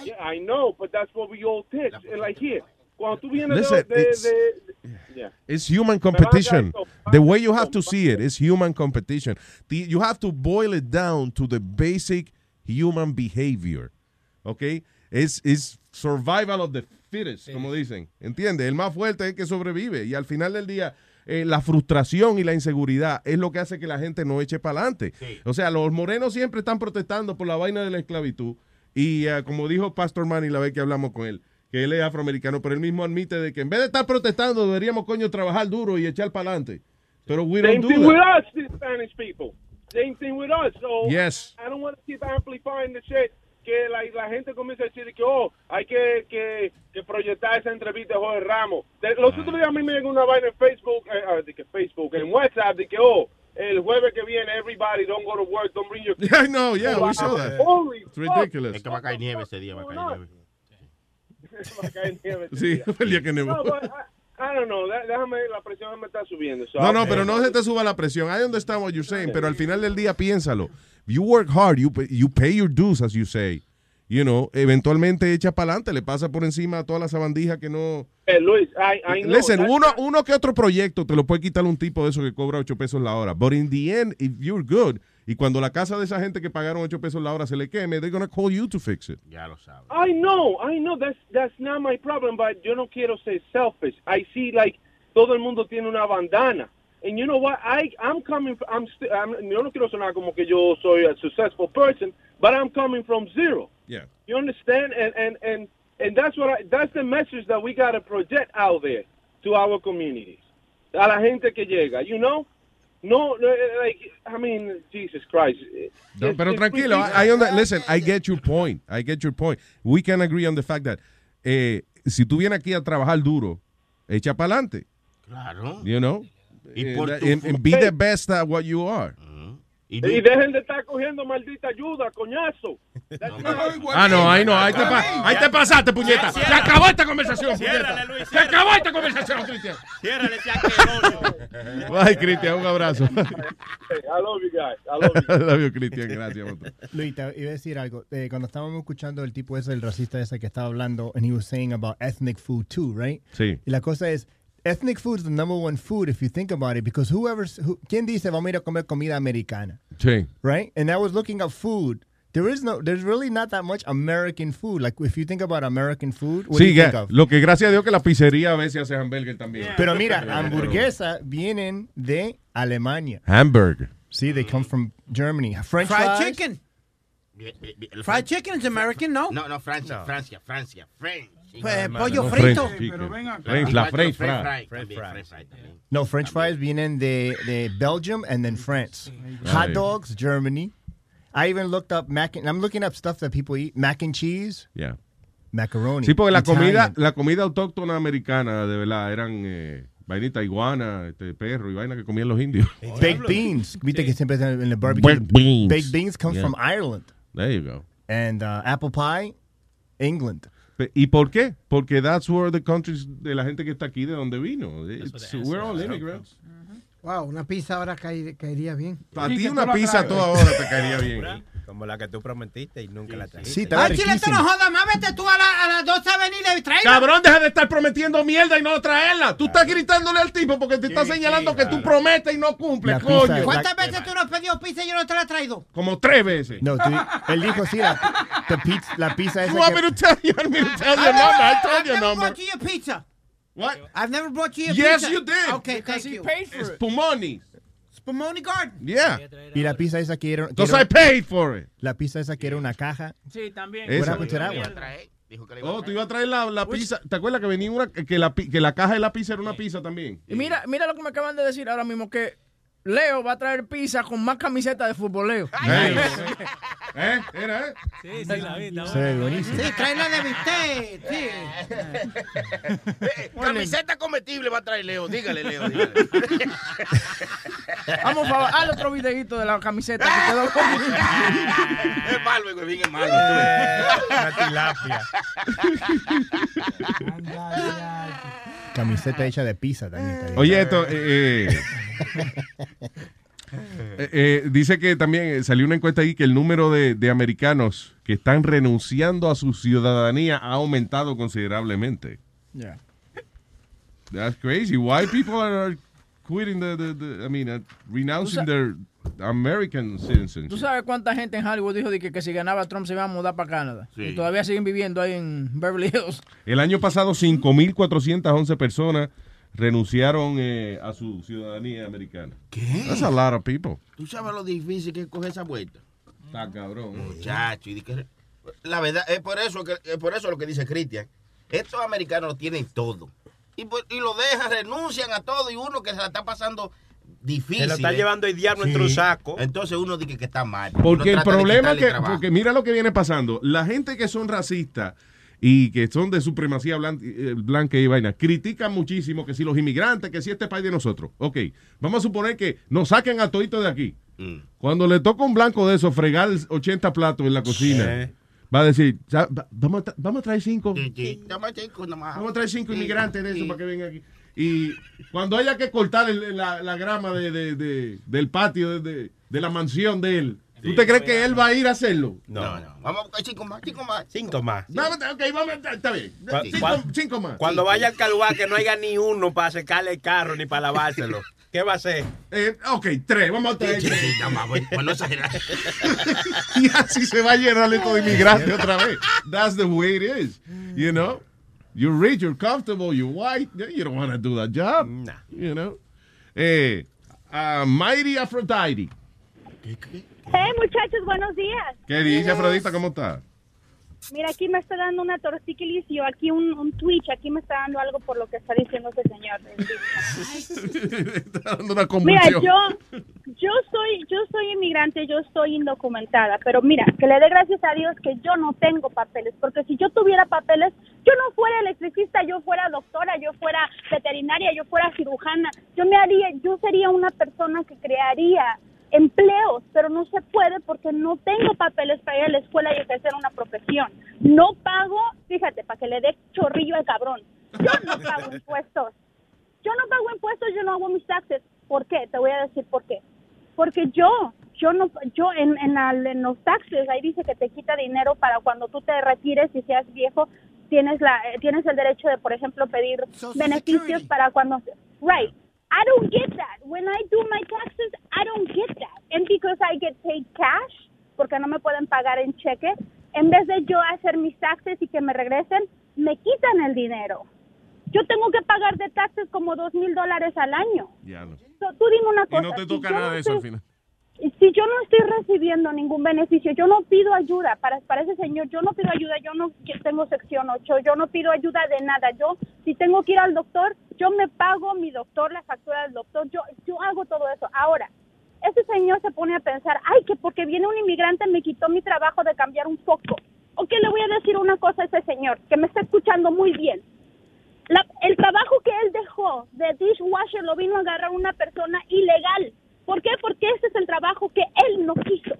Yeah, I know, but that's what we all did. And like here, cuando tú vienes Listen, de, de, it's- de- yeah. It's human competition. The way you have to see it is human competition. The- you have to boil it down to the basic human behavior. ¿Ok? Es es survival of the fittest, como dicen. ¿Entiendes? El más fuerte es el que sobrevive. Y al final del día, eh, la frustración y la inseguridad es lo que hace que la gente no eche para adelante. O sea, los morenos siempre están protestando por la vaina de la esclavitud. Y eh, como dijo Pastor Manny la vez que hablamos con él, que él es afroamericano, pero él mismo admite de que en vez de estar protestando, deberíamos, coño, trabajar duro y echar para adelante. Pero we Same don't do thing that. with us, the Spanish people. Same thing with us. So Yes. I don't want to keep amplifying the shit. Que la, la gente comienza a decir que, oh, hay que, que, que proyectar esa entrevista de Jorge Ramos. De- los otros días a mí me llegó una vaina en Facebook, eh, ah, de que Facebook, en WhatsApp, de que, oh, el jueves que viene, everybody don't go to work, don't bring your Yeah, I know, yeah, we saw that. Holy It's ridiculous. Es que va a caer nieve ese día, va a caer nieve. Va a caer nieve ese Sí, el día que nevó. No, but I, I don't know, da- déjame, la presión me está subiendo. so No, no, pero no se te suba la presión. I understand what you're saying, pero al final del día piénsalo. You work hard, you pay, you pay your dues, as you say. You know, eventualmente echa para adelante, le pasa por encima a toda la sabandija que no... Eh, Luis, I, I know. Listen, uno, uno que otro proyecto te lo puede quitar un tipo de eso que cobra 8 pesos la hora. But in the end, if you're good, y cuando la casa de esa gente que pagaron 8 pesos la hora se le queme, they're gonna call you to fix it. Ya lo sabes. I know, I know that's that's not my problem, but yo no quiero ser selfish. I see like todo el mundo tiene una bandana. And you know what? I I'm coming from, I'm, I'm yo no quiero sonar como que yo soy a successful person, but I'm coming from zero. Yeah. You understand? And and and and that's what I, that's the message that we got to project out there to our communities. A la gente que llega, you know? No, no, like I mean, Jesus Christ. No, pero it's tranquilo. I, I under- listen, I get your point. I get your point. We can agree on the fact that eh, si tú vienes aquí a trabajar duro, echa para adelante. Claro. You know? Y Eh, por that- tu and, and be the best at what you are. Y dejen de estar cogiendo maldita ayuda, coñazo. Ah, no, ahí no, ahí te, pa- ahí te pasaste, puñeta. Se acabó esta conversación, puñeta. Luis, Se acabó esta conversación, Cristian. Ciérrale ese asqueroso. Bye, Cristian, un abrazo. I love you guys. I love you. I love you, Cristian, gracias. Luis, te iba a decir algo. Eh, cuando estábamos escuchando el tipo ese, el racista ese que estaba hablando, and he was saying about ethnic food too, right? Sí. Y la cosa es, ethnic food is the number one food if you think about it, because whoever's, who, ¿quién dice vamos a ir a comer comida americana? Sí. Right? And I was looking up food. There is no, there's really not that much American food. Like if you think about American food, what do Sí, you think of? lo que gracias a Dios que la pizzería a veces hace hamburger también. Pero mira, hamburguesa vienen de Alemania. Hamburger. See, they come from Germany. French Fried fries. chicken. Fried chicken is American, no? No, no, Francia, Francia, Francia, French. Pues, No, pollo no, frito. French chicken. Pero ven acá. French, la French fry. French también. No, French fries vienen de, de Belgium and then France. Hot dogs, Germany. I even looked up mac and I'm looking up stuff that people eat. Mac and cheese, Yeah. macaroni. Sí, porque la Italian. comida, la comida autóctona americana, de verdad, eran eh, vainita iguana, este, perro y vaina que comían los indios. Baked beans. Viste que siempre están en el barbecue. Baked beans. Baked beans come Yeah. from Ireland. There you go. And uh, apple pie, England. ¿Y por qué? Porque that's where the countries de la gente que está aquí de donde vino. It's- we're all immigrants. Wow, una pizza ahora cae- caería bien. A ti una pizza a toda hora te caería bien. Como la que tú prometiste y nunca la trajiste. Sí, Ay, chile, tú no jodas más, vete tú a, la, a las 12 avenida y tráela. Cabrón, deja de estar prometiendo mierda y no traerla. Tú estás gritándole al tipo porque te está señalando que tú prometes y no cumples, coño. pizza- ¿Cuántas veces tú no has pedido pizza y yo no te la he traído? Como tres veces. No, tú- él dijo sí, la, the pizza, la pizza esa You want que- me to tell you? I mean to tell your number. I told I've your never number. brought you your pizza. What? I've never brought you your Yes, pizza. you did. Okay, Because thank he you. paid for it. Spumoni. Spumoni Garden. Yeah. Y la pizza esa que era... era- I paid for it. La pizza esa que era una caja. Sí, también. Esa. Dijo que iba a Oh, tú ibas a traer la, la pizza. ¿Te acuerdas que venía una que la, pi- que la caja de la pizza era una pizza también? Y mira, mira lo que me acaban de decir ahora mismo, que Leo va a traer pizza con más camisetas de futboleo. Hey. ¿Eh? ¿Era, eh? Sí, sí, la vi. ve buena. buenísimo. Sí, tráela de bistec. Sí. Eh, Camiseta comestible va a traer Leo. Dígale, Leo. Dígale. Vamos, por favor, haz otro videito de la camiseta que quedó es malo, güey, bien es malo. Una tilapia. Camiseta hecha de pizza también. está. Oye, esto. eh, eh, eh, eh, dice que también salió una encuesta ahí que el número de, de americanos que están renunciando a su ciudadanía ha aumentado considerablemente. Yeah. That's crazy. Why people are quitting the, the, the I mean, uh, renouncing their American ¿Tú citizenship? sabes cuánta gente en Hollywood dijo de que, que si ganaba Trump se iba a mudar para Canadá? Sí. Y todavía siguen viviendo ahí en Beverly Hills. El año pasado 5.411 personas renunciaron eh, a su ciudadanía americana. ¿Qué? That's a lot of people. ¿Tú sabes lo difícil que es coger esa vuelta? Está cabrón. Muchacho, y que- la verdad, es por eso que es por eso lo que dice Cristian. Estos americanos lo tienen todo. Y, por- y lo dejan, renuncian a todo y uno que se la está pasando difícil. Se lo está ¿eh? llevando el diablo entre un saco. Entonces uno dice que está mal. Porque el problema quitarle que, trabajo. porque mira lo que viene pasando, la gente que son racistas y que son de supremacía eh, blanca y vaina, critican muchísimo que si los inmigrantes, que si este país de nosotros. Ok, vamos a suponer que nos saquen a todito de aquí. Mm. Cuando le toca a un blanco de eso fregar 80 platos en la cocina, Eh. Va a decir, "Sa- va- vamos a, tra- vamos a traer cinco. Sí. Vamos a traer cinco Sí, inmigrantes de eso para que vengan aquí. Y cuando haya que cortar el- la, la grama de, de- de- del patio de, de- de la mansión de él, ¿tú te crees que él va a ir a hacerlo? No, no. Vamos a buscar cinco más, cinco más. Cinco más. Vamos, ok, vamos, está bien. Cinco, cinco más. Cuando vaya al caluá que no haya ni uno para secarle el carro ni para lavárselo. ¿Qué va a hacer? Eh, ok, tres, vamos a tres. sí, nada más, bueno, exagerar. y así se va a llenar esto de inmigrantes otra vez. That's the way it is. You know? You're rich, you're comfortable, you're white. You don't want to do that job. You know? Eh, uh, Mighty Aphrodite. Hey, muchachos, buenos días. ¿Qué dice Afrodita? ¿Cómo está? Mira, aquí me está dando una tortíquilis y aquí un, un Twitch, aquí me está dando algo por lo que está diciendo ese señor. está dando una Mira, yo, yo soy, yo soy inmigrante, yo soy indocumentada, pero mira, que le dé gracias a Dios que yo no tengo papeles, porque si yo tuviera papeles, yo no fuera electricista, yo fuera doctora, yo fuera veterinaria, yo fuera cirujana, yo me haría, yo sería una persona que crearía empleos, pero no se puede porque no tengo papeles para ir a la escuela y ejercer una profesión. No pago, fíjate, para que le dé chorrillo al cabrón. Yo no pago impuestos. Yo no pago impuestos, yo no hago mis taxes. ¿Por qué? Te voy a decir por qué. Porque yo, yo no, yo en, en, la- en los taxes ahí dice que te quita dinero para cuando tú te retires y seas viejo tienes la, eh, tienes el derecho de, por ejemplo, pedir beneficios para cuando, right. I don't get that. When I do my taxes, I don't get that. And because I get paid cash, porque no me pueden pagar en cheque, en vez de yo hacer mis taxes y que me regresen, me quitan el dinero. Yo tengo que pagar de taxes como dos mil dólares al año. Ya no. So, tú dime una Y cosa. no te toca nada de eso al final. Si yo no estoy recibiendo ningún beneficio, yo no pido ayuda para, ese señor, yo no pido ayuda, yo no que tengo sección 8, yo no pido ayuda de nada, yo si tengo que ir al doctor, yo me pago mi doctor, la factura del doctor, yo, yo hago todo eso. Ahora, ese señor se pone a pensar, ay, que porque viene un inmigrante me quitó mi trabajo de cambiar un foco. Ok, le voy a decir una cosa a ese señor, que me está escuchando muy bien. La- el trabajo que él dejó de dishwasher lo vino a agarrar una persona ilegal. ¿Por qué? Porque ese es el trabajo que él no quiso.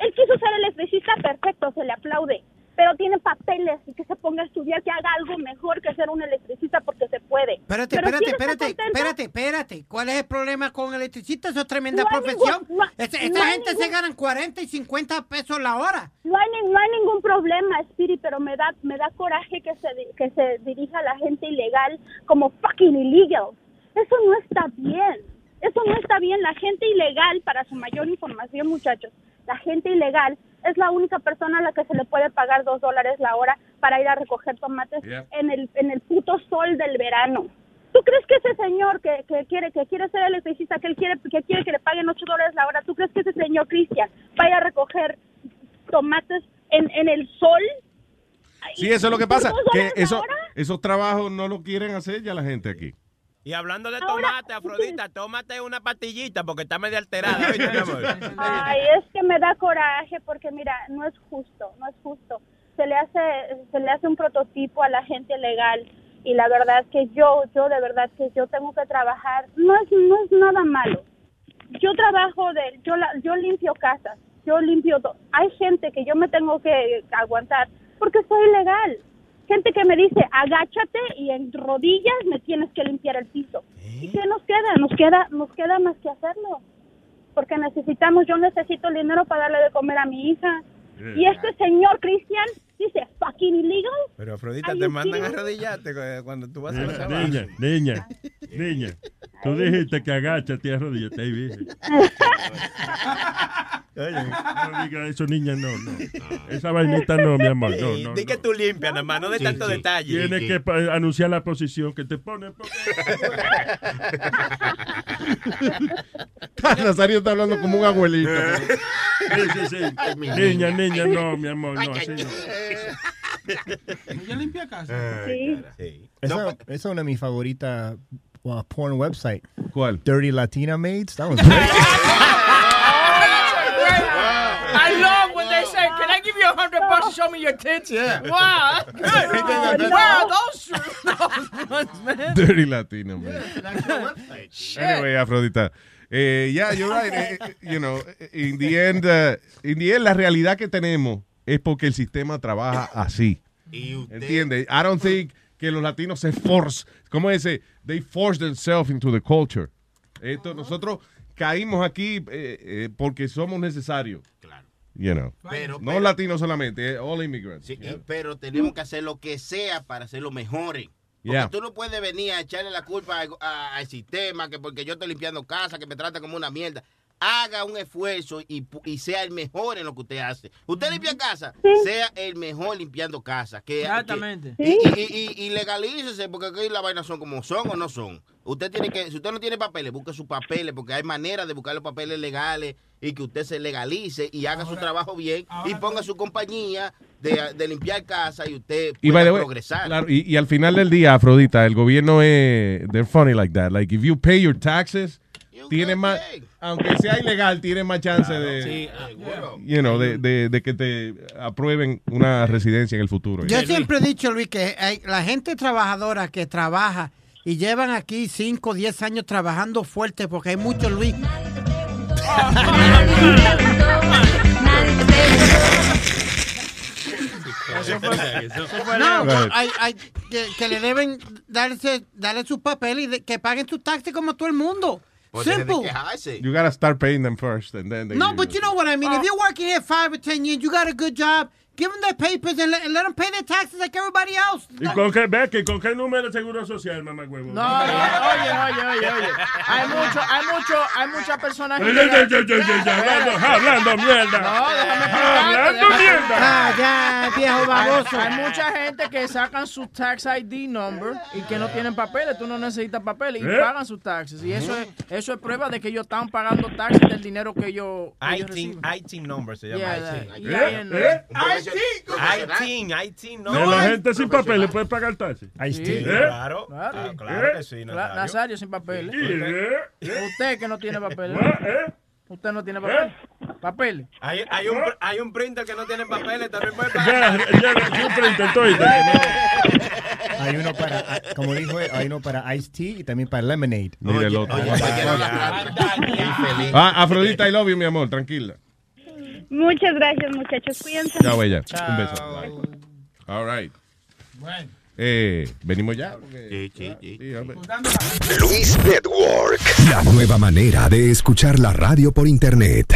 Él quiso ser electricista, perfecto, se le aplaude. pero tiene papeles y que se ponga a estudiar, que haga algo mejor que ser un electricista porque se puede. Espérate, Pero espérate, si espérate, espérate, espérate. ¿Cuál es el problema con electricistas? Eso es tremenda No profesión. ningún- no- Esta, no esta hay gente se ningún- ganan 40 y 50 pesos la hora. No hay, no hay ningún problema, Spirit, pero me da, me da coraje que se, que se dirija a la gente ilegal como fucking illegal. Eso no está bien. Eso no está bien. La gente ilegal, para su mayor información, muchachos, la gente ilegal es la única persona a la que se le puede pagar dos dólares la hora para ir a recoger tomates Yeah. en el en el puto sol del verano. ¿Tú crees que ese señor que, que quiere que quiere ser electricista, que él quiere que quiere que le paguen ocho dólares la hora, tú crees que ese señor Cristian vaya a recoger tomates en, en el sol? Sí, eso es lo que ¿Por pasa. Que eso, esos trabajos no lo quieren hacer ya la gente aquí. Y hablando de tomate, Afrodita, tómate una pastillita porque está medio alterada. Ay, es que me da coraje porque mira, no es justo, no es justo. Se le hace se le hace un prototipo a la gente legal y la verdad es que yo yo de verdad que yo tengo que trabajar, no es no es nada malo. Yo trabajo de yo la- yo limpio casas, yo limpio hay gente que yo me tengo que aguantar porque soy legal. Gente que me dice, agáchate y en rodillas me tienes que limpiar el piso. ¿Y qué nos queda? Nos queda nos queda más que hacerlo porque necesitamos, yo necesito el dinero para darle de comer a mi hija. Y este señor Cristian dice, fucking illegal. Pero Afrodita, te mandan a arrodillarte cu- cuando tú vas a la niña, niña, niña. Tú dijiste que agáchate, arrodíllate ahí, virgen. No diga eso, niña, no, no. Esa vainita no, mi amor, no, no. Di que tú limpias, nada más, no de tanto detalle. Tienes que anunciar la posición que te pone. Nazario está hablando como un abuelito. Sí, sí, sí. Niña, niña, no, mi amor, no, así no. ¿Ella limpia casa? Sí. Esa, esa es una de mis favoritas uh, porn website. ¿Cuál? Dirty Latina Maids. That was great. I love when they say, "Can I give you a hundred bucks to show me your tits?" Yeah. Wow, that's good. Where are those, those ones, man? Dirty Latino, man. Shit. Anyway, Afrodita. Eh, yeah, you're right. Eh, eh, you know, in the end, uh, in the end, la realidad que tenemos es porque el sistema trabaja así. ¿Entiendes? I don't think que los latinos se force, ¿cómo ese? They force themselves into the culture. Esto, nosotros caímos aquí eh, eh, porque somos necesarios. Claro. You know. Pero- no pero- latinos solamente, eh, all immigrants. Sí, y- pero tenemos que hacer lo que sea para hacerlo mejores. Porque Yeah. tú no puedes venir a echarle la culpa al, a- al sistema, que porque yo estoy limpiando casa, que me trata como una mierda. Haga un esfuerzo y, pu- y sea el mejor en lo que usted hace. Usted limpia casa, sea el mejor limpiando casa. Que, Exactamente. que- y, y, y- y legalícese, porque aquí las vainas son como son o no son. Usted tiene que, si usted no tiene papeles, busque sus papeles, porque hay maneras de buscar los papeles legales y que usted se legalice y haga su trabajo bien y ponga su compañía de, de limpiar casa y usted Y, pueda by the way, progresar. claro, y, y al final del día, Afrodita, el gobierno es. They're funny like that. Like, if you pay your taxes, tiene más. Aunque sea ilegal, tiene más chance de. Sí, You know, de, de- de que te aprueben una residencia en el futuro. Yo siempre he dicho, Luis, que hay- la gente trabajadora que trabaja y llevan aquí 5 o 10 años trabajando fuerte, porque hay muchos, Luis. Eso fue- eso fue No, Leo. hay, hay que, que le deben darse, darle sus papeles y de- que paguen sus taxes como todo el mundo. Pues tiene de Simple. You gotta start paying them first, and then they No, but you know what I mean. If you're working here five or ten years, you got a good job. Give them their papers and let, and let them pay their taxes like everybody else. ¿Y con qué, que con qué número de seguro social, mamá huevo? No, oye, oye, oye, oye. Hay mucho, hay mucho, hay muchas personas que. Hablando, hablando mierda. No, déjame Hablando mierda. Ah, ya, viejo baboso. Hay, hay mucha gente que sacan su tax ID number y que no tienen papeles. Tú no necesitas papeles y ¿Eh? pagan sus taxes. Y eso es, eso es prueba de que ellos están pagando taxes del dinero que ellos, que ellos reciben. ITIN number se llama. Yeah, ITIN. yeah, ¿Eh? Yeah. ITIN, ITIN number. la gente sin papeles puede pagar taxi. Sí, ¿Eh? Claro, Claro. claro que sí, Cla- Nazario. Nazario sin papeles. ¿Eh? Usted que no tiene papeles. ¿Eh? Usted no tiene papeles. Papeles. Hay, hay, un, hay un printer que no tiene papeles, también puede Ya, pagar. ya, siempre intentó y te- Hay uno para, como dijo él, hay uno para Ice Tea y también para Lemonade. Mira el otro. Ah, Afrodita, I love you, mi amor, tranquila. Muchas gracias, muchachos. Cuídense. Chao, bella. Un beso. Bye. All right. Eh, venimos ya. Sí, sí, sí. hombre. Luis Network. La nueva manera de escuchar la radio por internet.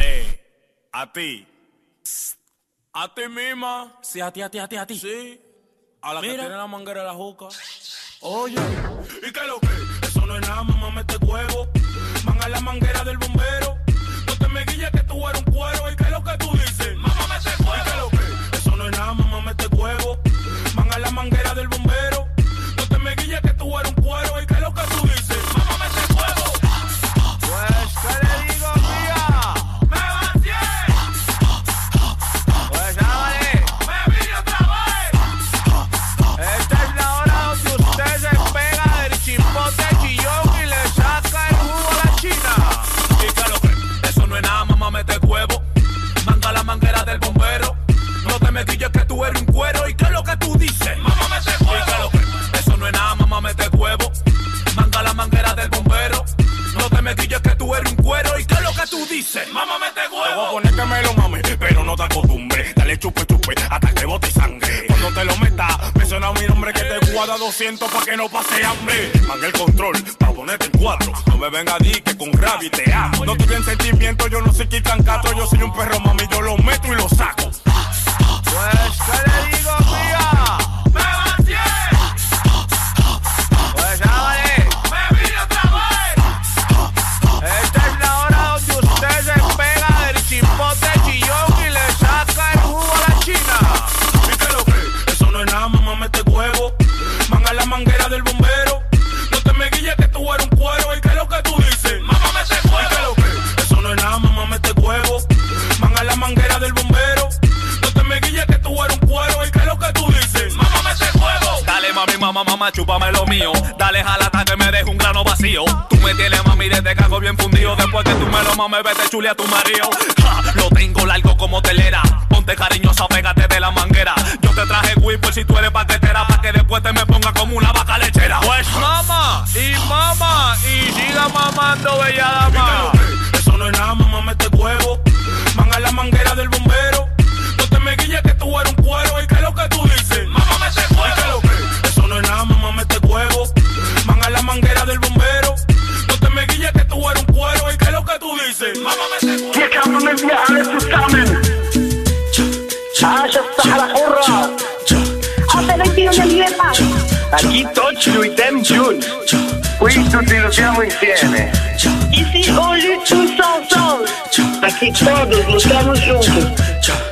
A ti. A ti misma. Sí, a ti, a ti, a ti, a ti. Sí. A la que tiene la manguera de la juca. Oye. ¿Y qué es lo que? Eso no es nada, mamá, mete huevo. Van a la manguera del bombero. Tú eres un cuero. ¿Y qué es lo que tú tú eres un cuero. ¿Y qué es lo que tú dices? Mamá, huevo. Que lo que, eso no es nada, mamá, mete huevo. Manga la manguera del bombero. No te me guilles que tú eres un cuero. ¿Y qué es lo que tú dices? Mamá, mete huevo. Te voy a poner que me lo mame, pero no te acostumbres. Dale chupe, chupe, hasta que bote sangre. Cuando te lo metas, menciona mi nombre que te guarda 200 pa' que no pase hambre. Manga el control, pa' ponerte en cuatro. No me venga a que con Gravy te amo. No tuve sentimiento, yo no soy Kitan Castro. Yo soy un perro, mami, yo lo meto y lo saco. Pues, ¿qué le digo, mamá, mamá, chúpame lo mío. Dale, jalata que me deje un grano vacío. Tú me tienes, mami, desde cago bien fundido. Después que tú me lo mames, vete chule a tu marido. Ja, lo tengo largo como telera. Ponte cariñosa, pégate de la manguera. Yo te traje por si tú eres paquetera. Pa' que después te me ponga como una vaca lechera. Pues mamá, y mamá, y siga mamando, bella dama. Eso no es nada, Hash hasta la hurra. Hasta el 21 de mierda. Aquí tutti luttiamo junti. Qui tutti lottiamo insieme. Tous ensemble. Aquí todos luchamos juntos.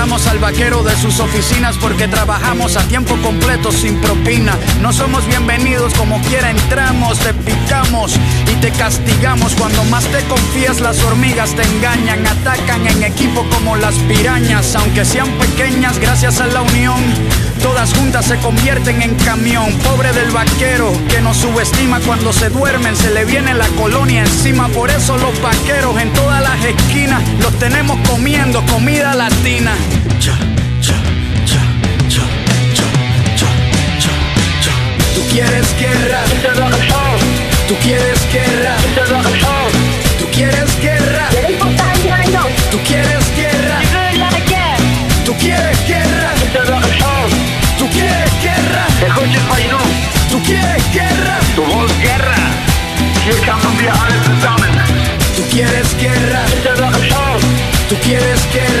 al vaquero de sus oficinas porque trabajamos a tiempo completo sin propina. No somos bienvenidos como quiera entramos, te picamos y te castigamos. Cuando más te confías las hormigas te engañan, atacan en equipo como las pirañas, aunque sean pequeñas gracias a la unión. Todas juntas se convierten en camión, pobre del vaquero que nos subestima cuando se duermen, se le viene la colonia encima. Por eso los vaqueros en todas las esquinas los tenemos comiendo comida latina. Tú quieres guerra, tú quieres guerra, tú quieres guerra, tú quieres guerra, tú quieres guerra, tú quieres guerra, tú quieres guerra, Du willst Guerra. Hier kämpfen wir alle zusammen. tú quieres guerra, tú quieres guerra,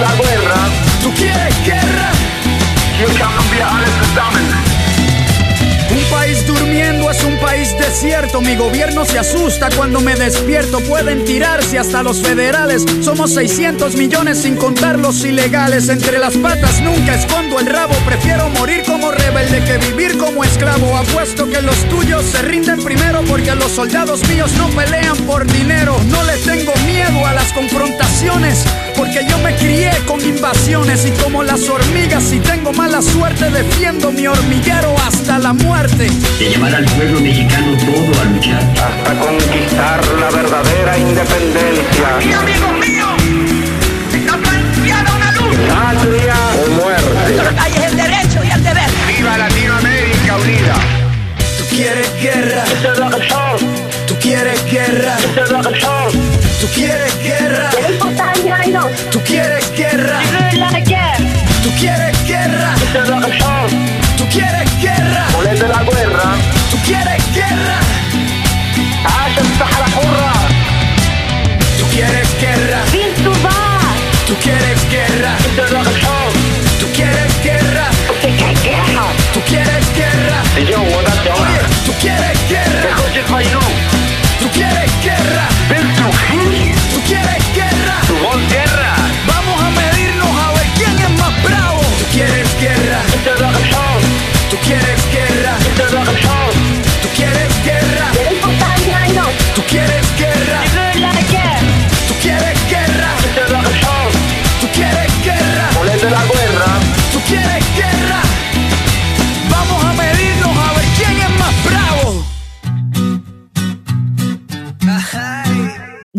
La guerra. Tú quieres guerra. Hier desierto. Mi gobierno se asusta cuando me despierto. Pueden tirarse hasta los federales. Somos 600 millones sin contar los ilegales. Entre las patas nunca escondo el rabo. Prefiero morir como rebelde que vivir como esclavo. Apuesto que los tuyos se rinden primero porque los soldados míos no pelean por dinero. No le tengo miedo a las confrontaciones porque yo me crié con invasiones y como las hormigas si tengo mala suerte defiendo mi hormiguero hasta la muerte. De llevar al pueblo mexicano todo a luchar. Hasta conquistar la verdadera independencia. ¡Mi amigo mío! ¡Está planteada una luz! ¡Patria o muerte! Hay el derecho y el deber. ¡Viva Latinoamérica unida! Tú quieres guerra. Tú quieres guerra. Tú quieres guerra. Tú quieres guerra. Tú quieres guerra. Tú quieres guerra. de la guerra. Tú quieres guerra. Haya Sahara Tú quieres guerra.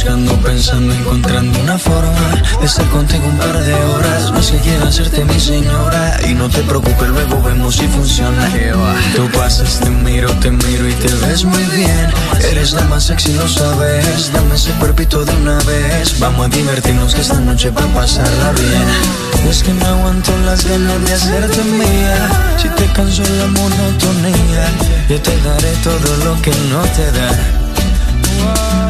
Buscando, pensando, encontrando una forma de estar contigo un par de horas. No es que quiera hacerte mi señora. Y no te preocupes, luego vemos si funciona. Tú pasas, te miro, te miro y te ves muy bien. Eres la más sexy, lo sabes. Dame ese cuerpito de una vez. Vamos a divertirnos que esta noche va a pasarla bien. Es que no aguanto las ganas de hacerte mía. Si te canso la monotonía, yo te daré todo lo que no te da.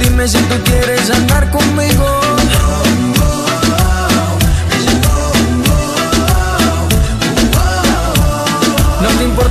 si tú quieres andar conmigo. No te importa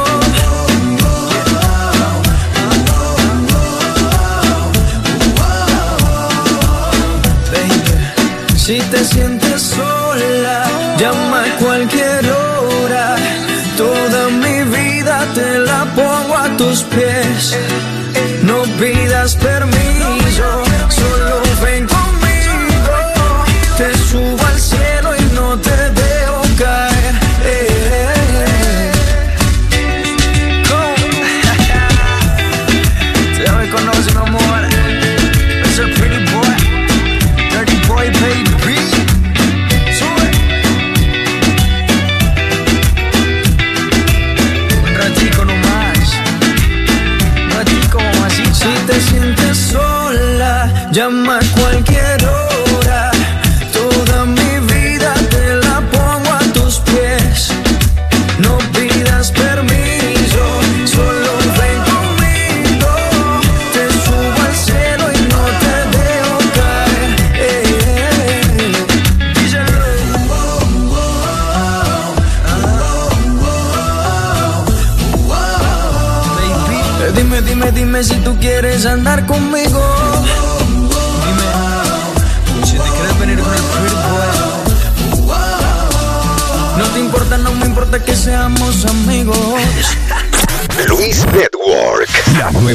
Si te sientes sola, llama a cualquier hora. Toda mi vida te la pongo a tus pies.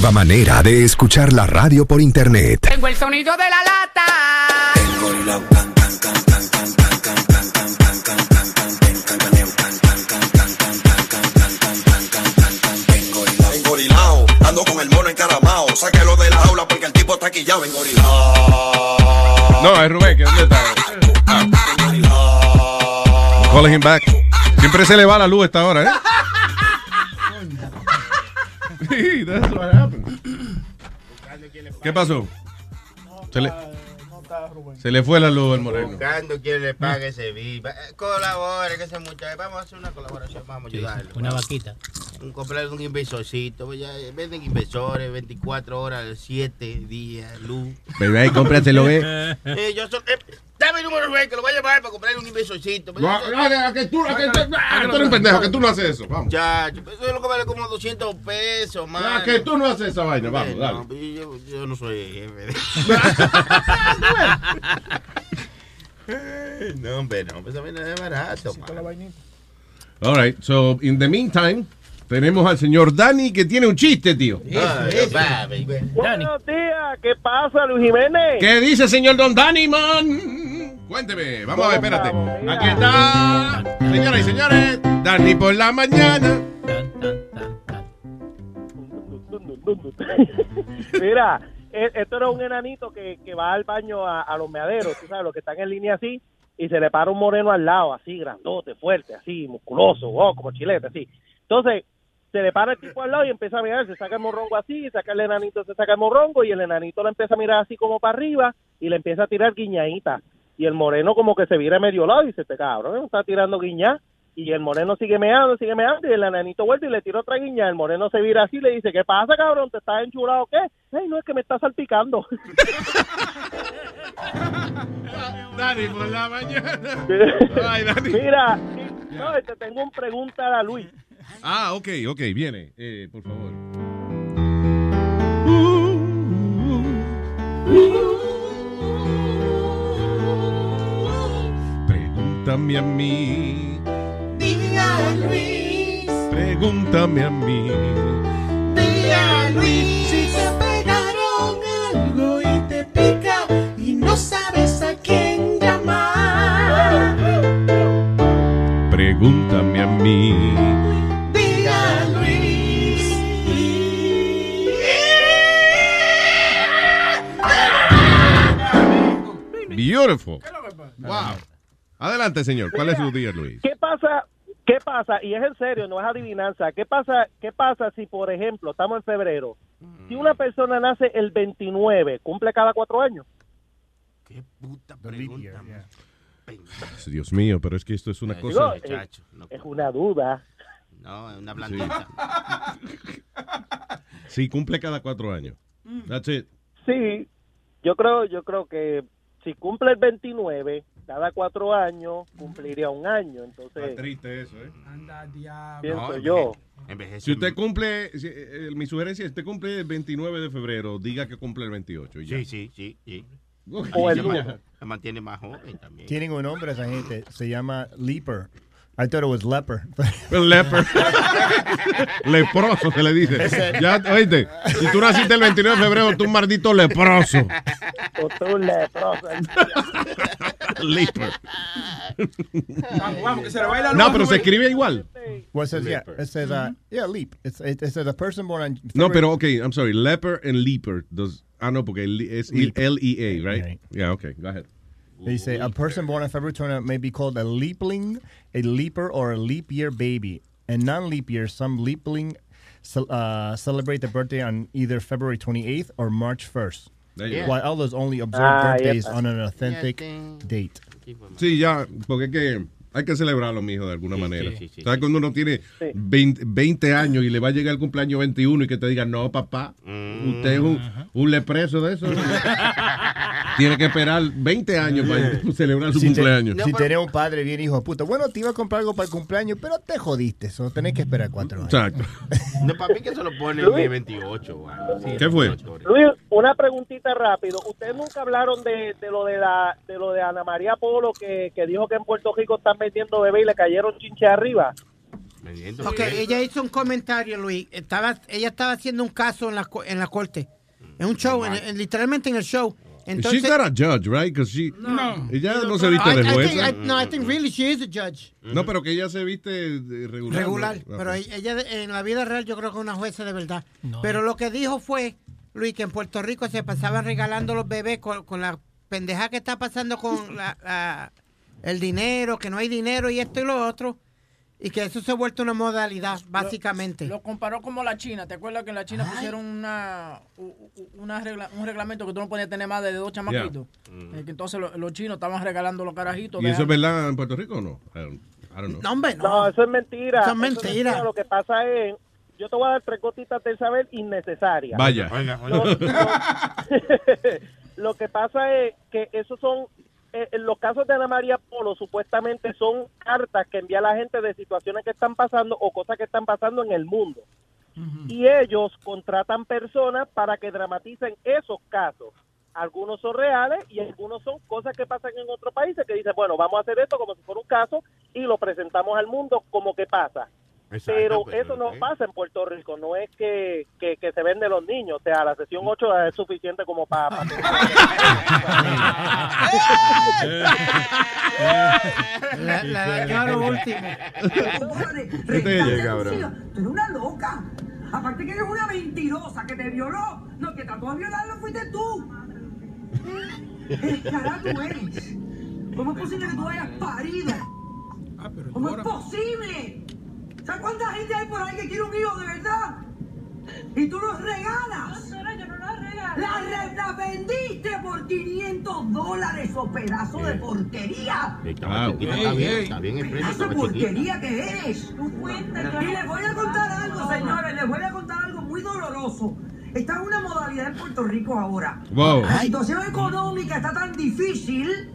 Nueva manera de escuchar la radio por internet. Tengo el sonido de la lata. Engorilao, ando con el mono encaramao. Sáquelo de la jaula porque el tipo está quillado engorilao. No, es Rubén, que ¿dónde está? Calling him back. Siempre se le va la luz esta hora, ¿eh? Sí, that's what happened. ¿Qué pasó? Se le, se le fue la luz al moreno. Buscando quien le pague ese viva. Eh, Colabore, que ese muchacho. Vamos a hacer una colaboración, vamos a ayudarlo. una vaquita. Un comprar un inversorcito. pues ya, eh, venden inversores 24 horas, 7 días, luz. Baby, ahí cómpratelo, ¿eh? Eh, yo soy- eh, dame el número, Rubén, que lo voy a llamar para comprar un inversorcito. No, no, que tú, que tú, ah, tú eres un pendejo, que tú no haces eso. Vamos. Muchacho, pues eso es lo que vale como 200 pesos, más. Ah, que tú no haces esa vaina, vamos, dale. No, yo, yo no soy jefe. de- no, hombre, no, pues esa vaina es barato. man. All right, so in the meantime, tenemos al señor Dani que tiene un chiste, tío. Buenos días, ¿qué pasa, Luis Jiménez? ¿Qué dice señor Don Dani, man? Cuénteme, vamos a ver, espérate. Aquí está, señoras y señores, Dani por la mañana. Mira, e- esto era un enanito que, que va al baño a, a los meaderos, tú sabes, los que están en línea así, y se le para un moreno al lado, así, grandote, fuerte, así, musculoso, oh, como chilete, así. Entonces, se le para el tipo al lado y empieza a mirar, se saca el morrongo así, saca el enanito, se saca el morrongo, y el enanito lo empieza a mirar así como para arriba, y le empieza a tirar guiñadita. Y el moreno como que se vira medio lado y dice, este cabrón, está tirando guiña. Y el moreno sigue meando, sigue meando, y el enanito vuelve y le tira otra guiña. El moreno se vira así y le dice, ¿qué pasa, cabrón? ¿Te estás enchulado o qué? Ay, no, es que me está salpicando. Dani por la mañana. Ay, Dani. Mira, no, te tengo una pregunta a Luis. Ah, ok, ok, viene, eh, por favor. pregúntame a mí. Día Luis, pregúntame a mí. Día Luis, si te pegaron algo y te pica y no sabes a quién llamar. Pregúntame a mí. Día Luis. Beautiful. Wow. Adelante, señor. ¿Cuál es su día, Luis? ¿Qué pasa? ¿Qué pasa? Y es en serio, no es adivinanza. ¿Qué pasa? ¿Qué pasa si, por ejemplo, estamos en febrero? Si una persona nace el 29, ¿cumple cada cuatro años? Dios mío, pero es que esto es una Digo, cosa. eh, es una duda. No, es una blandita. Sí, cumple cada cuatro años. That's it. Sí, yo creo, yo creo que si cumple el 29, cada cuatro años cumpliría un año. Entonces, triste eso, ¿eh? pienso yo. Si usted cumple, si, eh, mi sugerencia es, usted cumple el 29 de febrero, diga que cumple el 28. y ya. Sí, sí, sí. sí. O el. Se mantiene más joven también. Tienen un nombre esa gente, se llama Leaper. I thought it was leper. Leper. leproso se le dice. Ya, oíste, si tú naciste el 29 de febrero, tú un maldito leproso. O tú leproso. Leper. No, pero se escribe igual. Well, it says, yeah, it says, uh, yeah, leap. It's, it, it says a person born on. No, pero ok, I'm sorry. Leper and leaper. Does, ah, no, porque el- es. L-E-A, right? Yeah, okay, go ahead. They say a person born on February 20 may be called a leapling, a leaper, or a leap year baby. And non-leap years, some leapling ce- uh, celebrate the birthday on either February 28th or March 1st. There you. While others only observe Ah, birthdays yeah. on an authentic date. Sí, ya, porque es que hay que celebrarlo, mijo, de alguna manera. sí, sí, ¿Sabes cuando uno tiene 20, 20 años y le va a llegar el cumpleaños 21 y que te diga, no, papá, usted es un, un lepreso de eso? tiene que esperar 20 años para celebrar su Si, te- cumpleaños. si tenés un padre bien hijo de puta, bueno, te iba a comprar algo para el cumpleaños, pero te jodiste, eso tenés que esperar cuatro años. Exacto. No, para mí que se lo pone el Luis. 28. o algo así. ¿Qué fue? Luis, una preguntita rápido. Ustedes nunca hablaron de, de lo de la de lo de Ana María Polo que, que dijo que en Puerto Rico están vendiendo bebé y le cayeron chinche arriba. Ok, ella hizo un comentario, Luis. Estaba, ella estaba haciendo un caso en la, en la corte. En un show, en- en- literalmente en el show. Entonces, She's not a judge, right? 'Cause she- No. Ella no se viste I- de I think- jueza. I- no, I think really she is a judge. No, pero que ella se viste regular. Regular. ¿no? Pero Ok. ella en la vida real yo creo que es una jueza de verdad. Pero lo que dijo fue, Luis, que en Puerto Rico se pasaban regalando los bebés con, con la pendeja que está pasando con la- la- el dinero, que no hay dinero y esto y lo otro. Y que eso se ha vuelto una modalidad, básicamente. Lo comparó como la China. ¿Te acuerdas que en la China pusieron una, una regla- un reglamento que tú no podías tener más de dos chamaquitos? Eh, que entonces lo- los chinos estaban regalando los carajitos. ¿Y eso es verdad en Puerto Rico o no? I don't, I don't know. No, hombre, No, eso es mentira. Eso es mentira. Lo que pasa es, yo te voy a dar tres gotitas de saber innecesarias. Vaya. Lo, lo- lo que pasa es que esos son, en los casos de Ana María Polo, supuestamente son cartas que envía la gente de situaciones que están pasando o cosas que están pasando en el mundo. Y ellos contratan personas para que dramaticen esos casos. Algunos son reales y algunos son cosas que pasan en otros países que dicen, bueno, vamos a hacer esto como si fuera un caso y lo presentamos al mundo como que pasa. Pero pues, eso no pasa en Puerto Rico, no es que, que, que se venden los niños, o sea, la sesión 8 es suficiente como para... La, la dañó a lo último. Llega. Tú eres una loca. Aparte que eres una mentirosa que te violó. No, que trató de violarlo fuiste tú. Escará tú eres. ¿Cómo es posible que tú hayas parido? ¿Cómo es posible? ¿Sabes cuánta gente hay por ahí que quiere un hijo de verdad? Y tú los regalas. No, yo no las regalo. Las re- las vendiste por 500 dólares, o pedazo de porquería. Ah, está bien, está bien el precio. ¡Esa estaba chiquita. porquería que eres! Y les voy a contar algo, señores, les voy a contar algo muy doloroso. Está en una modalidad en Puerto Rico ahora. Wow. La situación económica está tan difícil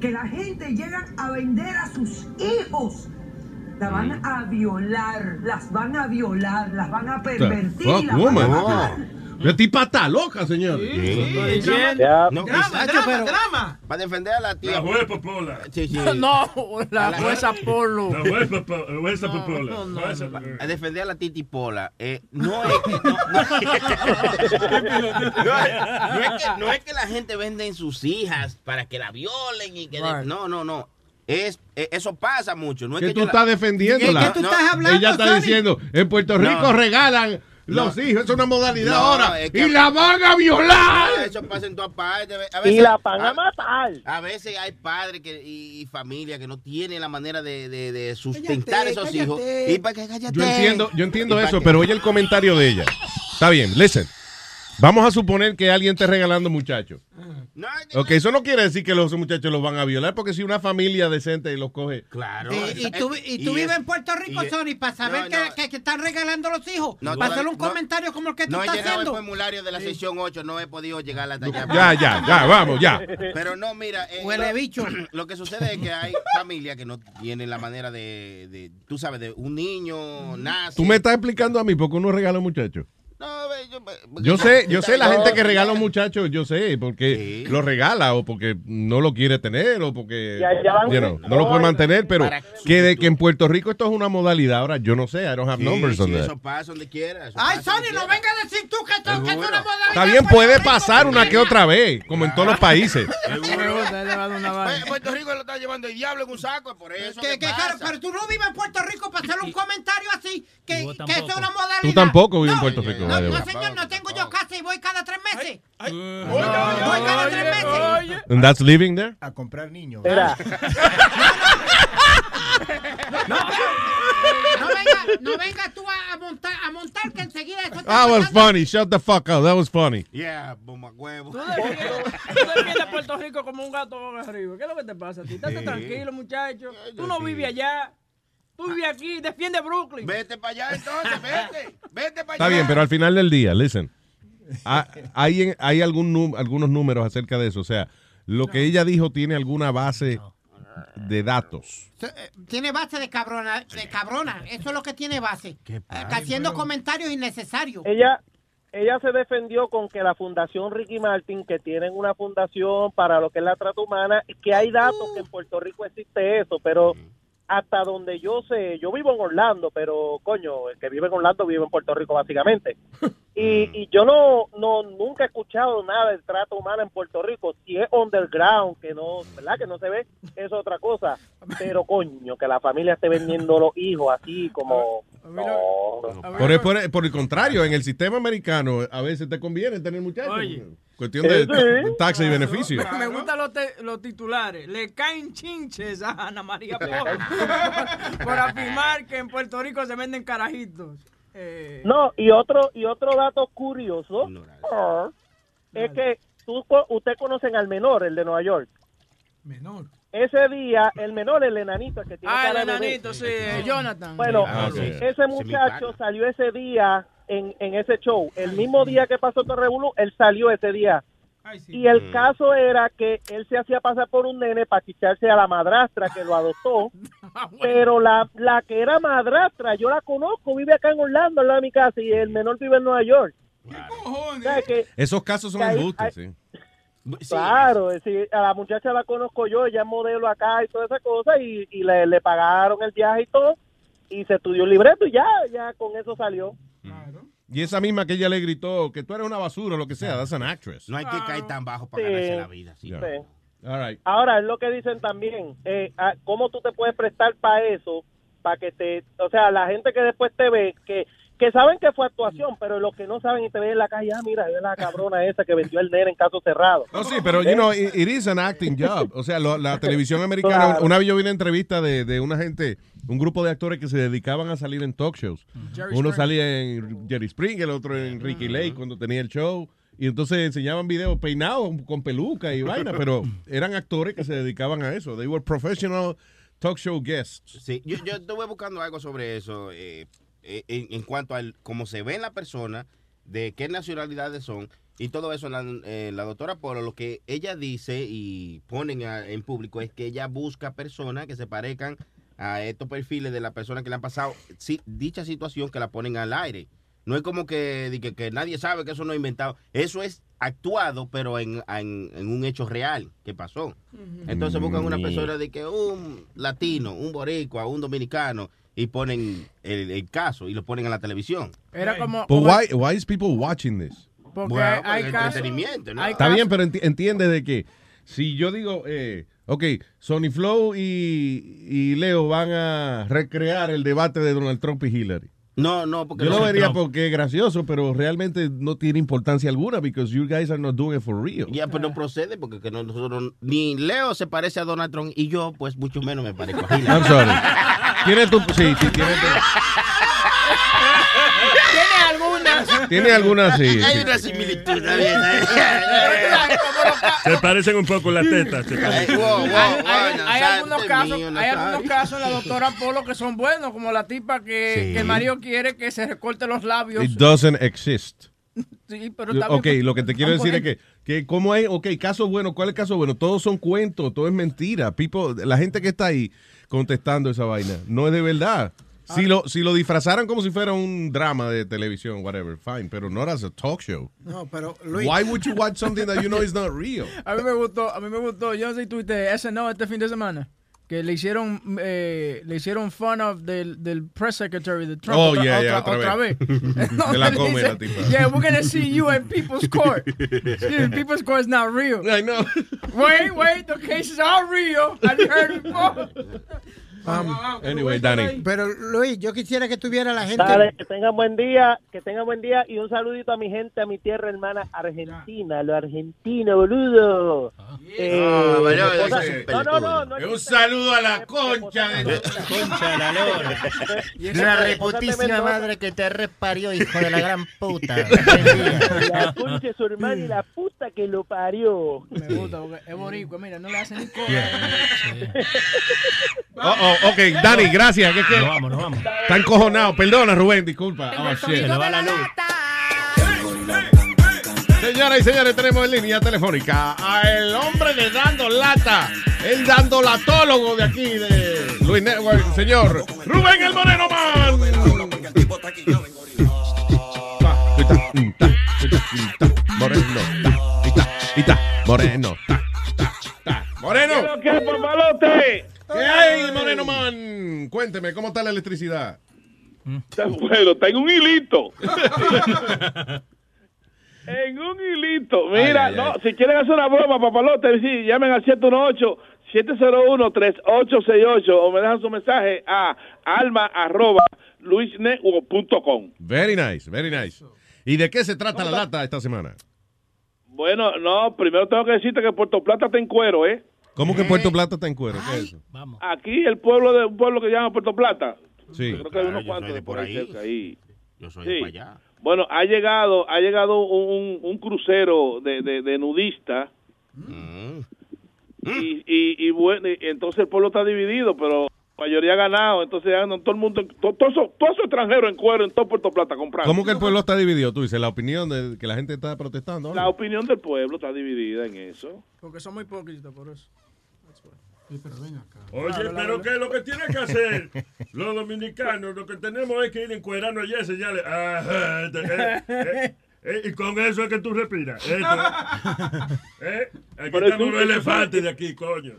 que la gente llega a vender a sus hijos. La van a violar, las van a violar, las van a pervertir, Fuck las van woman. a matar. La tipa está loca, señor. No, Muchacho, pero- Para defender a la tía. La jueza Popola. Sí, sí. No, la A la- jueza Polo. La jueza Po- la jueza Popola. no, no, Jueza- A defender a la Titi Pola. Eh, no, es que, no, no- no es- no es que, no es que la gente vende sus hijas para que la violen y que... de- Right. no, no, no. Es, eh, eso pasa mucho. No es que que tú la- estás defendiéndola. ¿Qué tú estás hablando, Ella está Sony? diciendo, en Puerto Rico No. regalan Los hijos, es una modalidad No, ahora. es que- y la van a violar. Eso pasa en todas partes. A Y la van a matar. A veces hay padres que, y, y familia que no tienen la manera de, de- de sustentar a esos hijos. Y para que cállate. Yo entiendo, yo entiendo eso, que- pero oye el comentario de ella. Está bien, listen. Vamos a suponer que alguien esté regalando muchachos. Ok, eso no quiere decir que los muchachos los van a violar, porque si una familia decente los coge. Claro. Y, y tú, y tú vives en Puerto Rico, y- Sony, para saber No, que, no. que- que están regalando los hijos. No, para hacer un no- comentario como el que tú No he estás llegado el haciendo. formulario de la sección 8, no he podido llegar hasta allá. Ya, ya, ya, vamos, ya. Pero no, mira. eh, Huele lo- bicho. Lo que sucede es que hay familias que no tienen la manera de, de- tú sabes, de un niño nace. Tú me estás explicando a mí por qué uno regala muchos. No, ve, yo, Yo sé, yo sé la gente que regala muchachos, yo sé, porque Sí. lo regala o porque no lo quiere tener o porque you know, no lo puede mantener, pero que de que en Puerto Rico esto es una modalidad, ahora yo no sé, I don't have Sí, numbers on sí, that. eso pasa donde quiera. eso Ay, Sony, no quiera. venga a decir tú que esto, que es una modalidad. Está bien, puede pasar una que otra vez, como en todos los países. Oye, Puerto Rico lo está llevando el diablo en un saco, es por eso. Que, claro, pero tú no vives en Puerto Rico para hacer un comentario así, que, que eso es una modalidad. Tú tampoco vives en Puerto Rico, No, no, señor, no tengo yo casa y voy cada tres meses. Voy cada tres meses. And that's living there? A comprar niños. Mira, No venga, no venga tú a, montar, a montar que enseguida eso te That was pasando. funny. Shut the fuck up. That was funny. Yeah, bomba huevo. Tú defiendes, Puerto Rico como un gato boca arriba. ¿Qué es lo que te pasa a ti? Estate Sí. tranquilo, muchacho. Tú no vives allá. Tú vives aquí. Defiende Brooklyn. Vete para allá entonces, vete. Vete para allá. Está bien, pero al final del día, listen. ha- Hay, en- hay algún algunos números acerca de eso. O sea, lo que ella dijo tiene alguna base de datos. Eh, Tiene base de cabrona, de cabrona. Eso es lo que tiene base. Eh, haciendo comentarios innecesarios. ella, ella se defendió con que la Fundación Ricky Martin, que tienen una fundación para lo que es la trata humana, que hay datos que en Puerto Rico existe eso, pero hasta donde yo sé, yo vivo en Orlando, pero coño, el que vive en Orlando vive en Puerto Rico básicamente. Y, y yo no, no nunca he escuchado nada del trato humano en Puerto Rico. Si es underground, que no, ¿verdad? Que no se ve, es otra cosa. Pero coño, que la familia esté vendiendo los hijos así como... No, Por, el- por el- por el contrario, en el sistema americano a veces te conviene tener muchachos. Oye. Cuestión de Sí. ta- taxa y beneficio. Me gustan los, te- los titulares. Le caen chinches a Ana María por, por afirmar que en Puerto Rico se venden carajitos. Eh, No, y otro y otro dato curioso ah, es que tú, usted conocen al menor, el de Nueva York. Menor. Ese día, el menor, el enanito, que tiene ah, el enanito, sí, eh, Jonathan. Bueno, Ah, ese muchacho salió ese día en, en ese show. El mismo día que pasó todo Revolu, él salió ese día. Y el Mm. caso era que él se hacía pasar por un nene para chicharse a la madrastra que lo adoptó. Pero la, la que era madrastra, yo la conozco, vive acá en Orlando, al lado de mi casa, y el menor vive en Nueva York. O sea, que, Esos casos son ahí- sí. Claro, es decir, a la muchacha la conozco yo, ella es modelo acá y toda esa cosa, y, y le, le pagaron el viaje y todo, y se estudió el libreto y ya, ya con eso salió. Y esa misma que ella le gritó que tú eres una basura o lo que sea, that's an actress. No hay que caer tan bajo para Sí. ganarse la vida. sí. Yeah. Sí. All right. Ahora, es lo que dicen también, eh, ah, ¿cómo tú te puedes prestar para eso? Para que te, o sea, la gente que después te ve, que que saben que fue actuación, pero los que no saben y te ven en la calle, ah, mira, es la cabrona esa que vendió el nene en caso cerrado. No, sí, pero, you know, it, it is an acting job. O sea, lo- la televisión americana, Claro. una vez yo vi una entrevista de, de una gente, un grupo de actores que se dedicaban a salir en talk shows. Jerry Uno Springer. salía en Jerry Springer, el otro en Ricky Lake cuando tenía el show. Y entonces enseñaban videos peinados con peluca y vaina, pero eran actores que se dedicaban a eso. They were professional talk show guests. Sí, yo, yo estuve buscando algo sobre eso eh, eh, en, en cuanto a cómo se ve en la persona, de qué nacionalidades son y todo eso. La, eh, la doctora Polo, lo que ella dice y ponen a- en público es que ella busca personas que se parezcan a estos perfiles de las personas que le han pasado sí, dicha situación que la ponen al aire. No es como que, que, que nadie sabe que eso no es inventado. Eso es actuado, pero en, en- en un hecho real que pasó. Entonces buscan una Mm. persona de que un latino, un boricua, un dominicano y ponen el, el caso y lo ponen en la televisión. Era como. But why, why is people watching this? Porque Bueno, hay, el entretenimiento, ¿no? hay Está bien, pero enti- entiende de que si yo digo, eh, ok, Sony Flow y, y Leo van a recrear el debate de Donald Trump y Hillary. No, no, porque Yo lo vería porque es gracioso, pero realmente no tiene importancia alguna because you guys are not doing it for real. Ya, pues no procede porque que no- nosotros ni Leo se parece a Donald Trump y yo, pues mucho menos me parezco a Hillary. I'm sorry. Tiene tu, sí, sí, tiene tu- Tiene algunas. Tiene alguna, sí. Hay sí. una similitud, está bien, ¿eh? Se parecen un poco las tetas. Hay, hay- no, hay salte algunos mío, casos, no hay algunos casos en la doctora Polo que son buenos, como la tipa que, Sí. que el marido quiere que se recorte los labios. It doesn't exist. Sí, pero está bien, Ok, lo que te quiero decir es que, que como hay, ok, caso bueno, ¿cuál es el caso bueno? Todos son cuentos, todo es mentira. People, la gente que está ahí contestando esa vaina no es de verdad. Si lo, si lo disfrazaran como si fuera un drama de televisión, whatever, fine, pero no as a talk show. No, pero Luis. Why would you watch something that you know is not real? A mí me gustó, a mí me gustó, yo no sé si tuviste ese no este fin de semana. Que le hicieron, eh, le hicieron fun of del, del press secretary de Trump. Oh, otra, yeah, otra, yeah, otra otra vez. vez. No, Se la dice. Yeah, we're gonna see you in people's court. People's court is not real. I know. Wait, wait, the cases are real. You heard before? Anyway, Danny. Pero Luis, yo quisiera que tuviera la gente. Dale, que tengan buen día, que tengan buen día y un saludito a mi gente, a mi tierra hermana Argentina, lo argentino, boludo. Eh, Ah, no, no, no, no, Un saludo a la concha de Concha de la lora. La reputísima madre que te reparió, hijo de la gran puta. La concha de su hermana y la puta que lo parió. Me gusta porque es boricua, mira, no le hacen ni cola. Oh, oh, ok, Dani, gracias. Que, que, Nos vamos, nos vamos. Está encojonado. Perdona, Rubén, disculpa. Oh, shit. Se le va la luz. Señoras y señores, tenemos en línea telefónica al hombre de Dando Lata, el dando latólogo de aquí de Luis Network, señor Rubén el Moreno Man. Moreno, Moreno. Moreno. ¿Qué es, papalote? ¿Qué hay, Moreno Man? Cuénteme, ¿cómo está la electricidad? Está bueno, está en un hilito. en un hilito. Mira, Ay, ay, no, ay. si quieren hacer una broma, papalote, sí, llamen al 718-701-3868 o me dejan su mensaje a alma arroba luisnetwork.com. Very nice, very nice. ¿Y de qué se trata la lata esta semana? Bueno, no, primero tengo que decirte que Puerto Plata está en cuero, ¿eh? ¿Cómo que Puerto Plata está en cuero? ¿Qué es eso? Aquí el pueblo de un pueblo que se llama Puerto Plata. Sí. Creo que hay unos yo cuantos soy de por por ahí ahí. cerca ahí. Yo soy Sí. de para allá. Bueno, ha llegado, ha llegado un, un crucero de, de, de nudistas Mm. y, y, y bueno, y entonces el pueblo está dividido, pero la mayoría ha ganado, entonces andan todo el mundo, todo, todo eso, todo eso extranjero en cuero en todo Puerto Plata comprando. ¿Cómo que el pueblo está dividido? Tú dices, la opinión de que la gente está protestando. ¿no? La opinión del pueblo está dividida en eso. Porque son muy hipócritas por eso. Oye, Claro, la pero verdad. que lo que tienen que hacer los dominicanos, lo que tenemos es que ir encuerando y enseñarle. Ajá, este, eh, eh, eh, y con eso es que tú respiras. ¿Eh? Aquí Pero estamos los elefantes de aquí, coño.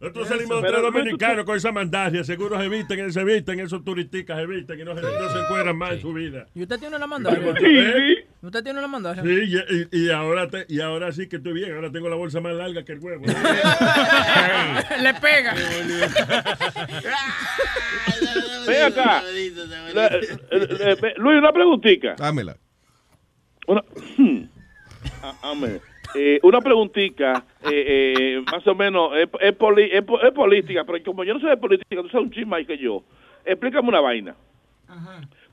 Nosotros Eso, salimos pero tres tú- dominicanos con esa mandaria, seguro se visten, se visten, esos turisticas se visten y no, se- no se encuentran más en su vida. ¿Y usted tiene la mandaria? ¿Eh? ¿Usted tiene la mandaria? Sí, y, ahora te- y ahora sí que estoy bien, ahora tengo la bolsa más larga que el huevo. Le pega. Ven acá. La- eh, eh, Luis, una preguntita. Dámela. Una, Ah, amén. Eh, una preguntita, eh, eh, más o menos, es, es poli- es po- es política, pero como yo no sé de política, tú sabes un chisme más que yo. Explícame una vaina.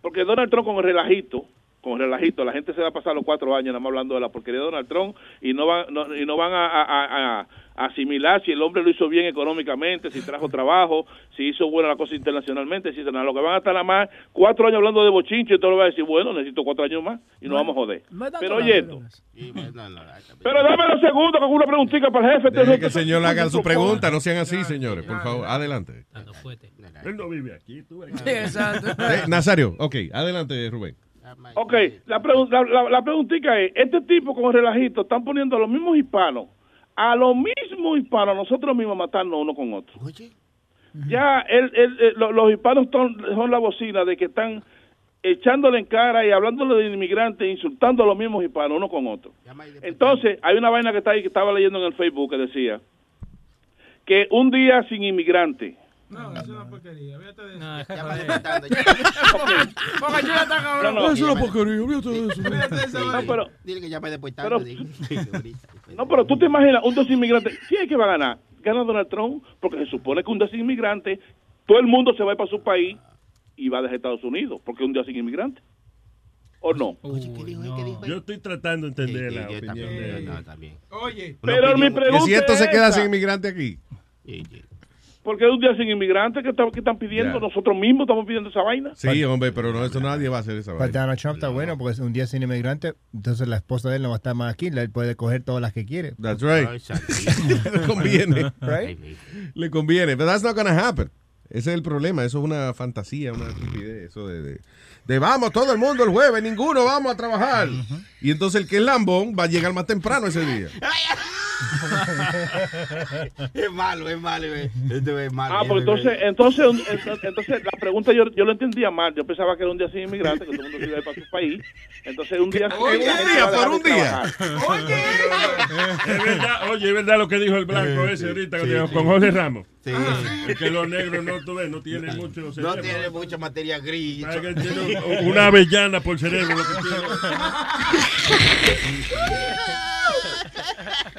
Porque Donald Trump con el relajito, con el relajito, la gente se va a pasar los cuatro años nada más hablando de la porquería de Donald Trump y no van, no, y no van a, a- a- a asimilar si el hombre lo hizo bien económicamente, si trajo trabajo, si hizo buena la cosa internacionalmente, si nada. Lo que van a estar nada más cuatro años hablando de bochinche y todo lo va a decir, bueno, necesito cuatro años más y nos vamos a joder. Pero oye esto, pero dame los segundos con una preguntita para el jefe. Deje que el señor haga su pregunta, no sean así, señores, por favor, adelante. Él no vive aquí, tú. Eh, Nazario, ok, adelante, Rubén. Ok, la, pregu- la, la, la preguntita es, este tipo con el relajito están poniendo a los mismos hispanos, a los mismos hispanos, nosotros mismos matarnos uno con otro. Ya el, el- el- lo- los hispanos son, son la bocina de que están echándole en cara y hablándole de inmigrantes, insultando a los mismos hispanos uno con otro. Entonces, hay una vaina que está ahí que estaba leyendo en el Facebook que decía que un día sin inmigrante No, eso es una porquería. Fíjate de eso. No, Ya va despertando. Porque yo está cabrón. No, no. Eso es una porquería, fíjate de eso. De esa No, pero, Dile que ya Pero- tanto. no, pero tú te imaginas un desinmigrante. ¿Quién es que va a ganar? Gana Donald Trump, porque se supone que un desinmigrante, todo el mundo se va para su país y va desde Estados Unidos, porque es un desinmigrante. ¿O no? Yo estoy tratando de entender Sí, la opinión también, de también. Oye, Pero mi opinión- Que pregunta si esto se queda esa, sin inmigrante aquí. Sí, sí. Porque es un día sin inmigrante que, está- que están pidiendo, nosotros mismos estamos pidiendo esa vaina. Sí, hombre, pero no, eso nadie va a hacer esa vaina. Donald Trump está bueno porque es un día sin inmigrante, entonces la esposa de él no va a estar más aquí, él puede coger todas las que quiere. That's right. Le conviene. Mi- Le conviene. Pero that's not gonna happen. Ese es el problema. Eso es una fantasía, una estupidez. Eso de, de, de vamos todo el mundo el jueves, ninguno vamos a trabajar. Y entonces el que es lambón va a llegar más temprano ese día. Es malo, es malo. eh. Esto es malo. Ah, pues entonces, entonces, entonces la pregunta yo, yo lo entendía mal. Yo pensaba que era un día sin inmigrante, que todo el mundo se iba a ir para su país. Entonces, un día sin Oye, un día, por un día. trabajar. Es verdad, oye, es verdad lo que dijo el blanco ese ahorita sí, con Jorge Ramos. Sí. Es que los negros no, tú ves, no tienen mucho No cerebro. tiene mucha materia gris. Parece que tiene una avellana por cerebro. Lo que tiene.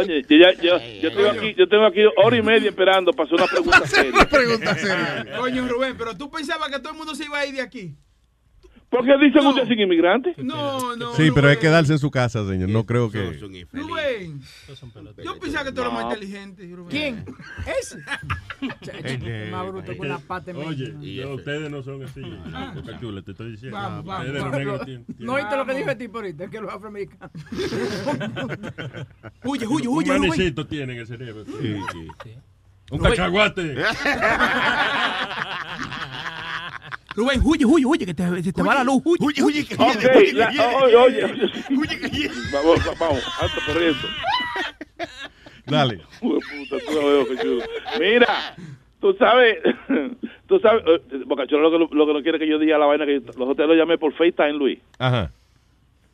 Oye, yo, ya- yo, yo tengo aquí, yo tengo aquí hora y media esperando para hacer una pregunta seria. Pregunta seria. coño, Rubén, pero tú pensabas que todo el mundo se iba a ir de aquí. ¿Por qué dicen un día sin inmigrante? No, no. Sí, pero hay que quedarse en su casa, señor. No creo que. Un. Rubén, yo pensaba que tú eras más No. inteligente. Rubén. ¿Quién? Ese. Es más bruto con la pata en Oye, no, ustedes no son así. Boca chula, te estoy diciendo. Vamos, vamos, ustedes los vamos. negros tienen. ¿No oíste lo que dijo el tipo ahorita? Que los afroamericanos. Huye, huye, Un huye, manicito tienen el cerebro. Sí, sí. Un cacahuate. Rubén, huye, huye, huye, que te, se te va la luz. Huye, Huye, huye, que Ok, viene, la- huye, oye, oye, oye. huye, que viene. Vamos, va- vamos, alto corriendo. Dale. Puta, tú no veo. Mira, tú sabes, tú sabes, eh, Boca Chula lo que, lo que no quiere que yo diga la vaina que yo, los otros lo llamé por FaceTime, Luis. Ajá.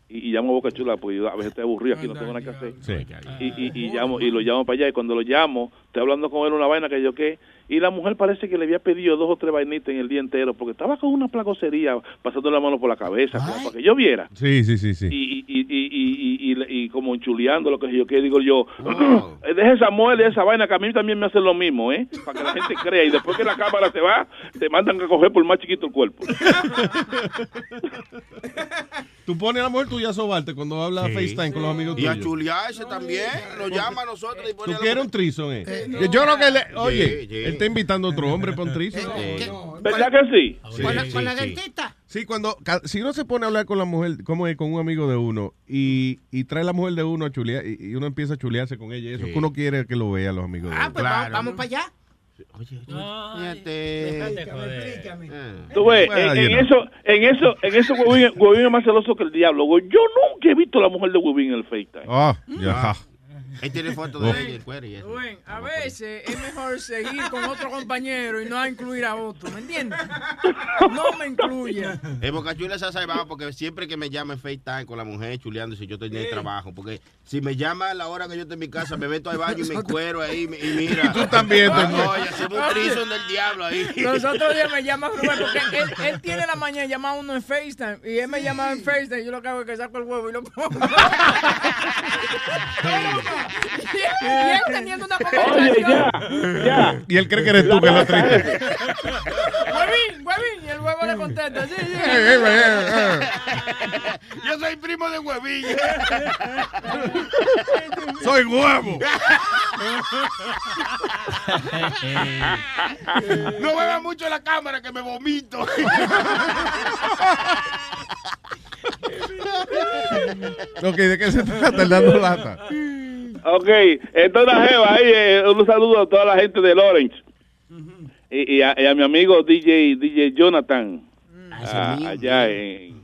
Y, y llamo a Boca Chula porque yo a veces estoy aburrido aquí, no tengo nada que hacer. Sí. Y, y, y llamo y lo llamo para allá y cuando lo llamo estoy hablando con él una vaina que yo qué y la mujer parece que le había pedido dos o tres vainitas en el día entero porque estaba con una placosería pasando la mano por la cabeza como para que yo viera Sí, sí, sí, sí. y, y, y, y, y, y, y como enchuleando lo que yo qué digo yo Wow. deje esa muerte esa vaina que a mí también me hacen lo mismo eh para que la gente crea y después que la cámara se va te mandan a coger por más chiquito el cuerpo Tú pones a la mujer tuya a sobarte cuando habla Sí. FaceTime con los amigos Y a tuyos. chulearse también. Lo llama a nosotros y pone ¿Tú a la quieres un mujer- trison, eh? Yo creo que, le, oye, sí. él está invitando a otro hombre para un trison. Sí. ¿verdad que sí? Sí, con la, sí, con la sí. dentista. Sí, cuando si uno se pone a hablar con la mujer, como es con un amigo de uno, y, y trae la mujer de uno a chulear, y, y uno empieza a chulearse con ella, y eso Sí. que uno quiere que lo vea los amigos de Ah, uno. pues Claro. vamos, vamos para allá. Oye, oye. Explícame. Ah. Tú ves, en, eso, en eso, en eso, Huevín, es más celoso que el diablo. Yo nunca he visto a la mujer de Huevín en el FaceTime. Ah, ya. Ah. Él tiene fotos de Uf. ella en cuero y eso. Rubén, a veces es mejor seguir con otro compañero y no incluir a otro, ¿me entiendes? No me incluya. El Boca Chula se ha salvado porque siempre que me llama en FaceTime con la mujer chuleando si yo estoy en el trabajo. Porque si me llama a la hora que yo estoy en mi casa, me meto al baño y me encuero ahí y mira. tú también, Ah, no, y hacemos un trison del diablo ahí. Los otros días me llama Rubén porque él, él tiene la mañana de llamar a uno en FaceTime y él me llama en FaceTime y yo lo que hago es que saco el huevo y lo pongo. y él teniendo una Oye, ya, ya. Y él cree que eres tú que lo triste. Huevín, huevín, y el huevo le contesta. Sí, sí. Eh, eh, eh, eh. Yo soy primo de Huevín. Soy huevo. No beba mucho la cámara que me vomito. Ok, ¿de qué se trata el dando lata? Ok, entonces Jeva, ahí, eh, un saludo a toda la gente de Lawrence. Y, y a, y a mi amigo DJ, DJ Jonathan. ah, allá en,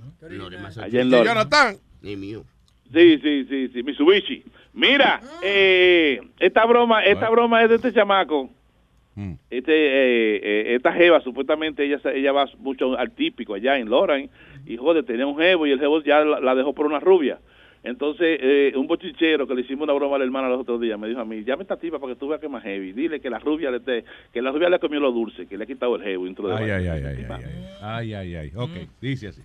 allá en Lawrence. Jonathan. Ni mío. Sí, sí, sí, sí, Mitsubishi. Mira, eh, esta broma, esta broma es de este chamaco. Mm. Este, eh, eh, esta jeva, supuestamente ella, se- ella va mucho al típico allá en Lawrence. Y joder, tenía un jevo y el jevo ya la, la dejó por una rubia. Entonces, eh, un bochichero que le hicimos una broma a la hermana los otros días me dijo a mí, llame a esta tipa para que tú veas que es más heavy. Dile que la rubia le te, que la rubia le comió lo dulce, que le ha quitado el heavy dentro de Ay, ay, ay, ay, ay, ay, ay, ay, ay. Ok, Mm. dice así.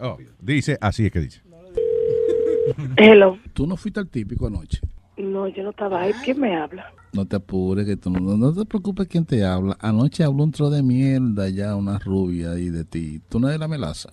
Oh, dice, así es que dice. Hello. Tú no fuiste al típico anoche. No, yo no estaba ahí. ¿Quién me habla? No te apures, que tú no, no te preocupes quién te habla. Anoche habló un tro de mierda ya una rubia ahí de ti. ¿Tú no eres la melaza?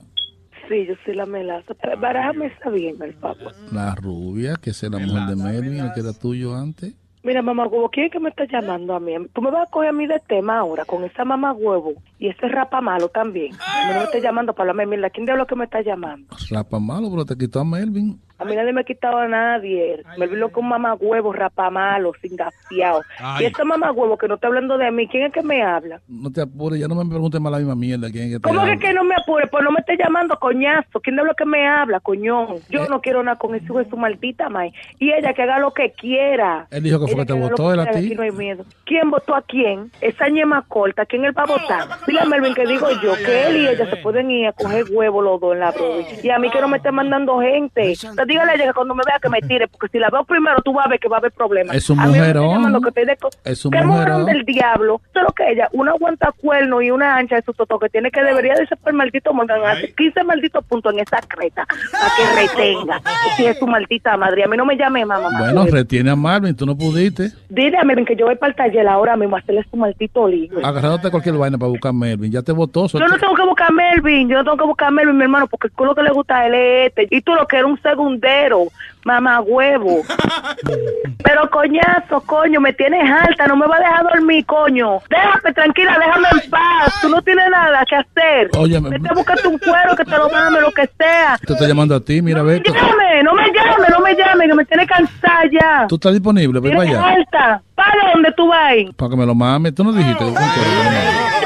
Sí, yo soy la melaza. Pero Barájame está bien, el papá. La rubia, que es la mujer de Melvin, el que era tuyo antes. Mira, mamá huevo, ¿quién es que me está llamando a mí? Tú me vas a coger a mí de tema ahora con esa mamá huevo y ese rapa malo también. A mí no me está llamando para hablarme. Mira, ¿quién diablo que me está llamando? Rapa malo, pero te quitó a Melvin. A mí nadie me ha quitado a nadie. Me vino con mamá huevo, rapa malo, sin gafiao. Ay. Y esta mamá huevo que no está hablando de mí, ¿quién es que me habla? No te apures, ya no me preguntes más la misma mierda. ¿Quién es que te ¿Cómo que, no me apure? Pues no me esté llamando, coñazo. ¿Quién es lo que me habla, coñón? Yo Eh. no quiero nada con eso de su maldita madre. Y ella que haga lo que quiera. Él dijo que fue Ella que te votó, él a ti. No hay miedo. ¿Quién votó a quién? Esa ñema corta. ¿Quién él va a votar? Dile a Melvin que digo yo que él y ella se pueden ir a coger huevo los dos en la broma. Y a mí que no me esté mandando gente. Entonces dígale a ella que cuando me vea que me tire, porque si la veo primero tú vas a ver que va a haber problemas. Es un mujerón. que Es un ¿Qué mujerón del diablo? Eso es lo que ella, una aguanta cuerno y una ancha de su toto que tiene que debería de ser por el maldito Morgan hace 15 malditos puntos en esa creta para que retenga. Si es su maldita madre. A mí no me llame mamá. Bueno, retiene a Marvin, tú no pudiste. Dile a Melvin que yo voy para el taller ahora mismo a hacerle su maldito lío. Agarrándote cualquier vaina para buscar a Melvin. Ya te votó. Yo no tengo que buscar a Melvin, yo no tengo que buscar a Melvin, mi hermano, porque el culo que le gusta a él es este. Y tú lo que eres un segundero, mamá huevo. Pero coñazo, coño, me tienes alta, no me va a dejar dormir, coño. Déjame tranquila, déjame en paz. Tú no tienes nada que hacer. Óyeme. Vete a buscarte un cuero que te lo mame, lo que sea. Te estoy llamando a ti, mira, ve. tú- Llame, no me llame, no me llame, que me tiene cansada ya. Tú estás disponible, ven para allá. Alta. ¿Para dónde tú vas? Para que me lo mames. Tú no dijiste.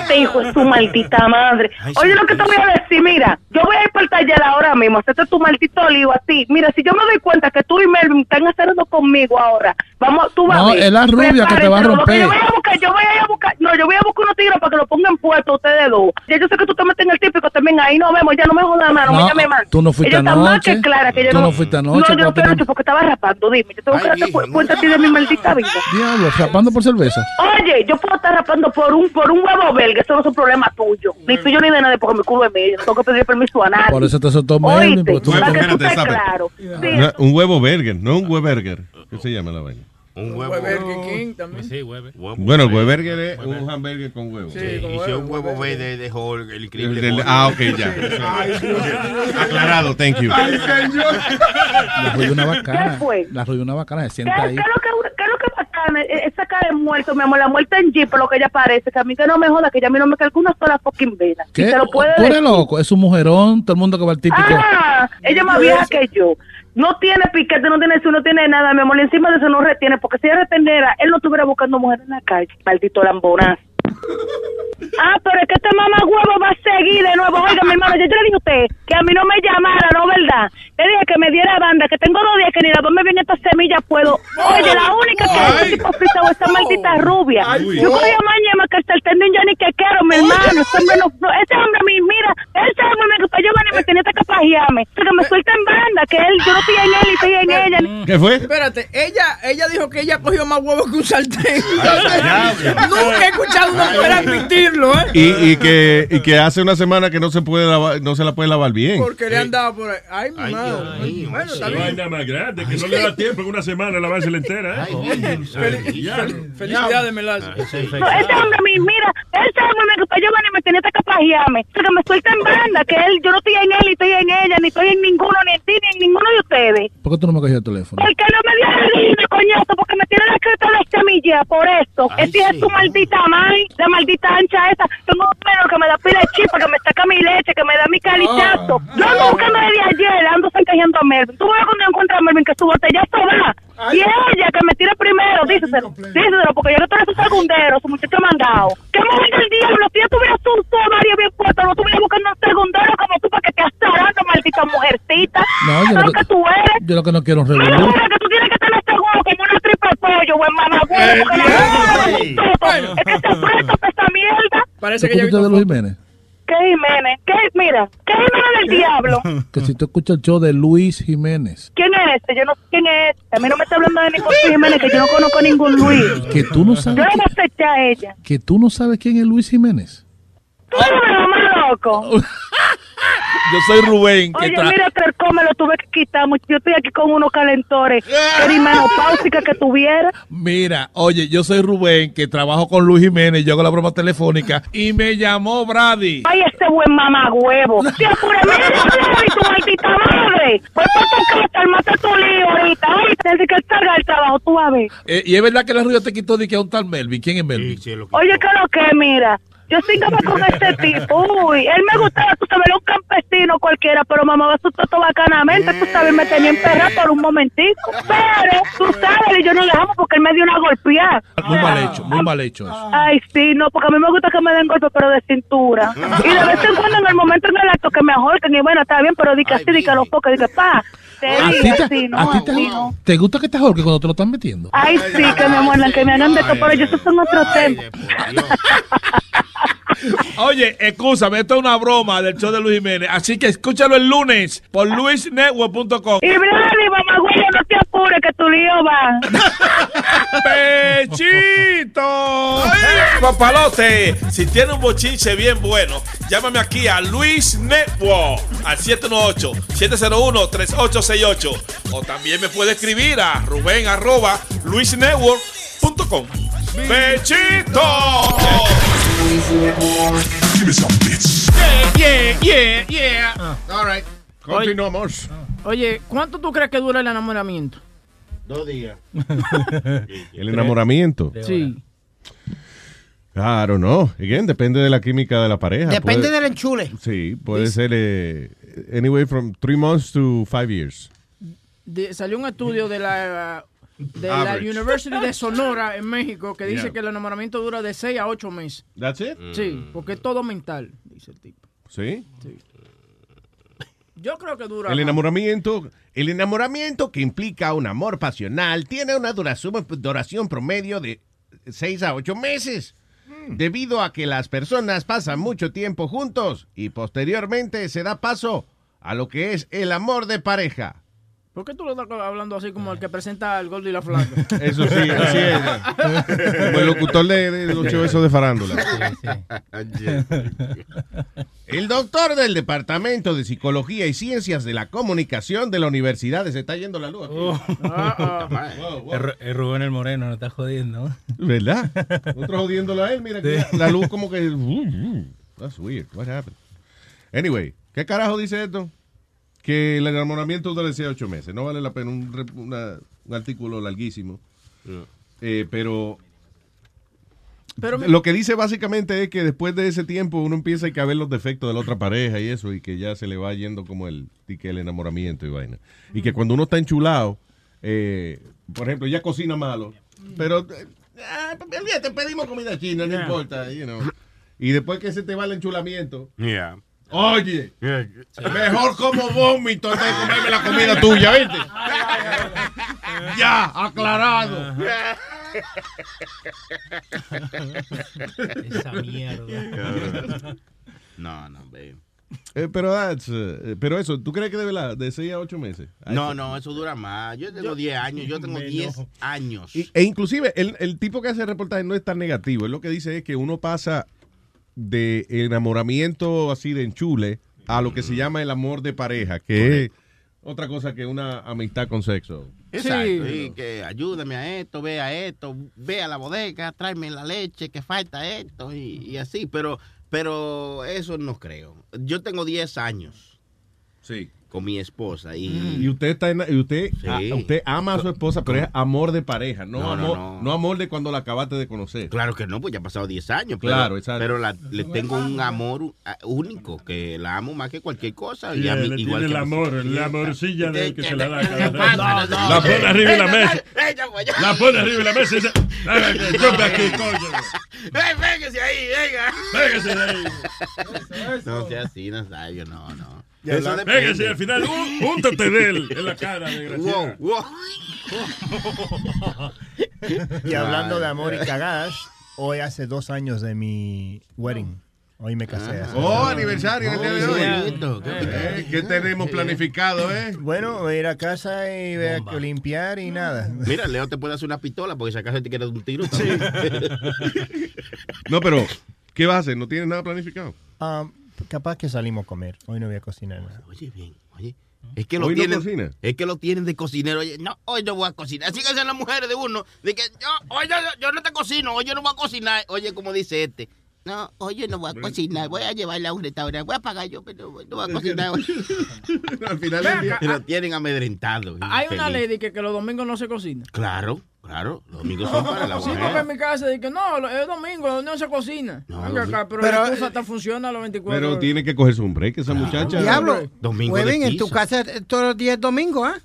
Mames. Este hijo es tu maldita madre. Oye, lo que te voy a decir, mira, yo voy a ir para el taller ahora mismo, hacerte tu maldito lío a ti. Mira, si yo me doy cuenta que tú y Melvin están haciendo conmigo ahora, vamos, tú vas No, a ver. es la rubia que te va a romper. Yo voy a buscar, yo voy a ir a buscar, no, yo voy a buscar unos tigres para que lo pongan puesto ustedes dos. Ya yo sé que tú te metes en el típico también, ahí nos vemos, ya no me jodas más, no, me No, llame más. tú no fuiste Ella está más anoche. que clara que yo Tú no, no fuiste anoche, No, yo no fui no. anoche porque estaba rapando, dime, yo tengo que darte cu- cuenta a ti de mi maldita vida. Diablo, rapando por cerveza. Oye, yo puedo estar rapando por un por un huevo belga, eso no es un problema tuyo. Ni tuyo ni de nadie, porque mi culo es mío. No tengo que pedir permiso a nadie. Por eso te soltó para que tú estés claro. Sí, un huevo burger, no un hueburger. ¿Qué se llama la vaina? Un huevo. Burger King también. Sí, huevo. Bueno, el hueburger es un hamburger con huevo. Sí, y si es un huevo verde de Hulk, el increíble. El del- Hulk. ah, ok, ya. Aclarado, thank you. La ruió una bacana. ¿Qué fue? La ruió una bacana. Se ¿Qué, sienta qué ahí. es lo que, qué es lo que bacana? E- Esa cara de muerto, mi amor, la muerte en Jeep, lo que ella parece, que a mí que no me joda, que ella a mí no me calcula una sola fucking vena. ¿Qué? Y se lo puede Tú eres loco. Es un mujerón. Todo el mundo que va al típico. Ah, ella es más vieja que yo. No tiene piquete, no tiene eso, no tiene nada, mi amor. Y encima de eso no retiene, porque si ella retendiera, él no estuviera buscando mujer en la calle. Maldito lambonazo. Ah, pero es que este mamá huevo va a seguir de nuevo. Oiga, mi hermano, yo, yo le dije a usted que a mí no me llamara, ¿no, verdad? Le dije que me diera banda, que tengo dos días que ni la me viene esta semilla puedo. Oye, la única que es tipo pisado es esa maldita rubia. Ay, Yo cogí a mañana que el sartén de un Johnny que quiero, mi hermano. Ese hombre, no, ese hombre, mi, mira, ese hombre me gustó yo y me tenía que capajearme. Que me suelta en banda, que él, yo no estoy en él y estoy en ella. ¿Qué fue? Espérate, ella, ella dijo que ella cogió más huevos que un sartén. Nunca he escuchado una admitirlo, ¿eh? Y, y que, y que hace una semana que no se puede lavar, no se la puede lavar bien. Porque le han dado por ahí. Ay, mi madre. Bueno, bien. vaina más grande, que no le da tiempo en una semana a lavársela entera. ¿eh? Fel- Felicidades, Melazo. No, ese hombre, mi, mira, ese hombre me gustó yo y me tenía que capajearme. Que me suelta en banda, que él, yo no estoy en él y estoy en ella, ni estoy en ninguno, ni en ti, ni en ninguno de ustedes. ¿Por qué tú no me cogías el teléfono? ¿Por qué no me dio el línea, coñazo? Porque me tiene la creta de semilla, por eso. Ay, Esa es sí. tu maldita madre, la maldita ancha esa. Tengo un perro que me da pila de chispa, que me saca mi leche, que me da mi calichazo. No ando buscando desde ayer, ando sancajando a Melvin. Tú ves cuando yo encuentro a Melvin que su botellazo va. Y ella que me tira primero, díselo, díselo, porque yo no estoy su segundero, su muchacho mandado. ¿Qué mujer del diablo? Si yo tuviera su su Mario bien puesto, no estuviera buscando un segundero como tú para que te azarando, maldita mujercita. No, yo ¿Sabes lo lo que tú eres? Yo lo que no quiero es un que tú tienes que tener seguro como una tripa de pollo, buen mamá, huevo, porque la es que se presto para esa mierda. Parece ¿Tú escuchaste de Luis Jiménez? ¿Qué Jiménez? ¿Qué, mira, ¿qué Jiménez del diablo? Que si tú escuchas el show de Luis Jiménez, ¿Quién es ese? Yo no sé quién es ese. A mí no me está hablando de ningún Luis Jiménez, que yo no conozco ningún Luis. que tú no Yo sabes, le qui- voy a a ella. que tú no sabes quién es Luis Jiménez. Tú eres mamá, loco. Yo soy Rubén. que Oye, tra- mira, el me lo tuve que quitar. mucho. Yo estoy aquí con unos calentores. Era menopáusica que tuviera. Mira, oye, yo soy Rubén, que trabajo con Luis Jiménez, yo hago la broma telefónica, y me llamó Brady. Ay, ese buen mamagüevo. Mira, Brady, tu maldita madre. Voy para tu casa, armate tu lío ahorita. Ay, desde que salga del trabajo, tú a ver. Eh, y es verdad que la rubia te quitó de que a un tal Melvin. ¿Quién es Melvin? Oye, ¿qué lo que? Mira, yo cingaba con este tipo. Uy, él me gustaba, tú sabes, era un campesino cualquiera, pero mamá su toto bacanamente, tú sabes, me tenía emperrada por un momentico. Pero, tú sabes, y yo no le dejamos porque él me dio una golpeada. Muy mal hecho, muy mal hecho eso. Ay, sí, no, porque a mí me gusta que me den golpes, pero de cintura. Y de vez en cuando, en el momento en el acto, que me ahorquen, y bueno, está bien, pero di que así, di que a los pocos, di que pa, te ¿A te, así, no, a ti te, no. te gusta que te ahorque cuando te lo están metiendo? Ay, sí, que me muerdan, que me hagan de todo, pero yo, esos son otros temas. Oye, escúchame, esto es una broma del show de Luis Jiménez. Así que escúchalo el lunes por luisnetwork.com. Y Brady, mamá, güey, no te apures, que tu lío va. ¡Pechito! Papalote, si tiene un bochinche bien bueno, llámame aquí a Luis Network al 718-701-3868. O también me puede escribir a Rubén arroba luisnetwork.com. ¡Bechito! Yeah, yeah, yeah. All right. Continuamos. Oye, ¿cuánto tú crees que dura el enamoramiento? Dos días. El enamoramiento. Sí. I don't know. Again, depende de la química de la pareja. Depende Puede- del enchule. Sí, puede ser eh, anyway from three months to five years. De- salió un estudio de la de la Average. University de Sonora en México que dice Yeah. que el enamoramiento dura de 6 a 8 meses. That's it? Sí, porque es todo mental, dice el tipo. ¿Sí? Yo creo que dura El más. enamoramiento, el enamoramiento que implica un amor pasional tiene una duración, duración promedio de 6 a 8 meses. Debido a que las personas pasan mucho tiempo juntos y posteriormente se da paso a lo que es el amor de pareja. ¿Por qué tú lo estás hablando así como el que presenta al gordo y la flaca? Eso sí, así es. Como el locutor de, de los esos de farándula. El doctor del Departamento de Psicología y Ciencias de la Comunicación de la Universidad. Se está yendo la luz aquí. Es Ru- es Rubén el Moreno, no está jodiendo. ¿Verdad? Nosotros jodiéndolo a él, mira que Sí. la luz como que... uh, That's weird. What happened? Anyway, ¿qué carajo dice esto? Que el enamoramiento dura de 8 meses. No vale la pena un, una- un artículo larguísimo. Eh, pero Pero lo que dice básicamente es que después de ese tiempo uno empieza a ver los defectos de la otra pareja y eso, y que ya se le va yendo como el, y que el enamoramiento y vaina. Y que cuando uno está enchulado, eh, por ejemplo, ya cocina malo, pero eh, ah, olvídate, pedimos comida china, no Yeah. importa, you know. Y después que se te va el enchulamiento, Yeah. Oye, mejor como vómito antes de comerme la comida tuya, ¿viste? ya, aclarado. Esa mierda. No, no, babe. Eh, pero, that's, eh, pero eso, ¿tú crees que de verdad, de 6 a 8 meses? No, no, eso dura más. Yo tengo 10 años, yo tengo 10 años. Y- e inclusive el, el tipo que hace el reportaje no es tan negativo. Él lo que dice es que uno pasa de enamoramiento así de enchule a lo que se llama el amor de pareja, que es otra cosa que una amistad con sexo. Exacto, y que ayúdame a esto, ve a esto, ve a la bodega, tráeme la leche, que falta esto, y, y así, pero, pero eso no creo. Yo tengo 10 años. Sí. Con mi esposa y... Y usted está en- y usted, Sí. a- usted ama a su esposa, pero es amor de pareja, no, No, no, amor, no. no amor de cuando la acabaste de conocer. Claro que no, pues ya ha pasado 10 años. Pero, Claro, exacto. Pero la- le tengo un amor uh, único, que la amo más que cualquier cosa. Sí, y a mí, le igual tiene que el amor, la morcilla de que se la da. No, no. La pone arriba de la mesa. La pone arriba de la mesa y dice, "Ay, que Yo aquí, coño. ¡Ey, véngase ahí, venga! Véngase ahí. No sea así, no, no. Eso, Eso depende. véngase, al final, un- úntate de él en la cara, desgraciado. Wow, wow. Y hablando de amor y cagadas, hoy hace dos años de mi wedding. Hoy me casé. así. Oh, aniversario el día de hoy. qué Eh, ¿Qué tenemos planificado, eh? Bueno, voy a ir a casa y voy a limpiar y nada. Mira, Leo te puede hacer una pistola porque si acaso te quieres un tiro. No, pero, ¿qué vas a hacer? ¿No tienes nada planificado? Um, capaz que salimos a comer. Hoy no voy a cocinar nada. Oye, bien, oye. Es que lo ¿Hoy no cocina? es que lo tienen de cocinero. Oye, no, hoy no voy a cocinar. Así que hacen las mujeres de uno. De que yo, hoy yo, yo no te cocino, hoy yo no voy a cocinar. Oye, como dice este. No, hoy yo no voy a cocinar, voy a llevarla a un restaurante, voy a pagar yo, pero no voy a cocinar hoy. Al final del día- Lo tienen amedrentado. Hay una ley de que, que los domingos no se cocina. Claro, claro, los domingos son para la Sí, porque en mujer. mi casa dice que no, lo- es domingo, no se cocina. Venga acá, di- pero, Pero, la cosa hasta funciona a los 24 Pero horas. tiene que cogerse un break esa muchacha. Diablo. Domingo en tu casa eh, todos los días es domingo, ¿ah?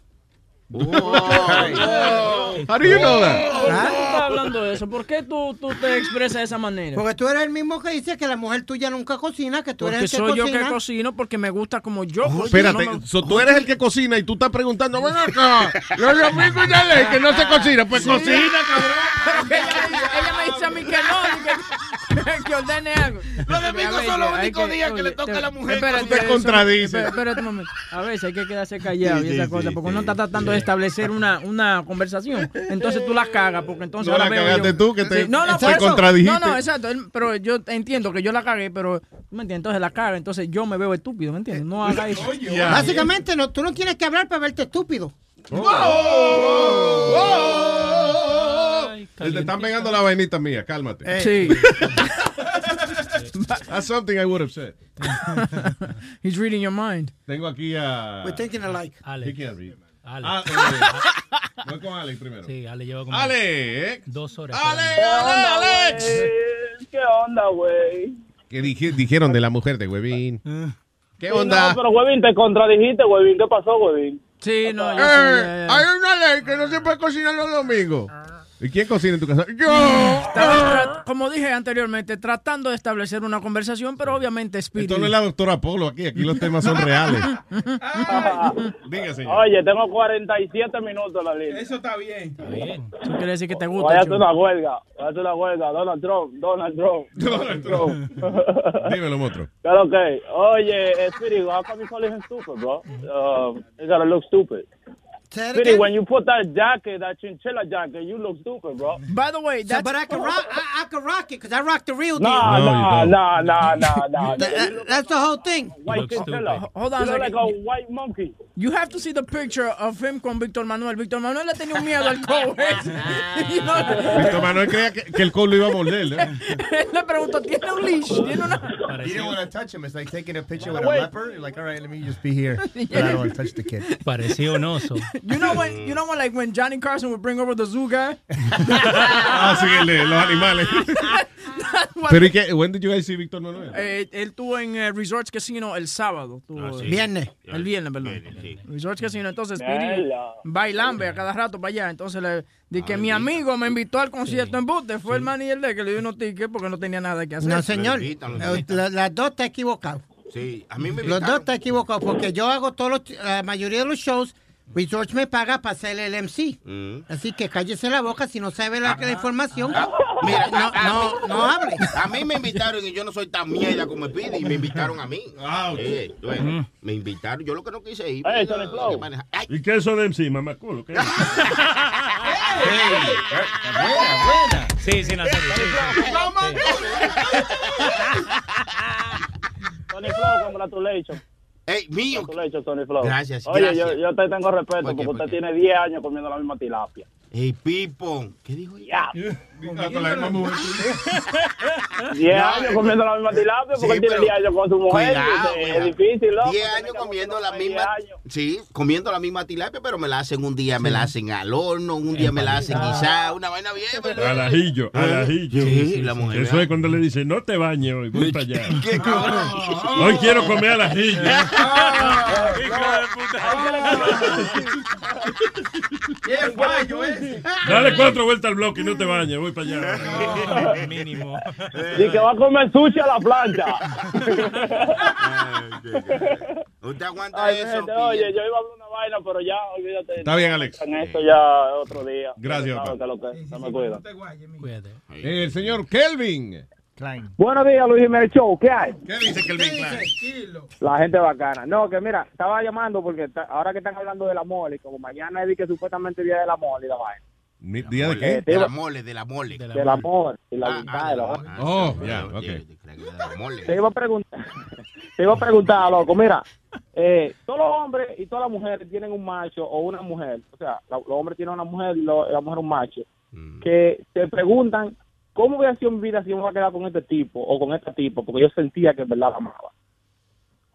How do you know that? ¿Por qué tú estás hablando de eso? ¿Por qué tú, tú te expresas de esa manera? Porque tú eres el mismo que dice que la mujer tuya nunca cocina, que tú Porque eres el que soy yo cocina. que cocino porque me gusta como yo. cocino, Espérate, no me- so, tú eres el que cocina y tú estás preguntando, ven acá, los domingos ya leí que no se cocina, pues Sí. cocina, Pero que ella, me dice- ella me dice a mí que no, y que, que ordene algo. Los domingos son los Hay únicos que- días que le toca a la mujer espérate, Tú te contradices. espérate, un momento. A veces hay que quedarse callado y esa cosa, porque uno está tratando de establecer una, una conversación. Entonces tú la cagas, porque entonces No, la veo cagaste tú, que te- no, no, contradijiste. No, no, exacto. Pero yo entiendo que yo la cagué, pero tú me entiendes, entonces la caga, entonces yo me veo estúpido, ¿me entiendes? No haga eso. Básicamente, no, tú no tienes que hablar para verte estúpido. Te están pegando la vainita mía, cálmate. Sí. That's something I would have said. He's reading your mind. Tengo aquí a... We're thinking alike. He can't read. Ale. Ah, eh, voy con Alex primero. Sí, Ale lleva como Alex. dos horas. Ale, Ale, Alex. ¿Qué onda, güey? ¿Qué dije- dijeron de la mujer de Huevín? ¿Qué Sí, onda? No, pero, huevín, te contradijiste, huevín. ¿Qué pasó, huevín? Sí, no, yo Eh, ya, ya. hay una ley que no se puede cocinar los domingos. ¿Y quién cocina en tu casa? ¡Yo! Estaba como dije anteriormente, tratando de establecer una conversación, pero obviamente Speedy. Esto no es la doctora Polo aquí, aquí los temas son reales. Diga, señor. Oye, tengo 47 minutos en la línea. Eso está bien. Está bien. Eso quiere decir que te gusta. chulo. una huelga. Voy a hacer una huelga. Donald Trump, Donald Trump. Donald Trump. Dímelo, monstruo. Pero okay. Oye, Speedy, how come you him stupid, bro? Um, you gotta look stupid. Say it Speedy, again. when you put that jacket, that chinchilla jacket, you look stupid, bro. By the way, So, but I can rock, I, I can rock it because I rock the real deal. Nah, No, you nah, nah, nah, nah, nah. That- that- that's the whole thing. White chinchilla. stupid. Hold on You a look like a white monkey. You have to see the picture of him con Víctor Manuel. Víctor Manuel le tenía un miedo al COVID. You know, Víctor Manuel creía que, que el cold lo iba a morder. Él le preguntó, ¿tiene un leash? ¿Tiene una...? You Parecía, don't want to touch him. It's like taking a picture with a leper. You're like, all right, let me just be here. But I don't want to touch the kid. parecía un oso. You know when, you know when, like, when Johnny Carson would bring over the zoo guy? Ah, sí, el los animales. Pero ¿y qué? When did you guys see Víctor Manuel? Eh, él estuvo en eh, Resorts Casino el sábado. Tuvo, Ah, sí. Viernes. El viernes, perdón. Sí. Resorts Casino. Entonces, Mierda. bailambe a cada rato para allá. Entonces, le di que mi amigo me invitó al concierto en Butte. Fue el manager de que le dio unos tickets porque no tenía nada que hacer. No, señor. Eh, la- Las dos está equivocado. Sí, a mí me Los dos está equivocado porque yo hago todos los, la mayoría de los shows. Resorts me paga para hacer el MC. Mm. Así que cállese la boca si no sabe la, la información. Mira, no, a- a no, mí- no hable. A mí me invitaron y yo no soy tan mierda como Speedy y me invitaron a mí. Ah, bueno, Me invitaron, yo lo que no quise ir. Hey, pero- Tony Flow. que maneja- Ay, ¿Y qué es eso de MC, mamaculo? ¿Qué es? Sí, sí, Nazario. sí, sí. Tony Flow, congratulations. Ey, mío. Gracias, Oye, gracias. Yo, yo te tengo respeto ¿Por qué, porque por usted tiene 10 años comiendo la misma tilapia. Ey, Pipo. ¿Qué dijo ella? Ya. Ah, con la misma mujer. 10 No, años comiendo la misma tilapia porque Sí, tiene pero 10 años con su mujer. Cuidado, es- es difícil, loco. 10 Tiene años comiendo la aguantar 10 misma. años. Sí, comiendo la misma tilapia, pero me la hacen un día, me la hacen al horno, un día me la hacen guisada, una vaina bien. Al ajillo, al ajillo. Sí, la mujer. Eso es cuando le dice, no te bañes hoy, voy para allá. ¿Qué? Hoy quiero comer al ajillo. ¡Qué fallo ese! Dale cuatro vueltas al bloque y no te bañes, voy para allá. Mínimo. Y que va a comer sushi a la plancha. ¿Usted aguanta Ay, eso? gente, oye, yo iba a hablar una vaina, pero ya, olvídate. Está bien, Alex. En esto ya otro día. Gracias, papá. que lo que- se me cuida. Cuídate. El señor Kelvin. Klein. Buenos días, Luis Jiménez Show. ¿Qué hay? ¿Qué dice Kelvin Klein? La gente bacana. No, que mira, estaba llamando porque está- ahora que están hablando del amor y como mañana es de que supuestamente día del amor y la vaina. ¿Día de qué? te De la mole, de la mole. Del amor y la Ah, voluntad ah, de la de la. Oh, ya, ok. Te iba a preguntar, te iba a preguntar, loco, mira, eh, todos los hombres y todas las mujeres tienen un macho o una mujer, o sea, la- los hombres tienen una mujer y la mujer un macho, que se preguntan, ¿cómo voy a hacer mi vida si yo me voy a quedar con este tipo o con este tipo? Porque yo sentía que en verdad la amaba.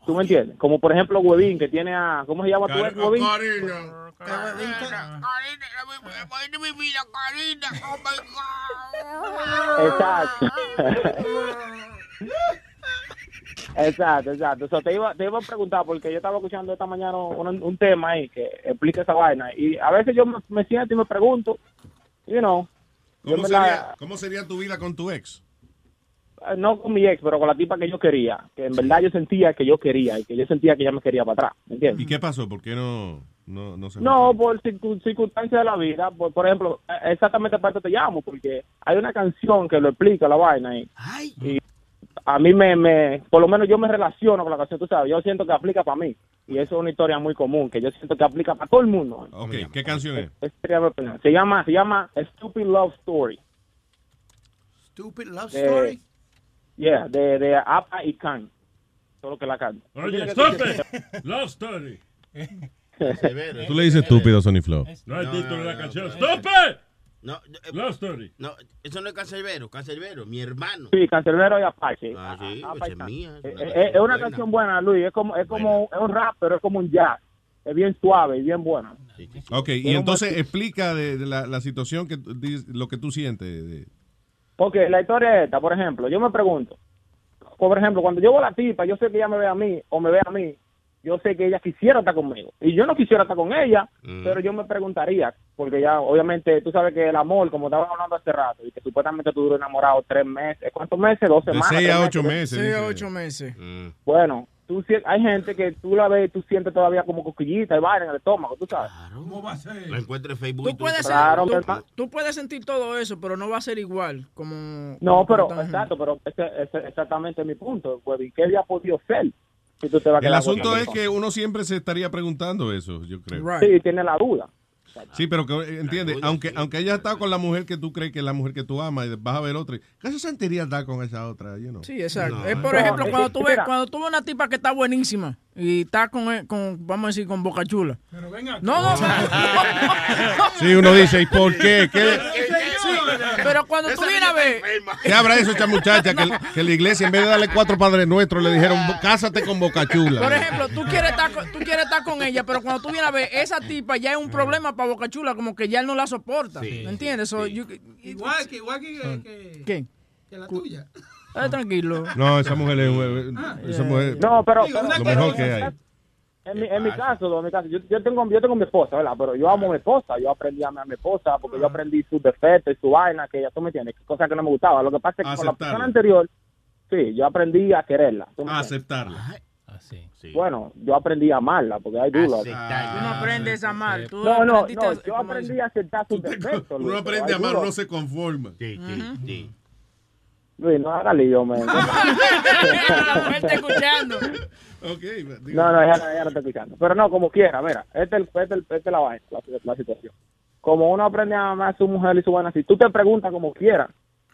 ¿Tú me entiendes? Como por ejemplo Huevín, que tiene a, ¿cómo se llama tu ex, Huevín? Exacto. Exacto, exacto. So, te, iba, te iba a preguntar, porque yo estaba escuchando esta mañana un, un tema ahí que explica esa vaina. Y a veces yo me, me siento y me pregunto, you know, ¿Cómo sería, ¿Cómo sería tu vida con tu ex? eh, no con mi ex, pero con la tipa que yo quería, que en verdad yo sentía que yo quería y que yo sentía que ella me quería para atrás, ¿me entiendes? ¿Y qué pasó? ¿Por qué no, no, no se No, por circun- circunstancias de la vida. Por, por ejemplo, eh, exactamente para esto te llamo, porque hay una canción que lo explica la vaina. Y, y a mí me, me, por lo menos yo me relaciono con la canción, tú sabes. Yo siento que aplica para mí. Y eso es una historia muy común, que yo siento que aplica para todo el mundo. Ok, ¿qué canción es? Opinión. Se llama, se llama A Stupid Love Story. Stupid Love De- Story. Yeah, de, de Apa y Khan. Solo que la canta. Oye, stupid. Love story. Tú le dices estúpido, Sonny Flow. No hay título de la canción. ¡Stupid! No, eh, Love story. No, eso no es Cancerbero, Cancerbero, mi hermano. Sí, Cancerbero y Apache. Ah, sí, Apa pues y es mía. Eh, eh, es una canción buena, Luis. Es como, es como, es un rap, pero es como un jazz. Es bien suave y bien buena. Ok, y entonces explica de, de la, la situación, que lo que tú sientes. de- Porque la historia es esta, por ejemplo, yo me pregunto, por ejemplo, cuando yo veo a la tipa, yo sé que ella me ve a mí o me ve a mí, yo sé que ella quisiera estar conmigo. Y yo no quisiera estar con ella, Mm. pero yo me preguntaría, porque ya obviamente tú sabes que el amor, como estaba hablando hace rato, y que supuestamente tú duras enamorado tres meses, ¿cuántos meses? Dos De semanas. seis tres a ocho meses, Seis a ocho meses. Bueno, tú, si- hay gente que tú la ves, tú sientes todavía como cosquillita y vaina en el estómago, tú sabes. ¿Cómo va a ser? Lo encuentro en Facebook. Tú y tú- puedes, Claro, tú- puedes sentir todo eso, pero no va a ser igual como... No, como pero, exacto, pero ese, ese es exactamente mi punto. Pues, ¿y ¿Qué había podido ser? Si tú te vas a El asunto es que uno siempre se estaría preguntando eso, yo creo. Sí, tiene la duda. Sí, pero que eh, entiende, aunque aunque ella está con la mujer que tú crees que es la mujer que tú amas y vas a ver otra, ¿qué se sentiría estar con esa otra? You know? Sí, exacto. No. Es por ejemplo, cuando que- tú ves, cuando tú ves una tipa que está buenísima y está con, con vamos a decir, con boca chula. Pero venga. No, no, Sí, uno dice, ¿y por qué? ¿Qué, Sí, pero cuando tú vienes a ver... qué habrá eso, esta muchacha? Que, que la iglesia, en vez de darle cuatro padres nuestros, le dijeron, cásate con Boca Chula. Por ejemplo, tú quieres, estar con, tú quieres estar con ella, pero cuando tú vienes a ver, esa tipa ya es un problema para Boca Chula, como que ya él no la soporta. ¿Me entiendes? So, you- Igual que, igual que, que la tuya. Eh, tranquilo. No, esa mujer es esa mujer, No, pero, lo mejor pero- que hay. En mi, en mi caso, en mi caso, yo, yo tengo yo tengo mi esposa, ¿verdad? Pero yo amo a mi esposa, yo aprendí a amar a mi esposa porque yo aprendí sus defectos y su vaina, que ella, tú me entiendes, cosa que no me gustaba. Lo que pasa es que con la persona anterior, sí, yo aprendí a quererla. ¿tú me entiendes? Aceptarla. Bueno, yo aprendí a amarla porque hay dudas. Tú no aprendes a amar. Tú No, no, no, a- yo aprendí a aceptar sus defectos. Uno aprende a amar, uno se conforma. Sí, sí, Luis, no haga lío, man. está escuchando. No, no, ya, ya no estoy escuchando. Pero no, como quiera, mira, esta es, el- esta es, el- esta es la vaina, la, la situación. Como uno aprende a amar a su mujer y su vaina así, tú te preguntas como quieras,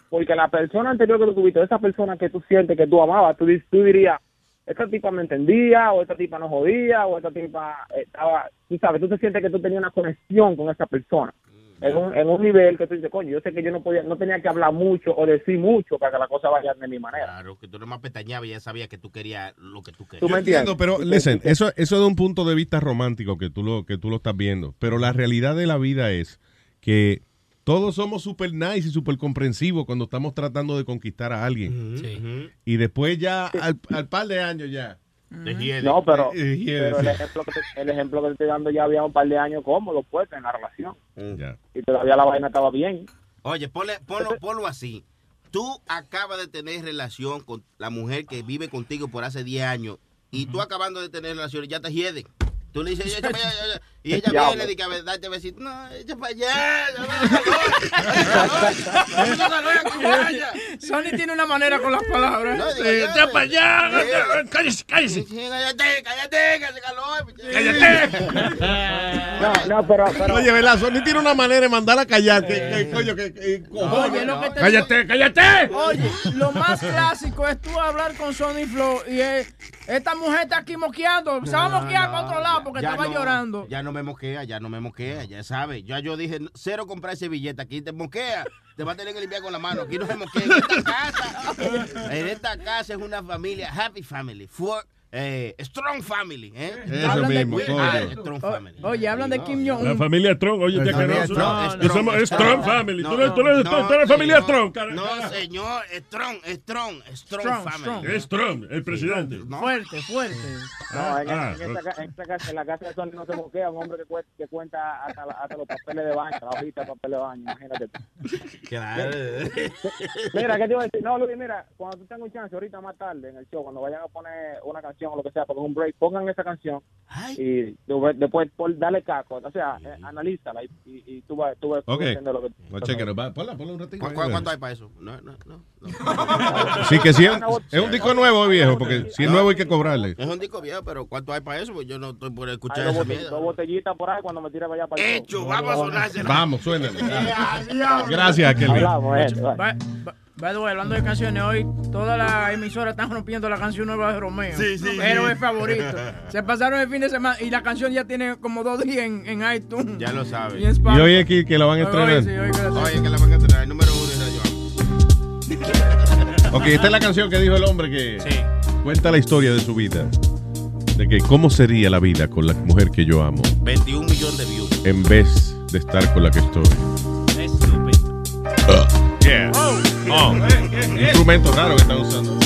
porque la persona anterior que tú tuviste, esa persona que tú sientes que tú amabas, tú, tú dirías, esta tipa me entendía, o esta tipa no jodía, o esta tipa estaba, tú sabes, tú te sientes que tú tenías una conexión con esa persona. En un, en un nivel que tú dices, coño, yo sé que yo no podía, no tenía que hablar mucho o decir mucho para que la cosa vaya de mi manera. Claro, que tú nomás pestañabas y ya sabía que tú querías lo que tú querías. Tú me Entiendo, entiendes. pero listen, eso, eso de un punto de vista romántico que tú lo, que tú lo estás viendo. Pero la realidad de la vida es que todos somos super nice y super comprensivos cuando estamos tratando de conquistar a alguien. Y después ya, al, al par de años ya. No, pero, pero el, ejemplo que te, el ejemplo que te estoy dando ya había un par de años cómodos pues en la relación. Ya. Y todavía la vaina estaba bien. Oye, ponle, ponlo, ponlo así. Tú acabas de tener relación con la mujer que vive contigo por hace 10 años y tú acabando de tener relaciones ya te hieden. Tú le dices, "Ya, ya, ya, ya, Y ella Diablo. viene y dice, a ver, date besito. No, echa para allá. que. Sony tiene una manera con las palabras. No, Sí, diga, echa ya, pa' allá. sí. Cállese, cállese. Sí, Cállate, cállate, que hace calor. No, no, pero, pero Oye, ¿verdad? Sony tiene una manera de mandarla a callar. Que, que, coño, que, que- cojones. Oye, lo que te ¡Cállate, cállate! Oye, lo más clásico es tú hablar con Sony Flow y es, esta mujer está aquí moqueando. Se va a moquear para otro lado porque Ya estaba no, llorando. Ya no me moquea, ya no me moquea, ya sabes. Ya yo dije, cero comprar ese billete, aquí te moquea. Te va a tener que limpiar con la mano. Aquí no se moquea. En esta casa, en esta casa es una familia, happy family, for, eh, strong family. ¿eh? Eso Hablan de mismo, coño. Ah, strong family. Oye, hablan de Kim La familia Tron, oye. Tron, No, es somos- Tron, es no, family. no, Tú eres, tú eres- no, tú eres familia cara- No, señor, strong, strong, strong Strong, family. strong. Es Tron, el presidente. Fuerte, fuerte. no, en, Ah, en esta, ca- en esta casa, en la casa de Sony no se moquea un hombre que, que cuenta hasta, la- hasta los papeles de baño, la hojita de papel de baño, imagínate. tú. Claro. Mira, ¿qué te iba a decir? No, Luis, mira, cuando tú tengas un chance ahorita más tarde en el show, cuando vayan a poner una canción o lo que sea, es un break, pongan esa canción y después, después por, dale caco, o sea, eh, analízala y, y, y tú vas, tú vas Ok. vas a entender lo que No, va, Ponla, ponla un ratito. ¿Cu- cu- ¿Cuánto hay para eso? No, no, no. Sí, que sí es, es un disco nuevo, eh, viejo, porque si es nuevo hay que cobrarle. Es un disco viejo, pero ¿cuánto hay para eso? Pues yo no estoy por escuchar esa mierda. dos botellitas por ahí cuando me tire para allá para. Hecho, vamos a sonársela. Vamos, suénale. Gracias, Kelvin. Hablamos, eh. By, the way, hablando de canciones, hoy todas las emisoras están rompiendo la canción nueva de Romeo. Sí, sí, Pero sí. es favorito. Se pasaron el fin de semana y la canción ya tiene como dos días en, en iTunes. Ya lo sabes. Y hoy aquí que la van a Oye, sí, estrenar. oye, que la- Oye, que la van a entrenar. El número uno es Radio Ok, esta es la canción que dijo el hombre que Sí. cuenta la historia de su vida. De que cómo sería la vida con la mujer que yo amo 21 millones de views. en vez de estar con la que estoy. Estúpido. Yeah. Oh, instrumento raro que están usando.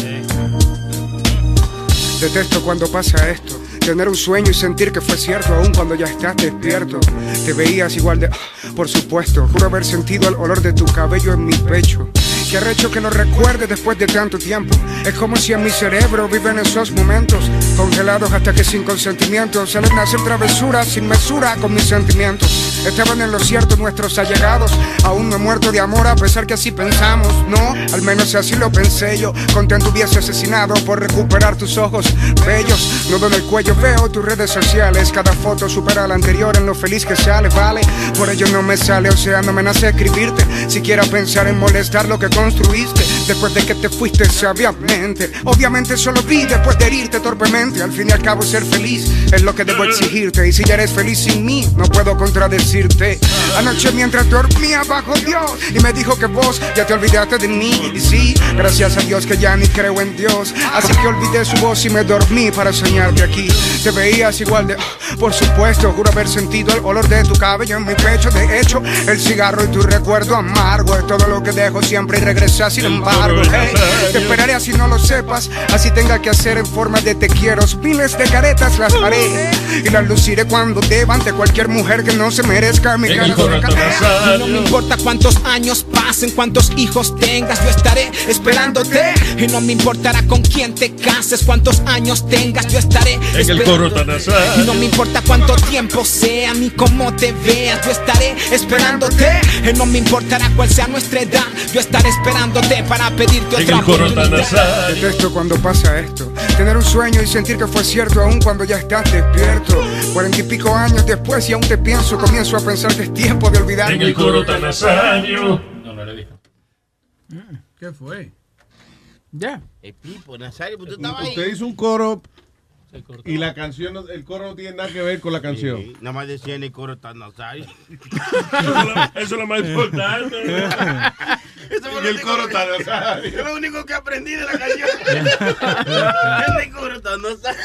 Detesto cuando pasa esto. Tener un sueño y sentir que fue cierto aún cuando ya estás despierto. Te veías igual de... Por supuesto, juro haber sentido el olor de tu cabello en mi pecho. Qué arrecho que lo recuerde después de tanto tiempo. Es como si en mi cerebro viven esos momentos congelados hasta que sin consentimiento salen a hacer travesuras sin mesura con mis sentimientos. Estaban en lo cierto nuestros allegados. Aún no he muerto de amor a pesar que así pensamos. No, al menos así lo pensé yo. Contento hubiese asesinado por recuperar tus ojos bellos. Nudo en el cuello veo tus redes sociales. Cada foto supera a la anterior en lo feliz que sale, vale. Por ello no me sale, o sea, no me nace escribirte. Siquiera pensar en molestar lo que construiste. Después de que te fuiste sabiamente. Obviamente solo vi después de herirte torpemente. Al fin y al cabo ser feliz es lo que debo exigirte. Y si ya eres feliz sin mí, no puedo contradecirte. Anoche mientras dormía bajo Dios y me dijo que vos ya te olvidaste de mí. Y sí, gracias a Dios que ya ni creo en Dios. Así que olvidé su voz y me dormí para soñarte aquí. Te veías igual de... Por supuesto, juro haber sentido el olor de tu cabello en mi pecho. De hecho, el cigarro y tu recuerdo amargo es todo lo que dejo siempre y regresa sin embargo. Hey, te esperaré así no lo sepas, así tenga que hacer en forma de te quiero. Miles de caretas las haré y las luciré cuando deban de cualquier mujer que no se merezca mi cara. No me importa cuántos años pasen, cuántos hijos tengas, yo estaré esperándote. Y no me importará con quién te cases, cuántos años tengas, yo estaré En el esperándote. Y no me importa cuánto tiempo sea ni cómo te veas, yo estaré esperándote. Y no me importará cuál sea nuestra edad, yo estaré esperándote para pedirte otra oportunidad. Detesto cuando pasa esto. Tener un sueño y sentir que fue cierto aún cuando ya estás despierto. Cuarenta y pico años después y aún te pienso, comienzo a pensar que es tiempo de olvidar. En el coro tan asaño. No, no le dijo. ¿Qué fue? Ya. El Pipo, Nazario, pues tú estabas ahí. Usted hizo un coro y la canción, el coro no tiene nada que ver con la canción. Sí, nada más decía en el coro tan Nazario. Eso es lo más importante. Eso fue Y el coro tan Nazario. Es lo único que aprendí de la canción. en el coro tan Nazario.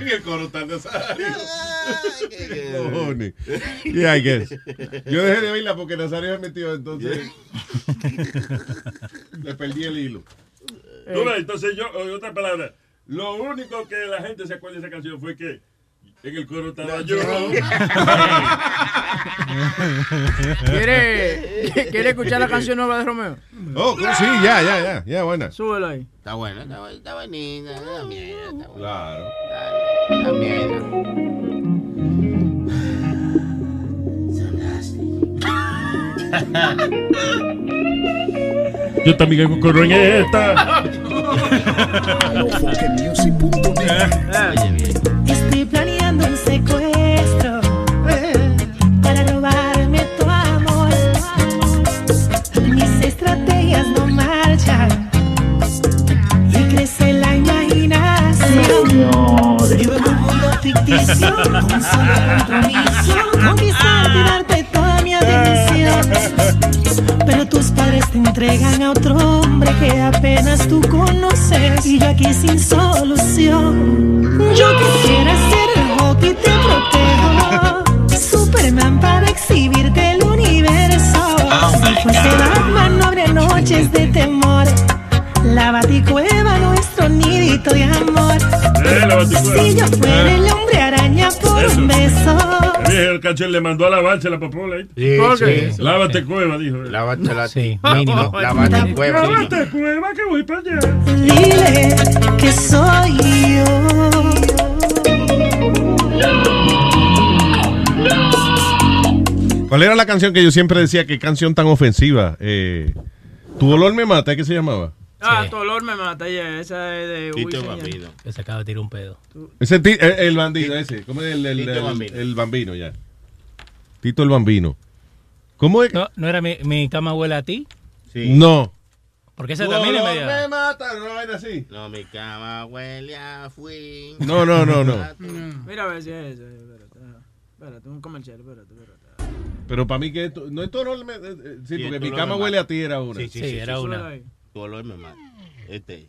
En el coro tan Nazario. Cojones. Yeah, I guess. Yo dejé de oírla porque Nazario me metió, entonces le perdí el hilo. Tú ves, entonces yo, en otras palabras, lo único que la gente se acuerda de esa canción fue que en el coro estaba yo. ¿Quiere, ¿Quiere escuchar la canción nueva de Romeo? Oh, sí, ya, ya, ya, ya, buena. Súbelo ahí. Está buena, está buena, está buenita, está mierda, está buena. Claro. Está mierda. Yo también corro en esta. Estoy planeando un secuestro eh, para robarme tu amor. Mis estrategias no marchan y crece la imaginación. Vivo en un mundo ficticio, un solo compromiso, conquistarte y darte Pero tus padres te entregan a otro hombre que apenas tú conoces y yo aquí sin solución. Yo quisiera ser el Hulk y te protejo, Superman para exhibirte el universo. Si fuese Batman no habría noches de temor. La baticueva nuestro nidito de amor. Eh. Si yo fuera el hombre araña por un beso. El cachel le mandó a lavarse la papola. ¿eh? Sí, ¿Por qué? sí, sí. Lávate cueva, dijo. él. Lávate la... Sí, mínimo. Lávate cueva. Lávate cueva que voy para allá. Dile que soy yo. ¿Cuál era la canción que yo siempre decía que canción tan ofensiva? Eh, tu olor me mata, ¿qué se llamaba? Ah, tu olor me mata, ya. Esa es de Tito Bambino. Que se acaba de tirar un pedo. Ese ti- el, el bandido ese, ¿cómo es el, el, el- Bambino. el bambino ya? Tito el bambino. ¿Cómo es? No, ¿no era mi, mi cama huele a ti? No. Porque esa también es media. me mata, no era así. No, mi cama huele a fui. No, no, no, no. Mira a ver si es ese. Espérate, espérate, un comercial, espérate, espérate. Pero para mí que esto- no es tu olor, me- eh, eh, sí, Sí, porque mi cama huele a ti era una. Sí, sí, sí, era una. Tu olor me mata. Este.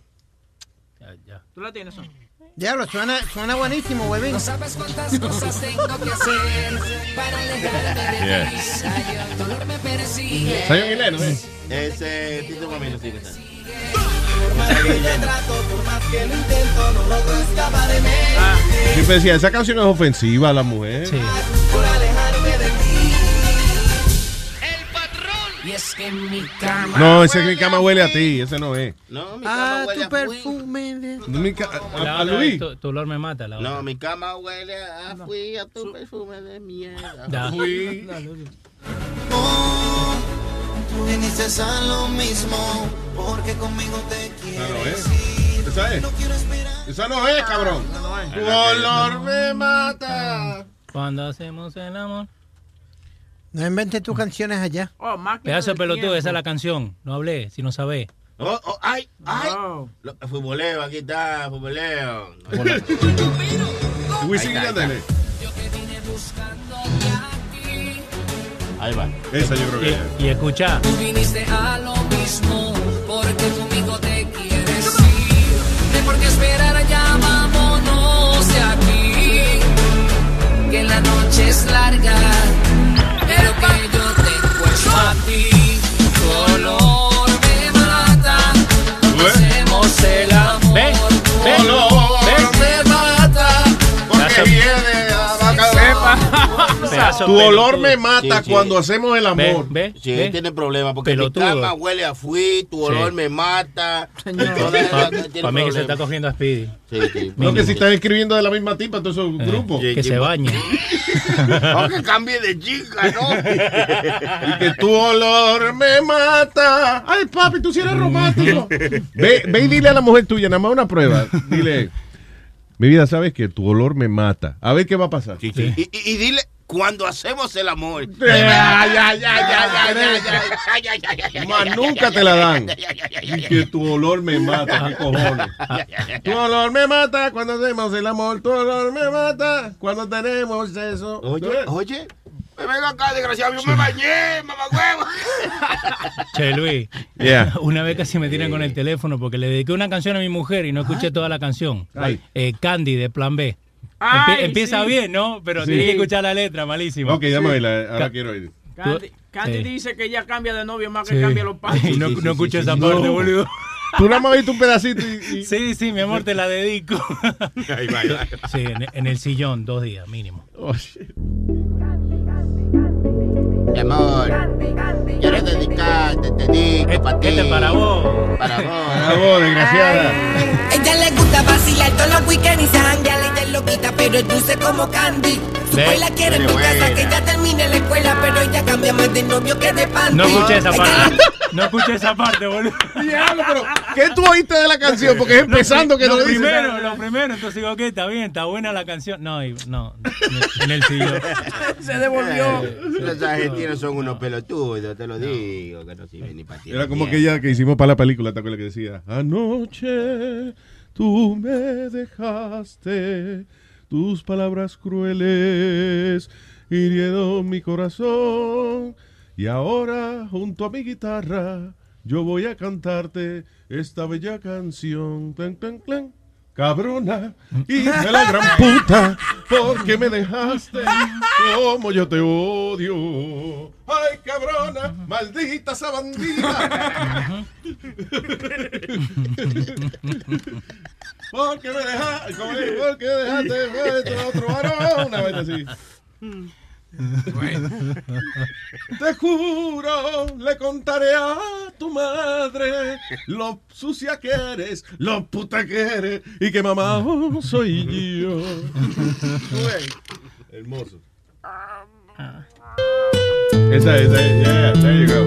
¿Tú la tienes, son? Diablo, suena, suena buenísimo, huevín. No sabes cuántas cosas tengo que hacer para alejarme de ti. Yeah. Tu olor me persigue. Zion y Lennon, ¿eh? Ese Tito sí que está. Decía, esa canción es ofensiva a la mujer. Y es que mi cama. No, ese es mi cama huele a ti, ese no es. No, mi Ah, cama huele tu a perfume. de- No, mi ca- a, La a Luis. tu, tu olor me mata. La No, mi cama huele a fui a tu perfume de mierda. Fui. Tú viniste a lo mismo porque conmigo te no quieres. es. Esa es. Esa no es, cabrón. Tu olor me mata. Cuando hacemos el amor. No inventes tus canciones allá. Oh, Pedazo de pelotudo, esa es la canción. No hablé, si no sabés. Oh, oh, ay, ay. No. Lo- Futboleo, aquí está, futboleo. Wisin y Ahí está, ahí Yandel. Ahí va. Esa yo creo que es. Y, y escucha. Tú viniste a lo mismo porque conmigo te quieres ir. Hay por qué esperar, ya vámonos de aquí. Que la noche es larga, que yo te encuentro a ti. Tu olor me mata. Cuando hacemos el amor. ¿Ve? Tu ¿Ve? olor me mata. Porque viene Tu olor me mata Sí, sí. cuando hacemos el amor. ¿Ve? Sí, ¿Ve? él tiene problemas porque Pelotudo. mi cama huele a fui, tu olor Sí. me mata. Para mí que se está cogiendo a Speedy. Sí, sí. No, que si están escribiendo de la misma tipa, todos esos Eh, grupos. Sí, Que sí, se bañe. No, que cambie de chica, ¿no? Y que tu olor me mata. Ay, papi, tú sí eres romántico. ve, ve y dile a la mujer tuya, nada más una prueba. Dile, mi vida, sabes que tu olor me mata. A ver qué va a pasar. Sí, sí. Y, y- y dile cuando hacemos el amor. Ya, ya, ya, ya, ya, ya, ya, ya. Más nunca te la dan. Y que tu olor me mata, qué cojones. Tu olor me mata cuando hacemos el amor. Tu olor me mata cuando tenemos eso. Oye, oye. Me venga acá, desgraciado. Yo me bañé, mamá huevo. Che, Luis. Yeah. Una vez casi me tiran con el teléfono porque le dediqué una canción a mi mujer y no escuché toda la canción. Eh, Candy de Plan B. Ay, Empie- empieza sí. bien, ¿no? Pero Sí. tienes que escuchar la letra, malísima. Ok, dame verla, ahora Ca- quiero oír. Candy, Candy Sí. dice que ella cambia de novio más que Sí. cambia los pasos. no sí, sí, no escuché sí, esa sí. parte, No. boludo. Tú nada más viste un pedacito y... y- Sí, sí, mi amor, te la dedico. Ahí va, ahí va. Sí, en, en el sillón, dos días mínimo. Oh, shit. Mi amor, quiero dedicarte, te dedico para ti. Este es para vos. Para vos. Para vos, desgraciada. Ella le gusta vacilar todos los weekends y se janguea, ella es loquita, pero es dulce como candy. Su Ve. abuela quiere en mi Pero casa buena. que ella termine la escuela, pero ella cambia más de novio que de panty. No escuché esa parte. No escuché esa parte, boludo. Diablo, pero ¿qué tú oíste de la canción? Porque es empezando que lo no lo dice. primero, lo primero, entonces digo, ok, está bien, está buena la canción. No, no, en el sillón. Se devolvió. Eh, Los argentinos son unos pelotudos, te lo digo, que no sirven ni para Era como aquella que hicimos para la película, ¿te acuerdas que decía? Anoche tú me dejaste, tus palabras crueles hirieron mi corazón y ahora junto a mi guitarra yo voy a cantarte esta bella canción. Clan, clan, clan. Cabrona, hija de la gran puta, porque me dejaste como yo te odio. Ay, cabrona, maldita esa bandida. porque me dejaste, porque dejaste vuestro otro varón. Una vez así. Te juro, le contaré a tu madre lo sucia que eres, lo puta que eres y que mamá soy yo. Güey, Hermoso. Esa es, yeah, there you go.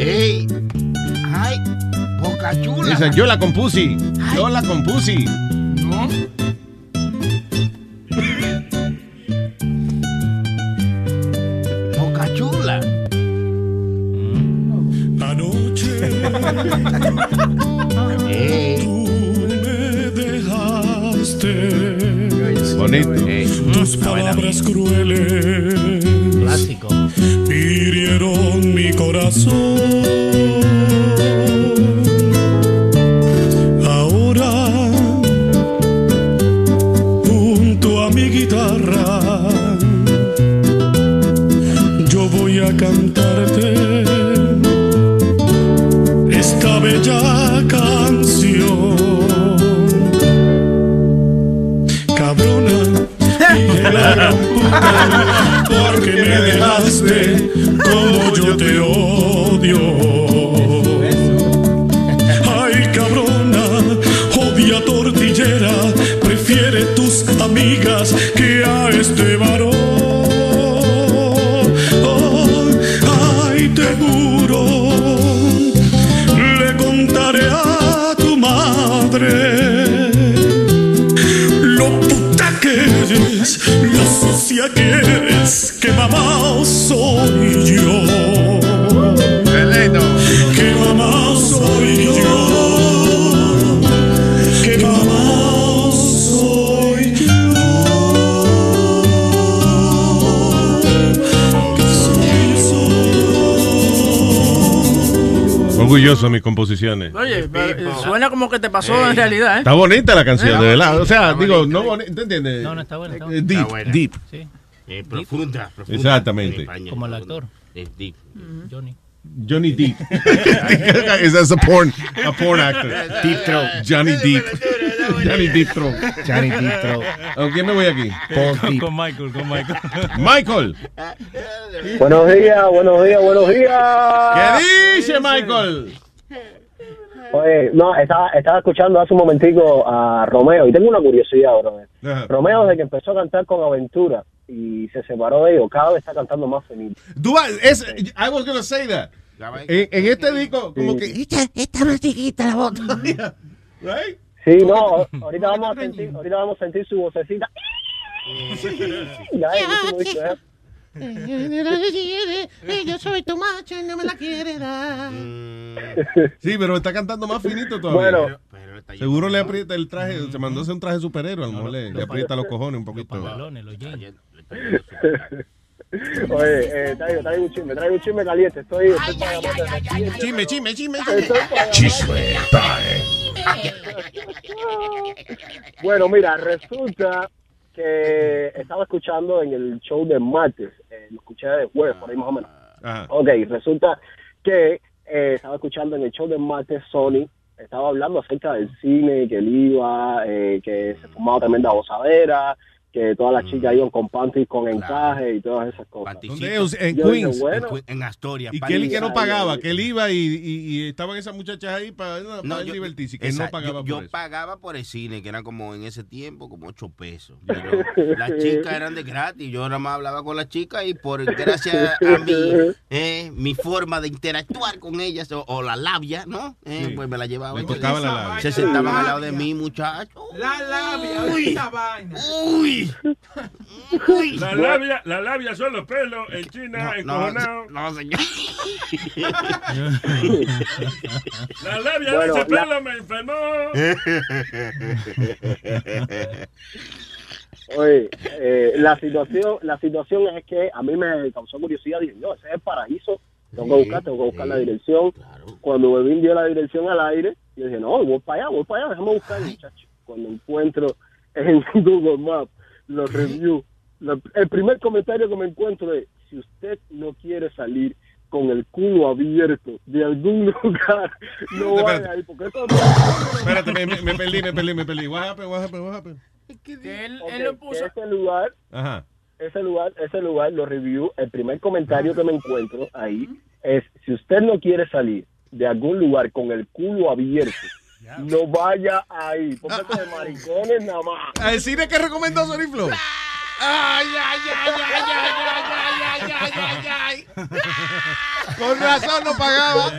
¡Ey! ¡Ay! ¡Boca chula! Esa yo la compuse. Yo la compuse. ¿No? Tú me dejaste. Bonito. Tus palabras crueles Clásico. hirieron mi corazón. Porque me dejaste como yo te odio. Ay, cabrona, odia tortillera, prefiere tus amigas que a este varón. Orgulloso de mis composiciones. Oye, eh, suena como que te pasó en realidad, ¿eh? Está bonita la canción, de verdad. O sea, digo, bonita. no bonita, ¿te entiendes? No, no, está buena, está Eh, buena. Deep, Está buena. deep. Sí. Eh, profunda, profunda. Exactamente. Como el actor. Es deep. Johnny. Johnny Deep. Is that a porn, a porn actor? Deep Throat. Johnny Deep. Throat. Johnny Deep Throat. ¿Con quién me voy aquí? Con, Michael, con Michael. Michael. Buenos días, buenos días, buenos días. ¿Qué dice Michael? Oye, no, estaba, estaba escuchando hace un momentico a Romeo y tengo una curiosidad, bro. Ajá. Romeo, desde que empezó a cantar con Aventura y se separó de ellos, cada vez está cantando más. Tú vas- es, I was gonna say that. En, en este disco, como que. Esta, esta más chiquita la bota. Right? Sí, no, ahorita vamos a sentir, ahorita vamos a sentir su vocecita. Ya, disco, ¿eh? Yo soy tu macho y no me la quiere dar. Sí, pero está cantando más finito todavía. Bueno. Seguro le aprieta el traje, se mandó a hacer un traje superhéroe, a lo mejor le, le aprieta los cojones un poquito. Pantalones, los jeans. Oye, eh, traigo, traigo un chisme, traigo un chisme caliente. Estoy, estoy para Chisme, chisme, chisme, para- Chisme Bueno, mira, resulta que estaba escuchando en el show de martes, eh, lo escuché de jueves, por ahí más o menos. Ajá. Ok, resulta que eh, estaba escuchando en el show de martes Sony, estaba hablando acerca del cine, que él iba, eh, que se fumaba tremenda gozadera, que todas las chicas iban con panties con encaje y todas esas cosas. ¿Dónde es? En Yo dije, Queens. bueno, En Astoria. Y que él que no pagaba, que él iba y, y- y estaban esas muchachas ahí para, para él divertirse, que esa- no pagaba yo, yo por eso. pagaba por el cine, que era como en ese tiempo, como 8 pesos. Pero las chicas eran de gratis. Yo nada más hablaba con las chicas y por gracias a mi, eh, mi forma de interactuar con ellas, o, o la labia, ¿no? Eh, Sí. Pues me la llevaba. Me tocaba la labia. Se sentaban al lado de mí, muchachos. La labia, Uy. esa vaina. Uy. La labia, la labia son los pelos en China, encojonados. No, señor. La labia Bueno, de ese la- pelo me enfermó. Oye, eh, la situación, la situación es que a mí me causó curiosidad. Dije, no, ese es el paraíso. Tengo que buscar, tengo que buscar la dirección. Cuando Bebín dio la dirección al aire, yo dije, no, voy para allá, voy para allá, déjame buscar, muchacho. Cuando encuentro en Google Maps los reviews, lo- el primer comentario que me encuentro es, si usted no quiere salir con el culo abierto de algún lugar, no vaya ahí, porque eso Espérate, me, me- me perdí, me perdí, me perdí. What happened, what happened, what happened? Que él, él lo puso. ese lugar Ajá. ese lugar, ese lugar, los reviews, el primer comentario que me encuentro ahí es, si usted no quiere salir de algún lugar con el culo abierto, no vaya ahí, porque eso de maricones nada más. ¿Al cine que recomendó Sony Flow? Ay, ay, ay, ay, ay, ay, ay, ay, ay, ay. Con razón no pagaba.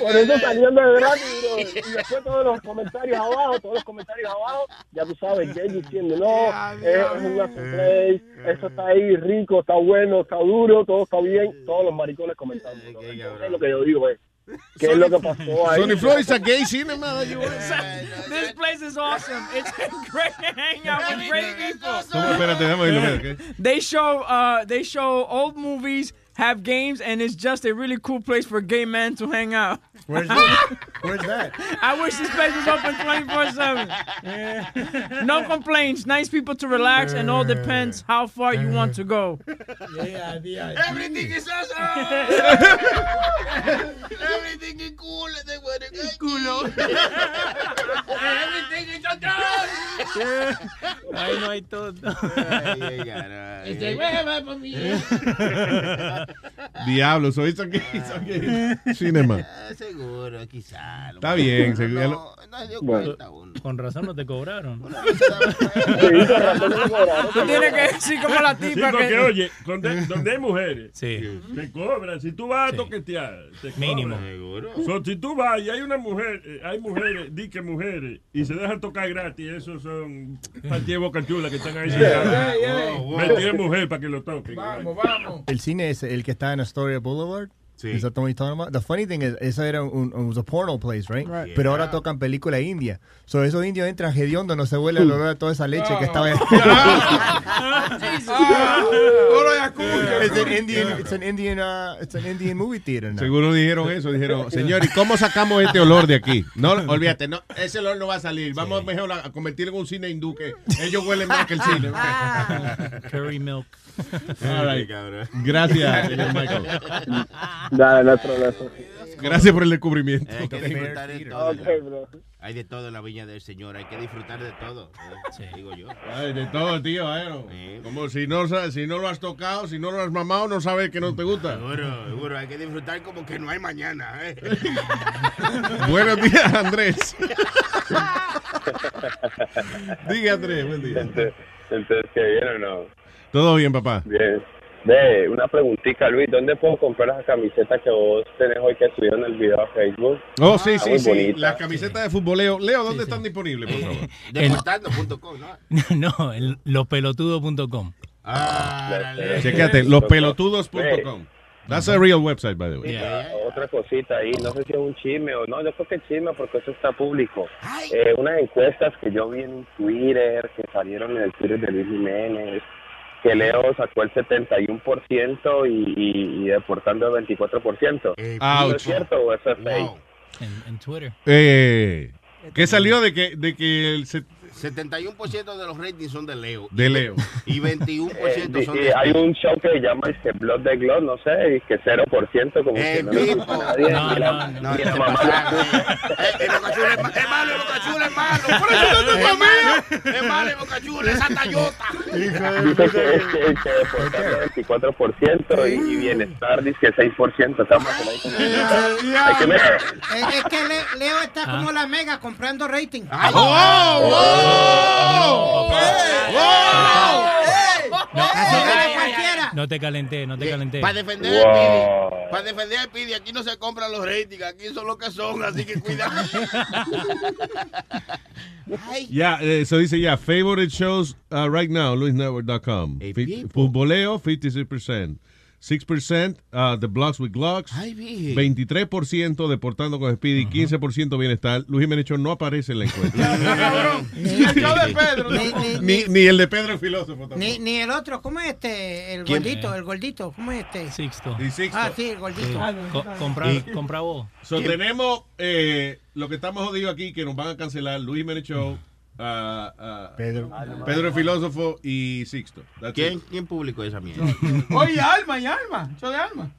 Por eso saliendo de gratis. Y después todos los comentarios abajo, todos los comentarios abajo, ya tú sabes, Jay diciendo, no, es, es un place, eso está ahí rico, está bueno, está duro, todo está bien, todos los maricones comentando. bro. Entonces, lo que yo digo es, ¿qué es lo que pasó ahí? Sony Flow is a gay cinema. that you want. This place is awesome. It's great to hang out with great people. Espérate, déjame oírlo, espérate, ¿qué? They show uh they show old movies, have games, and it's just a really cool place for gay men to hang out. Where's that? Where's that? I wish this place was open 24-7. No complaints. Nice people to relax, and all depends how far you want to go. Yeah, yeah, Everything is awesome. Everything is cool. They want to culo. Everything is awesome. Ahí no hay todo. Este hueva por mí. Diablo, soy so gay cinema. Eh, Seguro, quizá. Está bien, seguro. No, no se dio Bueno. cuenta uno. Con razón no te cobraron. Tú tienes que decir como la Sí, tipa porque que... oye, donde, donde hay mujeres, Sí. te cobran. Si tú vas a toquetear, te Mínimo. cobran. So, si tú vas y hay una mujer, eh, hay mujeres, di que mujeres, y se dejan tocar gratis, esos son partidas de boca chula que están ahí yeah. En mujer para que lo toquen. Vamos, vamos. El cine es el que está en Astoria Boulevard. Sí. Is that the one you're talking about? The funny thing is, eso era un, un- was a porno place, right? Right. Pero ahora tocan película india. So esos indios entran hediondo, no se huele el olor a toda esa leche que estaba. It's an Indian, it's an Indian, uh, it's an Indian movie theater now. Seguro dijeron eso, dijeron, señor, ¿y cómo sacamos este olor de aquí? No, olvídate, no, ese olor no va a salir. Vamos mejor a convertirlo en un cine hindú que ellos huelen más que el cine. Curry milk. All right. Gracias, señor Michael. Dale, no hay problema. Gracias por el descubrimiento. Hay que disfrutar de todo. Ok, bro. Hay de todo en la viña del Señor. Hay que disfrutar de todo. eh, Digo yo. Ay, de todo, tío, eh, Como si no, sa- si no lo has tocado, si no lo has mamado, no sabes que no te gusta. Seguro, seguro. Hay que disfrutar como que no hay mañana. eh. Buenos días, Andrés. Diga, Andrés, buen día. Entonces, entonces, ¿qué bien o no? Todo bien, papá. Bien. Ve, una preguntita, Luis, ¿dónde puedo comprar esa camiseta que vos tenés hoy que subió en el video a Facebook? Oh, sí, Está sí, sí. bonita. Las camisetas de futboleo. Leo, ¿dónde están disponibles, por favor? Deportando.com, ¿no? no, el lospelotudos.com. Ah, Chequéate, lospelotudos.com. That's a real website, by the way. Otra- Otra cosita ahí, no sé si es un chisme o no, yo creo que es chisme porque eso está público. Eh, unas encuestas que yo vi en Twitter, que salieron en el Twitter de Luis Jiménez, que Leo sacó el 71% y, y, y deportando el 24%. ¿No Ouch. es cierto o eso es fake? En, en Twitter. Eh, ¿Qué salió de que, de que el, set- 71% de los ratings son de Leo. De Leo. Y 21% Eh, son y de hay Speedy. un show que se llama este Blood de Gloss, no sé, y que 0% como que no le gusta a nadie. No, y la, no, no, y. Eh, el Chula es ma- es malo, el es malo. Por eso no Es malo. Es malo, el Boca Chula, esa tallota. dice que, que, que deportaron el 24% y, y bienestar dice que 6%. Estamos ahí como- Hay que. Es, es que Le- Leo está como la mega comprando rating. Así No te calenté, no te calenté. Para defender a Speedy, para defender a Speedy, aquí no se compran los ratings, aquí son lo que son, así que cuidado. Yeah, eso dice ya, favorite shows uh, right now, luisnetwork.com. Fi- Futboleo, 56%. 6% uh, The Blocks with Glocks. Ay, virgen. 23% Deportando con Speedy. 15% Bienestar. Luis Jiménez Show no aparece en la encuesta. Ni el de Pedro, el de Pedro el filósofo tampoco. Ni, ni el otro, ¿cómo es este? El ¿Quién? gordito, el gordito, ¿cómo es este? Sixto. Ah, sí, el gordito. Co- compra, Y- compra vos. So, tenemos eh, lo que estamos jodidos aquí, que nos van a cancelar Luis Jiménez Ah, Pedro. Pedro el filósofo y Sixto. That's ¿Quién, it. ¿Quién publicó esa mierda? Oye, Alma y Alma. Show de Alma.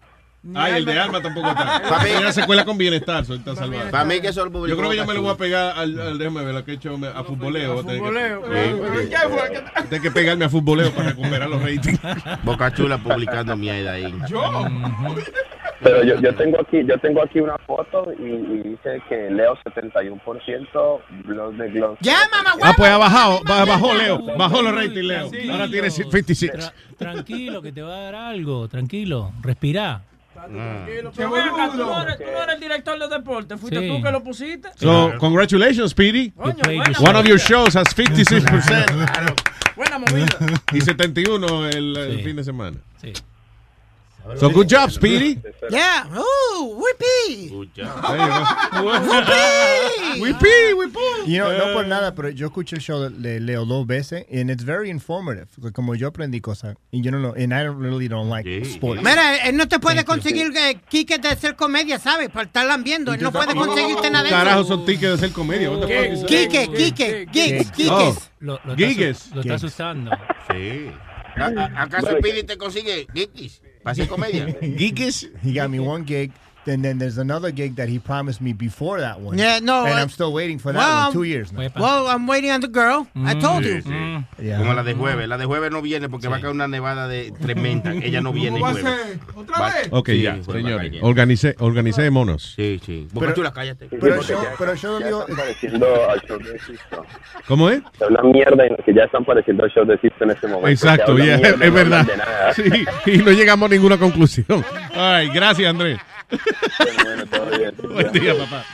Ah, el de Alma tampoco está. Pa' mí- Ella se cuela con bienestar, soy tan salvado. Para mí que eso lo publicó Yo creo que yo me lo voy a pegar al, al déjame ver, lo que he hecho a futboleo. a Futboleo. Sí, ¿Qué fue? ¿Qué- Tengo que pegarme a futboleo para recuperar los ratings. Boca Chula publicando mierda ahí. Pero yo, yo tengo aquí yo tengo aquí una foto y, y dice que Leo 71%, Blood de Gloss. Ya, mamá, Ah, pues ha bajado, ba- bajó Leo, bajó los ratings Leo. Ahora tiene 56. Tra- tranquilo, que te va a dar algo. Tranquilo. Respirá. Tranquilo, pero ven acá, tú no, eres, tú no eres el director de deporte, fuiste Sí. tú que lo pusiste. So, congratulations, Speedy. Coño, buena One of your movida. shows has 56%. Buena movida. Y 71 el, el Sí. fin de semana. Sí. So good job, Speedy. Yeah, uh, whippy. Whippy, whippy. You know, no Eh. por nada, pero yo escuché el show de- Leo dos veces and it's very informative. Como yo aprendí cosas y yo no lo, and I don't- really don't like sports. Mira, él no te puede conseguir eh, tickets de hacer comedia, ¿sabes? Para estarla viendo. Él no puede conseguirte nada de eso. Carajo, son tickets de hacer comedia. Quique, Quique, Gigs, Oh, Quiques. Lo. Está, asustando. Sí. ¿A- a- ¿Acaso Speedy te consigue Gikis para hacer comedia? Geekis, he got me one gig. And then there's another gig that he promised me before that one. Yeah, no, And uh, I'm still waiting for that well, one. Two years now. Well, I'm waiting on the girl. I told you. Yeah. Como la de jueves. La de jueves no viene porque va a caer una nevada de tremenda. Ella no viene ¿Cómo va a jueves. ser? ¿Otra Va- vez? Ok, Sí, ya, a señores. caer. Organicé, organicémonos. Sí, sí. Pero- Chula, cállate. Pero yo, pero yo Ya digo, están pareciendo al show de Sisto. ¿Cómo es? Se habla mierda y que ya están pareciendo al show de Sisto en este momento. Exacto, mierda, es no verdad. Sí, y no llegamos a ninguna conclusión. Ay, gracias, Andrés. Bueno, todo bien. Buen día, papá.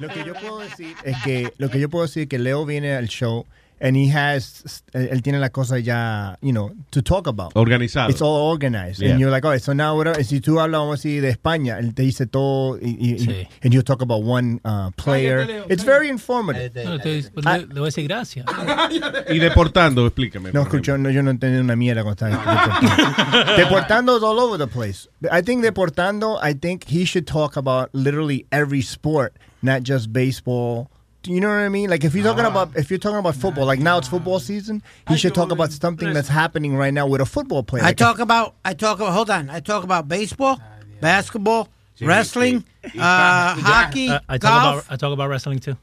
lo que yo puedo decir es que lo que yo puedo decir es que Leo viene al show and he has él tiene la cosa ya, you know, to talk about. Organizado. It's all organized. Yeah. And you're like, oh, so now what, si tú hablas, vamos a decir, de España, él te dice todo, y, y, Sí. and you'll talk about one uh, player. Cállate, Leo, It's cállate. very informative. No, te- pues, Ah. le, le voy a decir gracias. Y deportando, explícame. No, escucho, no, yo no entendí una mierda cuando estaba deportando. deportando is all over the place. I think deportando, I think he should talk about literally every sport, not just baseball. Do You know what I mean? Like if you're talking about if you're talking about football, like now it's football season, he should talk about something that's happening right now with a football player. I Like talk about, I talk about, hold on. I talk about baseball, basketball, wrestling, uh, hockey, Uh, I talk golf, about I talk about wrestling too.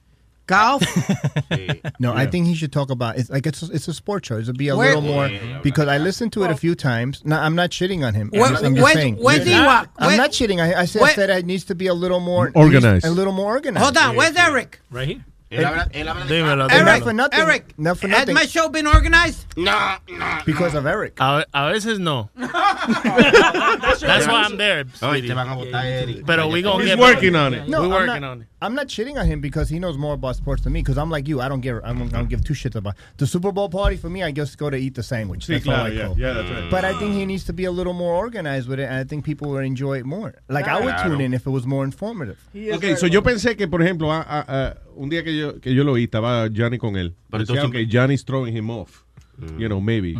golf. No, I think he should talk about it's like it's it's a sport show. It should be a Where- little more because I listened to it a few times. No, I'm not shitting on him. I'm just, I'm just where- saying. where's Ewok? I'm Where- not shitting. I, I said, where- I said it needs to be a little more Organized. A little more organized. Hold on, where's Eric? Right here. Él habla, él habla de Dímelo, And dímelo. not for nothing. Eric, Not for has my show been organized? No, no. because of Eric. A, a veces no. That's why I'm there. Oye, Speedy. te van a votar, Eric. Pero we gonna He's get working on it. No, We're working not, on it. I'm not shitting on him because he knows more about sports than me. Because I'm like you, I don't give, I don't, I don't give two shits about the Super Bowl party. For me, I just go to eat the sandwich. Sí, That's all I yeah, go. yeah, that's right. But I think he needs to be a little more organized with it, and I think people would enjoy it more. Like I would Claro. tune in if it was more informative. Ok, so yo pensé que, por ejemplo, a- a- a- un día que yo, que yo lo oí, estaba Johnny con él. Pero Decía, tú ok, Johnny's throwing him off. You know, maybe.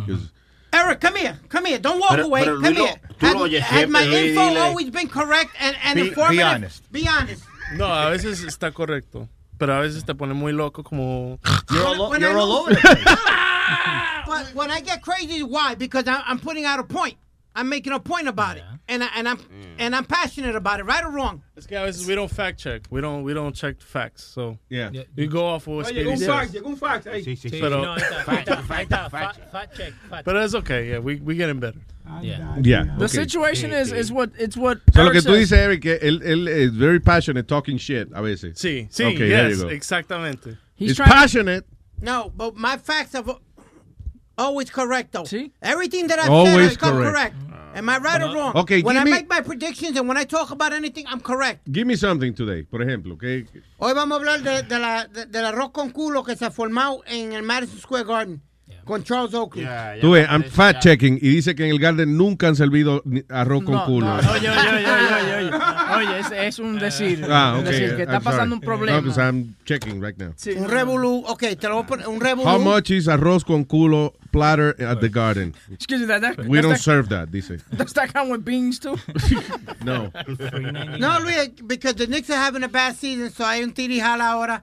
Eric, come here, come here. Don't walk Pero- away. pero come Luis here. lo oyes has my Luis, info dile. always been correct and, and Be- be informative? honest. Be honest. No, a veces está correcto. pero a veces te pone muy loco como... You're all- When you're all over But when I get crazy, why? Because I, I'm putting out a point. I'm making a point about it, and I, and I'm and I'm passionate about it, right or wrong. Es que a veces we don't fact check. We don't, we don't check facts. So Yeah. we go off of what oh, Oye, llegó un Speedy fax, says. llegó un. Sí, sí, sí. Pero, ahí está, fact- fact check, fact pero it's okay. Yeah, we, we getting better. Yeah. Yeah, The okay. situation is, is what, it's what O sea, lo Eric que tú dices, Eric, que él, él es very passionate talking shit a veces. Sí, sí, Okay, there yes, you go. exactamente. He's passionate. No, but my facts have always correct though. See, everything that I've Always said, I come correct. correct. Am I right or wrong? Okay, when give I me- make my predictions and when I talk about anything, I'm correct. Give me something today, por ejemplo. que Hoy vamos a hablar de, de la, de- del arroz con culo que se ha formado en el Madison Square Garden con Charles Oakley. Tú ves, I'm fact checking y dice que en el Garden nunca han servido arroz con No, culo. no, oye, oye, oye, oye, oye, oye. Oye, es, es un decir. Ah, okay. decir que está I'm pasando sorry. un problema. No, because I'm checking right now. Sí, un revolú, ok, te lo voy a poner, un revolú. How much is arroz con culo platter at the Garden? Excuse me, that, that, We don't that, serve that, dice. Does that count with beans too? No. No, Luis, because the Knicks are having a bad season, so hay un tirijala ahora.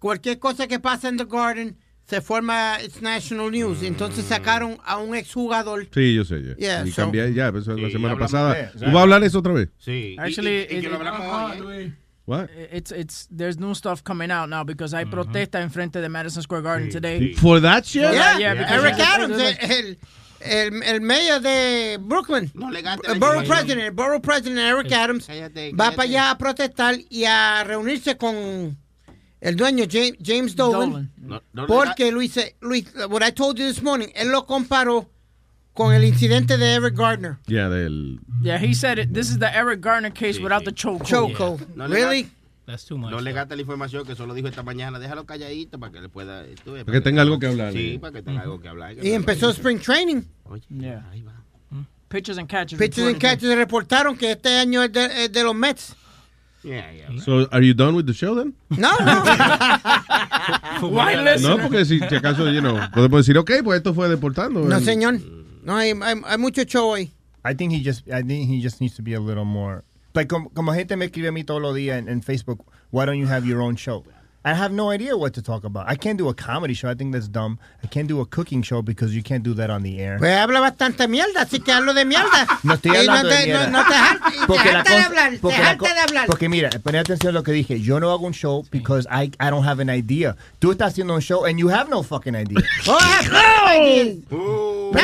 Cualquier cosa que pasa en the Garden se forma it's national news. Entonces sacaron a un exjugador. Sí, yo sé. Ya. Yeah, y so- cambié ya, pues, la Sí, semana pasada. eso, ¿Tú vas a hablar de eso otra vez? Sí. Actually, y, y- y que it- lo hablamos hoy, ¿eh? What? It's it's there's new stuff coming out now because hay protesta en frente de Madison Square Garden today. For that shit? Yeah, Yeah, because Eric Adams, el, el, el mayor de Brooklyn, el borough president, borough president Eric Adams, va para allá a protestar y a reunirse con el dueño James, James Dolan, No, no le porque Luis, Luis, what I told you this morning, él lo comparó con el incidente de Eric Gardner. Ya, del. Yeah, he said it. This is the Eric Garner case without the choke. Choco. No Really? That's too much. No le gasta la información que solo dijo esta mañana. Déjalo calladito para que le pueda. tú ves, Para que tenga algo que hablar. Sí, para que tenga algo que hablar. Y empezó spring training. Yeah. Pitches and catches. Pitchers and catchers reportaron que este año es de, es de los Mets. Yeah, yeah. Mm. So, are you done with the show then? No, no. Why listen? No, porque si, si acaso, you know, podemos decir, ok, pues esto fue deportando. No, And- señor. No, hay, hay, hay mucho show hoy. I think he just I think he just needs to be a little more like como, como gente me escribe a mí todos los días en, en Facebook, why don't you have your own show? I have no idea what to talk about. I can't do a comedy show. I think that's dumb. I can't do a cooking show because you can't do that on the air. Pues habla bastante mierda, así que hablo de mierda. No estoy Y hablando no de te, mierda. No, no te jar- Porque te la harta de cosa- hablar, porque te la harta co- de hablar. Porque mira, pon atención a lo que dije. Yo no hago un show because I, I don't have an idea. Tú estás haciendo un show and you have no fucking idea. Oh, I have no ideas.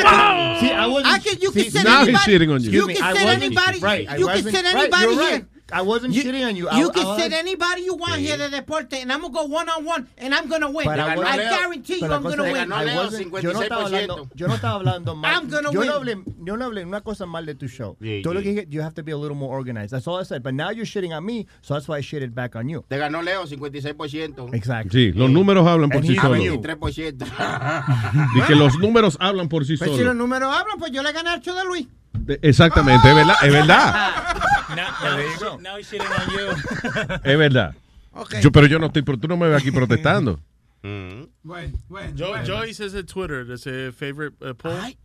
Ah, see, I wasn't. I can, you can see, sit now he's anybody, shitting on you. You me, can I sit anybody. Right, I you can wasn't- sit right, anybody here. right. I wasn't shitting on you. I- You I can was- sit anybody you want here de deporte, and I'm gonna go one on one, and I'm gonna win. But I I, wasn't- guarantee you, pero I'm cosa gonna win. I wasn't- yo no estaba hablando, yo no estaba hablando mal. I'm gonna yo win. no hablé, yo no hablé una cosa mal de tu show. Yeah, Todo lo yeah. que dije, you have to be a little more organized. That's all I said. But now you're shitting on me, so that's why I shitted back on you. Te ganó Leo 56%. Exactly. Sí, los números hablan por sí solos. you. 23%. Y que los números hablan por sí Pues si los solos. números hablan, pues yo le gané al show de Luis. Exactamente, es verdad, es verdad. Now, now, he's- now he's shitting on you. Es verdad. Okay. Yo, pero yo no estoy, pero tú no me ves aquí protestando. Bueno, bueno. Yo, bueno. yo hice ese Twitter, ese favorite uh, poll.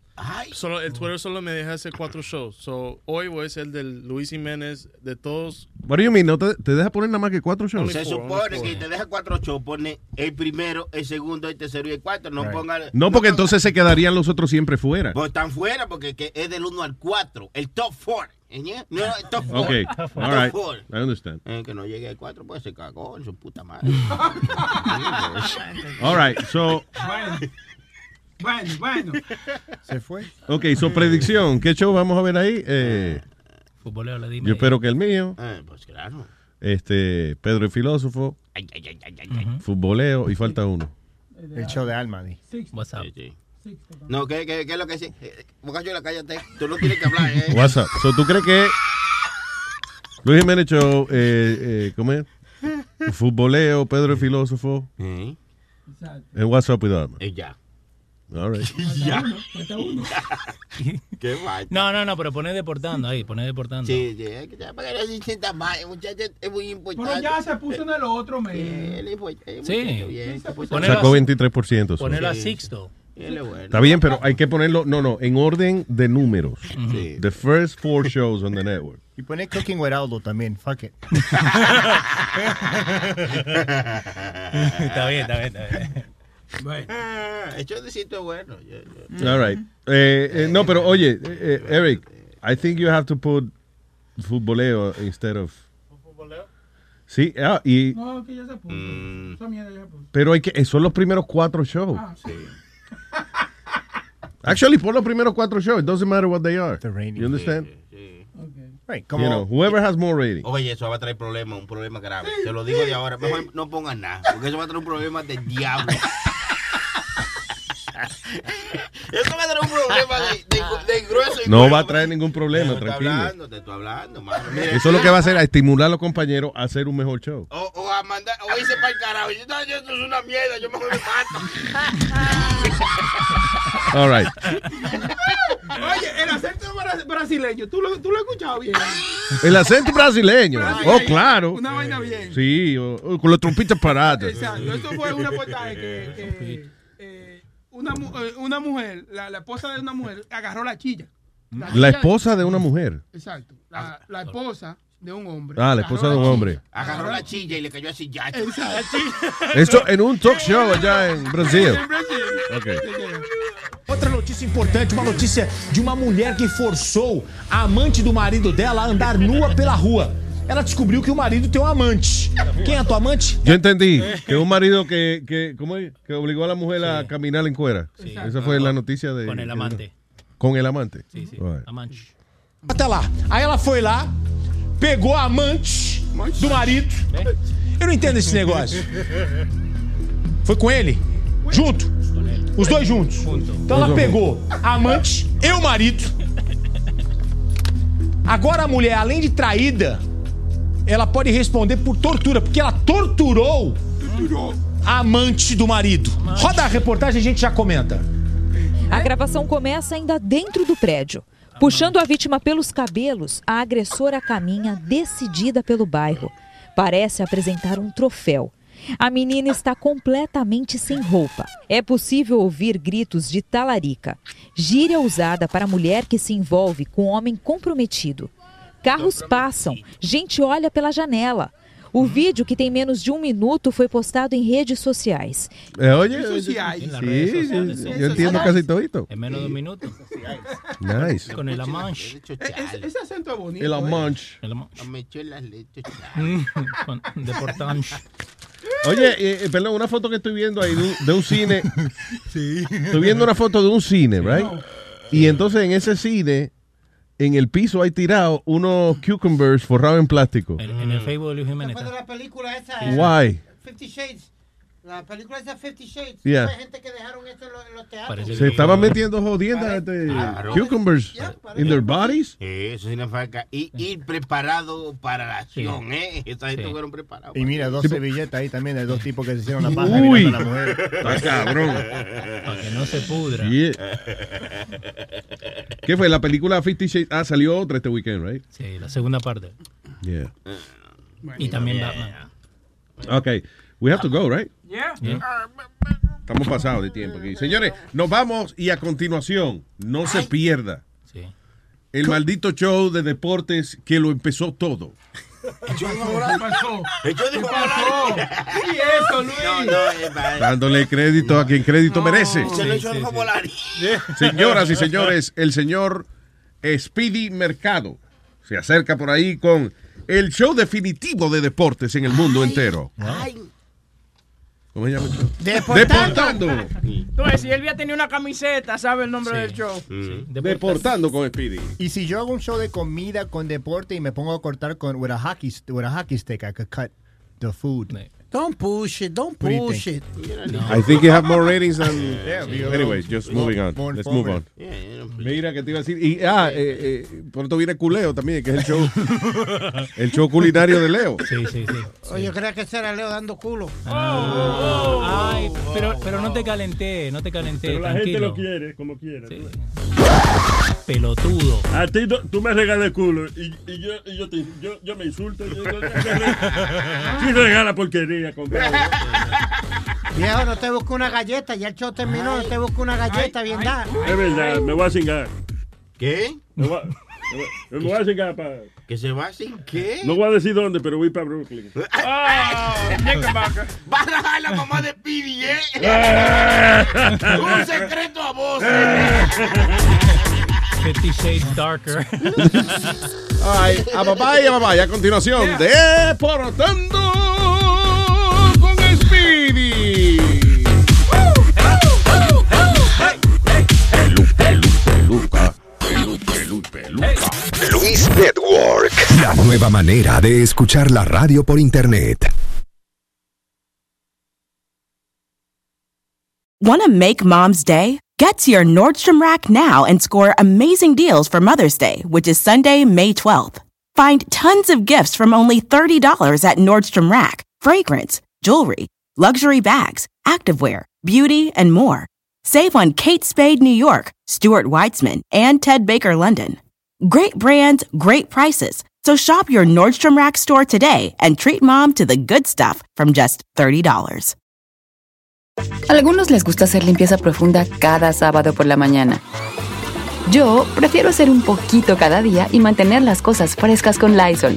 Solo, el Twitter solo me deja hacer cuatro shows. So, hoy voy a ser el del Luis Jiménez, de todos. What do you mean? ¿No te, te deja poner nada más que cuatro shows? Se supone que te deja cuatro shows, pone el primero, el segundo, el tercero y el cuarto. No Right. ponga. No, porque entonces se quedarían los otros siempre fuera. Pues están fuera porque que es del 1 al 4. El top 4. ¿eh? No, el top 4. Ok, all right. I understand. Eh, que no llegue al 4, pues se cagó en su puta madre. All right, so, Bueno, bueno. Se fue. ok, so predicción. ¿Qué show vamos a ver ahí? Eh, Futboleo, le dime. yo espero que el mío. Eh, pues claro. Este, Pedro el filósofo, Ay, ay, ay, ay, ay, ay. futboleo y falta uno. El show de Alma, di. What's up? Sí, sí. No, ¿qué, qué, qué es lo que sí? Eh, Bocachuela, cállate. Tú no tienes que hablar, ¿eh? What's up? So, ¿tú crees que Luis Jiménez Show, eh, eh, ¿cómo es? Futboleo, Pedro el filósofo, Eh, en What's Up with Alma. eh, ya. All right. Ya. Qué mal. No, no, no, pero pone deportando ahí, pone deportando. Sí, sí, es que se sienta mal, muchacho, es muy importante. Pero ya se puso en el otro, me. Él es muy- es Sí. bien, se puso- Ponelo Sacó a- 23%. so. Ponelo a. Sixto. Está bien, pero hay que ponerlo, no, no, en orden de números. Sí. The first four shows on the network. Y pone Cooking with Aldo también. Fuck it. está bien, está bien, está bien. Ah, el showcito es bueno. Yo- yo- All right. Eh, eh, no, pero oye, eh, eh, Eric, I think you have to put futboleo instead of. Sí, ah, y, No, que ya se puso. Mm. Esa mierda ya se puso. pero hay que, eh, son los primeros cuatro shows. Ah, sí. Actually, pon los primeros cuatro shows. It doesn't matter what they are. You understand? Right, You know, whoever has more rating. Oye, eso va a traer problemas, un problema grave. Te lo digo de ahora. Mejor no pongan nada, porque eso va a traer un problema del diablo. eso va a traer un problema de, de- de grueso y No bueno. va a traer ningún problema, Te estoy tranquilo. hablando, te estoy hablando, mano. Mira, Eso es lo que va a hacer, a estimular a los compañeros a hacer un mejor show. O, o a mandar, o irse para el carajo. Yo, no, yo, esto es una mierda, yo mejor me mato. All right. Oye, el acento bra- brasileño, ¿tú lo, tú lo has escuchado bien. El acento brasileño. Oh, claro. Una vaina bien. Sí, o- o con los trompitas paradas. Exacto. Esto fue un reportaje que, que, una, eh, una mujer, la, la esposa de una mujer, agarró la chilla. La chilla- esposa de una mujer. Exacto. La, la esposa de un hombre. Ah, la esposa de un hombre. Agarró la chilla y le cayó así ya. Eso en un talk show allá en Brasil. Ok. Outra notícia importante, uma notícia de uma mulher que forçou a amante do marido dela a andar nua pela rua. Ela descobriu que o marido tem um amante. Quem é tua amante? Yo entendí que un marido que, que, ¿cómo es? que obligó a la mujer a caminar en cuera. Esa fue la noticia de. Con el amante. Con el amante. Sí, sí. Right. Amante. Até lá. Aí ela foi lá, pegou a amante do marido. Eu não entendo esse negócio. Foi com ele? Junto? Os dois juntos. Então ela pegou a amante e o marido. Agora a mulher, além de traída, ela pode responder por tortura, porque ela torturou a amante do marido. Roda a reportagem, a gente já comenta. A gravação começa ainda dentro do prédio. Puxando a vítima pelos cabelos, a agressora caminha decidida pelo bairro. Parece apresentar um troféu. A menina está completamente sem roupa. É possível ouvir gritos de talarica. Gíria usada para mulher que se envolve com homem comprometido. Carros passam, gente olha pela janela. O vídeo, que tem menos de um minuto, foi postado em redes sociais. Eh, oye, Redes sí, En las redes yo- sociales, yo, sí. entiendo casi todo. En menos de un minuto. Nice. Con el Amanche. E- ese, ese acento es bonito. El. Amanche. El Amanche. Me echó las leches. Con- De Portanche. Oye, eh, eh, perdón, una foto que estoy viendo ahí de un, de un cine. Estoy viendo una foto de un cine, right? Y entonces en ese cine, en el piso hay tirado unos cucumbers forrados en plástico. En, en el Facebook de Luis Jiménez. Después de la película esa. Why? Fifty Shades. La película esa Fifty Shades. Yeah. Hay gente que dejaron esto en los, en los teatros. Parece Se estaban metiendo jodiendas este, Claro. cucumbers in their bodies. Eh, Eso significa ir, ir preparado para la acción, ¿eh? Esta gente fueron preparados. Y mira, dos servilletas ahí también de dos tipos que se hicieron la paja Uy. mirando a la mujer. Está cabrón. Para que no se pudra. Yeah. ¿Qué fue? La película Fifty Shades. Ah, salió otra este weekend, right? Sí, la segunda parte. Yeah. Y también Batman. Okay. We have to go, right? Yeah. Estamos pasados de tiempo aquí. Señores, nos vamos y a continuación, no se pierda el maldito show de deportes que lo empezó todo. ¿Qué pasó? ¿Qué ¿Qué pasó? ¿Y eso, Luis? No, no, Dándole crédito a quien crédito merece. Se lo hizo Alfa Volari. Señoras y señores, el señor Speedy Mercado se acerca por ahí con el show definitivo de deportes en el mundo entero. ¿Cómo se llama el show? Deportando. Deportando. Entonces, si él había tenido una camiseta, sabe el nombre del show. Deportando con Speedy. Y si yo hago un show de comida con deporte y me pongo a cortar con with a hockey with a hockey stick, I could cut the food. Don't push it, don't push think? it. I think you have more ratings than. Yeah, Anyways, just moving on. Let's move on. informative. Mira que te iba a decir. Y ah, eh, eh, pronto viene Culeo también, que es el show. el show culinario de Leo. Sí, sí, sí. Oye, yo creía que ese era Leo dando culo. Ay, pero, pero no te calenté, no te calenté. Pero la tranquilo. gente lo quiere, como quiera. Sí. Pelotudo. A ti no- tú me regalas el culo y, y yo, y yo, te, yo, yo me insulto. Yo, yo, yo- ¿Quién regala porquería, compadre? Viejo, no te busco una galleta. Ya el show terminó, no te busco una galleta bien dada. Es verdad, me voy a cingar. ¿Qué? Me voy a- Me voy a llegar para... ¿Que se va sin qué? No voy a decir dónde, pero voy para Brooklyn. Va a dejar la mamá de Pidi, ¿eh? Un secreto a vos. Fifty Shades Darker. Ay, a papá y a mamá. Y a continuación, Deportando Luis Network, la nueva manera de escuchar la radio por internet. Want to make mom's day? Get to your Nordstrom Rack now and score amazing deals for Mother's Day, which is Sunday, May 12th. Find tons of gifts from only $30 at Nordstrom Rack fragrance, jewelry, luxury bags, activewear, beauty, and more. Save on Kate Spade New York, Stuart Weitzman, and Ted Baker London. Great brands, great prices. So shop your Nordstrom Rack store today and treat mom to the good stuff from just $30. Algunos les gusta hacer limpieza profunda cada sábado por la mañana. Yo prefiero hacer un poquito cada día y mantener las cosas frescas con Lysol.